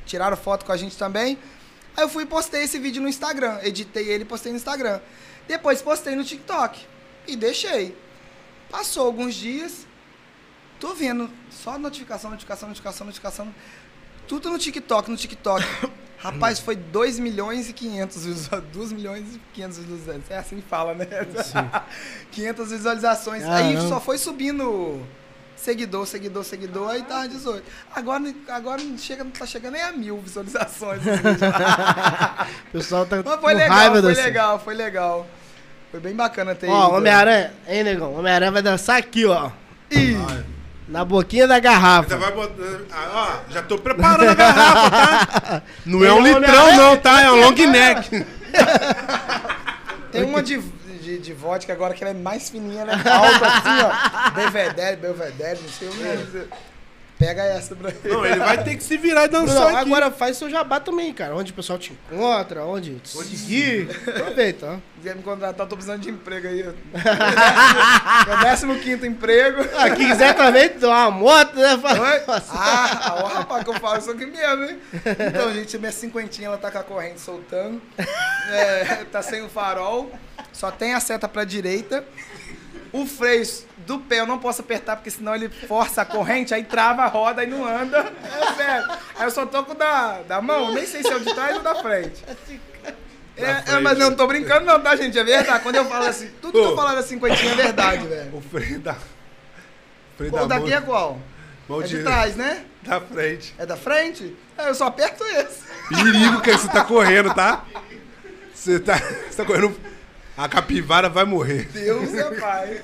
tiraram foto com a gente também. Aí eu fui e postei esse vídeo no Instagram. Editei ele e postei no Instagram. Depois postei no TikTok. E deixei. Passou alguns dias. Tô vendo só notificação, notificação, notificação, notificação. Tudo no TikTok, no TikTok. Rapaz, foi 2 milhões e 500 visualizações. 2 milhões e 500 visualizações. É assim que fala, né? 500 visualizações. Aí Caramba. só foi subindo seguidor, seguidor, seguidor. Aí tá 18. Agora, agora não chega, não tá chegando nem a mil visualizações. O pessoal tá Mas foi legal, raiva foi legal, foi legal. Foi bem bacana ter Ó. Homem-Aranha, hein, negão? Homem-Aranha vai dançar aqui, ó. Ih, Na boquinha da Ainda garrafa. vai botar. Ah, ó, já tô preparando a garrafa, tá? Não é um litrão, não, tá? É um long neck. Tem uma de, de, de vodka agora que ela é mais fininha, né? Alta assim, ó. Belvedere, Belvedere, não sei o que. Pega essa pra ele. Não, ele vai ter que se virar e Não, dançar aqui. agora faz seu jabá também, cara. Onde o pessoal te encontra, onde te seguir. Aproveita, ó. Se quiser me contratar, tô precisando de emprego aí. ó. Meu décimo quinto emprego. Ah, quem quiser também uma moto, né? Oi? Ah, ó, rapaz, que eu falo isso aqui mesmo, hein? Então, gente, minha cinquentinha, ela tá com a corrente soltando. É, tá sem o farol. Só tem a seta pra direita. O freio do pé eu não posso apertar, porque senão ele força a corrente, aí trava a roda e não anda. É sério. Aí eu só tô com o da, da mão, nem sei se é o de trás ou da frente. É, é, mas não tô brincando não, tá, gente? É verdade. Quando eu falo assim, tudo que eu falo da cinquentinha é verdade, velho. O freio da. Freio O da daqui é qual? mão É de trás, né? Da frente. É da frente? É, eu só aperto esse. Perigo que você tá correndo, tá? Você tá, você tá correndo. A capivara vai morrer. Deus é pai.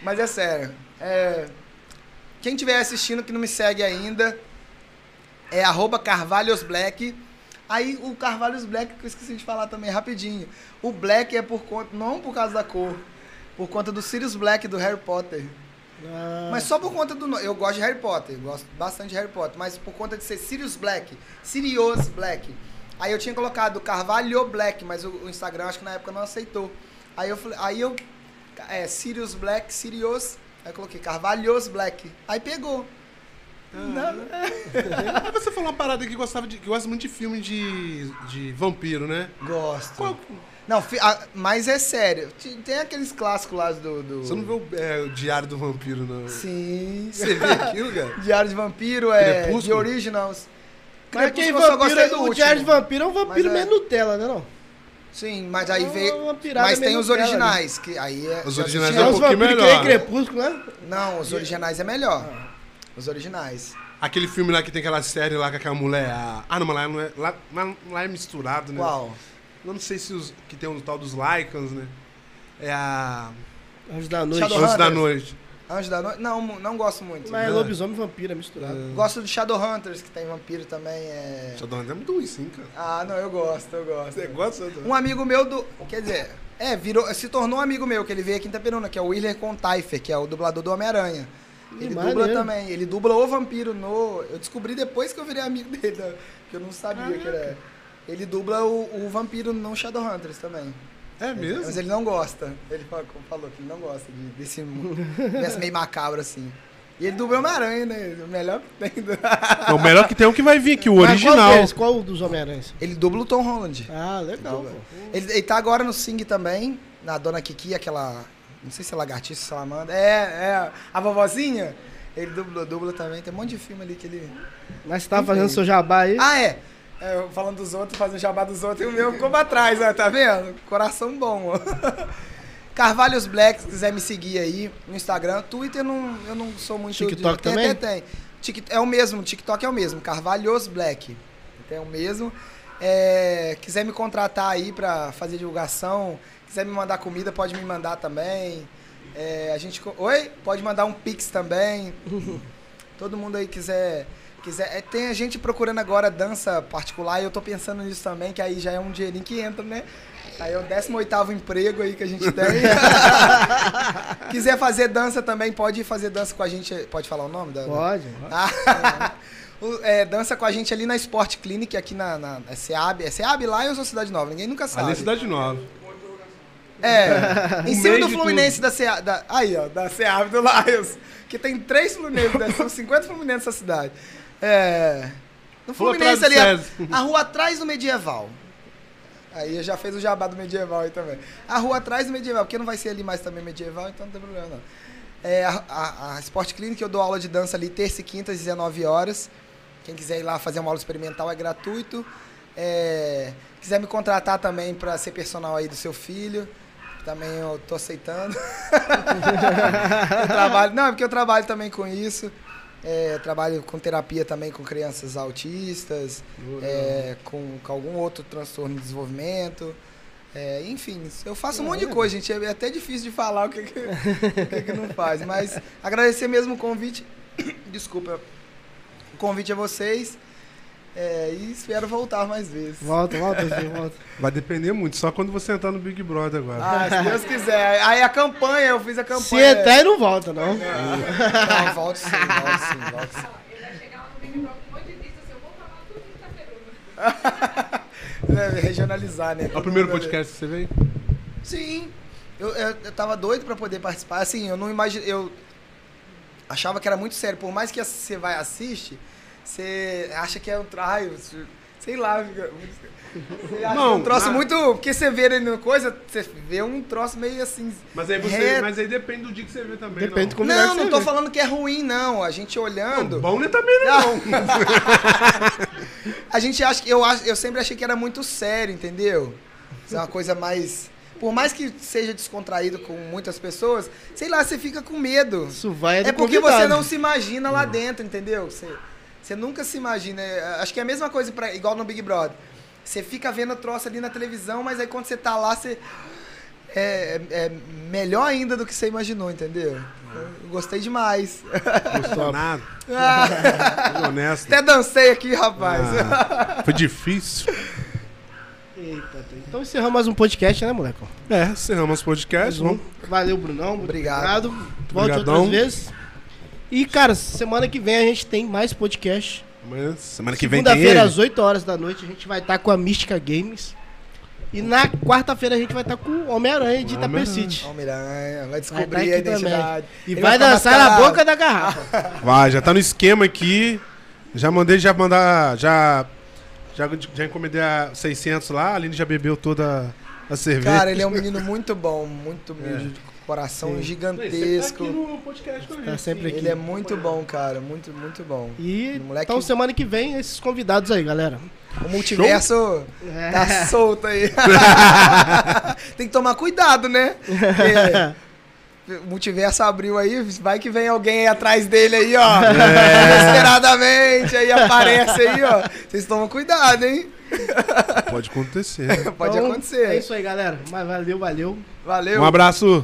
Mas é sério. É, quem estiver assistindo que não me segue ainda, é arroba Carvalhos Black. Aí o Carvalhos Black, que eu esqueci de falar também, rapidinho. O Black é por conta, não por causa da cor, por conta do Sirius Black do Harry Potter. Ah, Mas só por conta do. no- Eu gosto de Harry Potter, gosto bastante de Harry Potter, mas por conta de ser Sirius Black, Sirius Black. Aí eu tinha colocado Carvalho Black, mas o, o Instagram acho que na época não aceitou. Aí eu falei, aí eu. É, Sirius Black, Sirius. Aí eu coloquei Carvalhos Black. Aí pegou. Não, Aí você falou uma parada que gostava de. que gosta muito de filme de. de vampiro, né? gosto. Qual- Não, fi- mas é sério. Ti- Tem aqueles clássicos lá do. do... Você não vê o, é, o Diário do Vampiro, não? Sim. Você vê aquilo, cara? Diário de Vampiro, é. Crepúsculo? The Originals. Mas quem vampiro, gostei do o. Diário de Vampiro é um vampiro Mas é- meio Nutella, né não? Sim, mas aí É veio. Mas tem meio os Nutella, originais, que aí é. Os originais é um É os pouquinho vampiros que melhor. nem Crepúsculo, né? Não, os originais é melhor. Os originais. Aquele filme lá que tem aquela série lá com aquela mulher. a- Ah, não, mas lá não é. Lá, lá- lá é misturado, né? Qual? Eu não sei se os. Que tem o tal dos Lycans, né? É a. Anjos da Noite. Antes da noite. Anjo da Noite? Não, não gosto muito. Mas é lobisomem e vampiro, é misturado. Gosto do Shadowhunters, que tem vampiro também. É... Shadowrun é muito ruim, sim, cara. Ah, não, eu gosto, eu gosto. Você gosta do. Um amigo meu do. Quer dizer, é, virou, se tornou um amigo meu, que ele veio aqui em Itaperuna, que é o Willer Contaifer, que é o dublador do Homem-Aranha. Ele maneiro. dubla também, ele dubla o vampiro no. Eu descobri depois que eu virei amigo dele, que eu não sabia que era. Ele dubla o, o vampiro no Shadowhunters também. É mesmo? Mas ele não gosta. Ele fa- falou que ele não gosta de- desse desse meio macabro assim. E ele dubla o Homem-Aranha, né? O melhor que tem. Não, o melhor que tem é o que vai vir aqui, o Mas original. Qual, qual dos Homem-Aranhas? Ele dubla o Tom Holland. Ah, legal, pô. Ele, ele tá agora no Sing também, na Dona Kiki, aquela. Não sei se é lagartixa, salamandra. É, é. A vovozinha. Ele dubla, dubla também. Tem um monte de filme ali que ele. Mas você tava fazendo seu jabá aí? Ah, é. É, eu falando dos outros, fazendo jabá dos outros, e o meu ficou pra trás, ó, tá vendo? Coração bom, ó. Carvalhos Black, se quiser me seguir aí no Instagram. Twitter não, eu não sou muito. TikTok tem, também? Tem, tem. É o mesmo, TikTok é o mesmo. Carvalhos Black. É o mesmo. É, quiser me contratar aí pra fazer divulgação, quiser me mandar comida, pode me mandar também. É, a gente. Oi? Pode mandar um Pix também. Todo mundo aí quiser. Quiser é, tem a gente procurando agora dança particular e eu tô pensando nisso também, que aí já é um dinheirinho que entra, né? Aí é o 18 emprego aí que a gente tem. quiser fazer dança também, pode fazer dança com a gente. Pode falar o nome? Da, Pode. ah, é, dança com a gente ali na Sport Clinic, aqui na, na é SEAB. É SEAB Lions ou Cidade Nova? Ninguém nunca sabe. Ali é Cidade Nova. É, em No cima do Fluminense da SEAB. Da, aí, ó, da SEAB do Lions. Que tem três Fluminenses, né? são 50 Fluminenses nessa cidade. É. No Fluminense ali, a, a rua atrás do Medieval. Aí já fez o jabá do medieval aí também. A rua atrás do medieval, porque não vai ser ali mais também medieval, então não tem problema não. É, a, a, a Sport Clinic, eu dou aula de dança ali terça e quinta às 19 horas. Quem quiser ir lá fazer uma aula experimental é gratuito. É, quiser me contratar também para ser personal aí do seu filho, também eu tô aceitando. eu trabalho, não, é porque eu trabalho também com isso. É, trabalho com terapia também com crianças autistas, é, com, com algum outro transtorno de desenvolvimento. É, enfim, eu faço um monte de coisa, gente. É até difícil de falar o que, que, o que, que não faz. Mas agradecer mesmo o convite. Desculpa. O convite a vocês. É, e espero voltar mais vezes. Volta, volta, volta. Vai depender muito, só quando você entrar no Big Brother agora. Ah, se Deus quiser. Aí a campanha, eu fiz a Se campanha. entrar, não volta, não. Não, volto sim, volto sim, volto sim. Ele vai chegar lá no Big Brother com monte de lista eu vou falar tudo que pergunta. É, regionalizar, né? É o primeiro podcast que você veio? Sim. Eu, eu, eu tava doido pra poder participar. Assim, eu não imagino. Eu achava que era muito sério. Por mais que você vai assiste, você acha que é um traio. Sei lá. fica- Você acha Não, um troço mas- muito. Porque você vê ele no coisa, você vê um troço meio assim. Mas aí, você, reto. mas aí depende do dia que você vê também. Depende não. como Não, não tô vê. falando que é ruim, não. A gente olhando. Bom né, também não. Não. a gente acha que eu acho, eu sempre achei que era muito sério, entendeu? Isso é uma coisa mais por mais que seja descontraído com muitas pessoas, sei lá, você fica com medo. Isso vai do É porque convidado. você não se imagina lá dentro, entendeu? Você, você nunca se imagina. É, Acho que é a mesma coisa pra, igual no Big Brother. Você fica vendo o troço ali na televisão, mas aí quando você tá lá, você é, é melhor ainda do que você imaginou, entendeu? Eu gostei demais. Gostou nada. Ah, honesto. até dancei aqui, rapaz. Ah, foi difícil. Eita, então encerramos mais um podcast, né, moleque? É, encerramos o podcast. Vamos. Valeu, Brunão. muito Obrigado. Volte Obrigadão. outras vezes. E, cara, semana que vem a gente tem mais podcast. Amanhã, semana que vem tem Segunda-feira, às 8 horas da noite, a gente vai estar com a Mística Games. E na quarta-feira a gente vai estar com o Homem-Aranha de. Itapecite. Homem-Aranha, vai Vai descobrir tá a identidade. E Ele vai ficar dançar na boca da garrafa. Vai, já tá no esquema aqui. Já mandei já mandar. Já. Já, já encomendei a 600 lá. A Aline já bebeu toda a cerveja. Cara, ele é um menino muito bom, muito humilde, de coração Sim. gigantesco. no podcast com a Tá sempre aqui. Ele é muito bom, cara, muito, muito bom. E Moleque- então semana que vem esses convidados aí, galera. O multiverso É. tá solto aí. Tem que tomar cuidado, né? Porque o multiverso abriu aí, vai que vem alguém aí atrás dele aí, ó. Inesperadamente, aí aparece aí, ó. Vocês tomam cuidado, hein? Pode acontecer. Pode Então, acontecer. É isso aí, galera. Mas valeu, valeu. Valeu. Um abraço.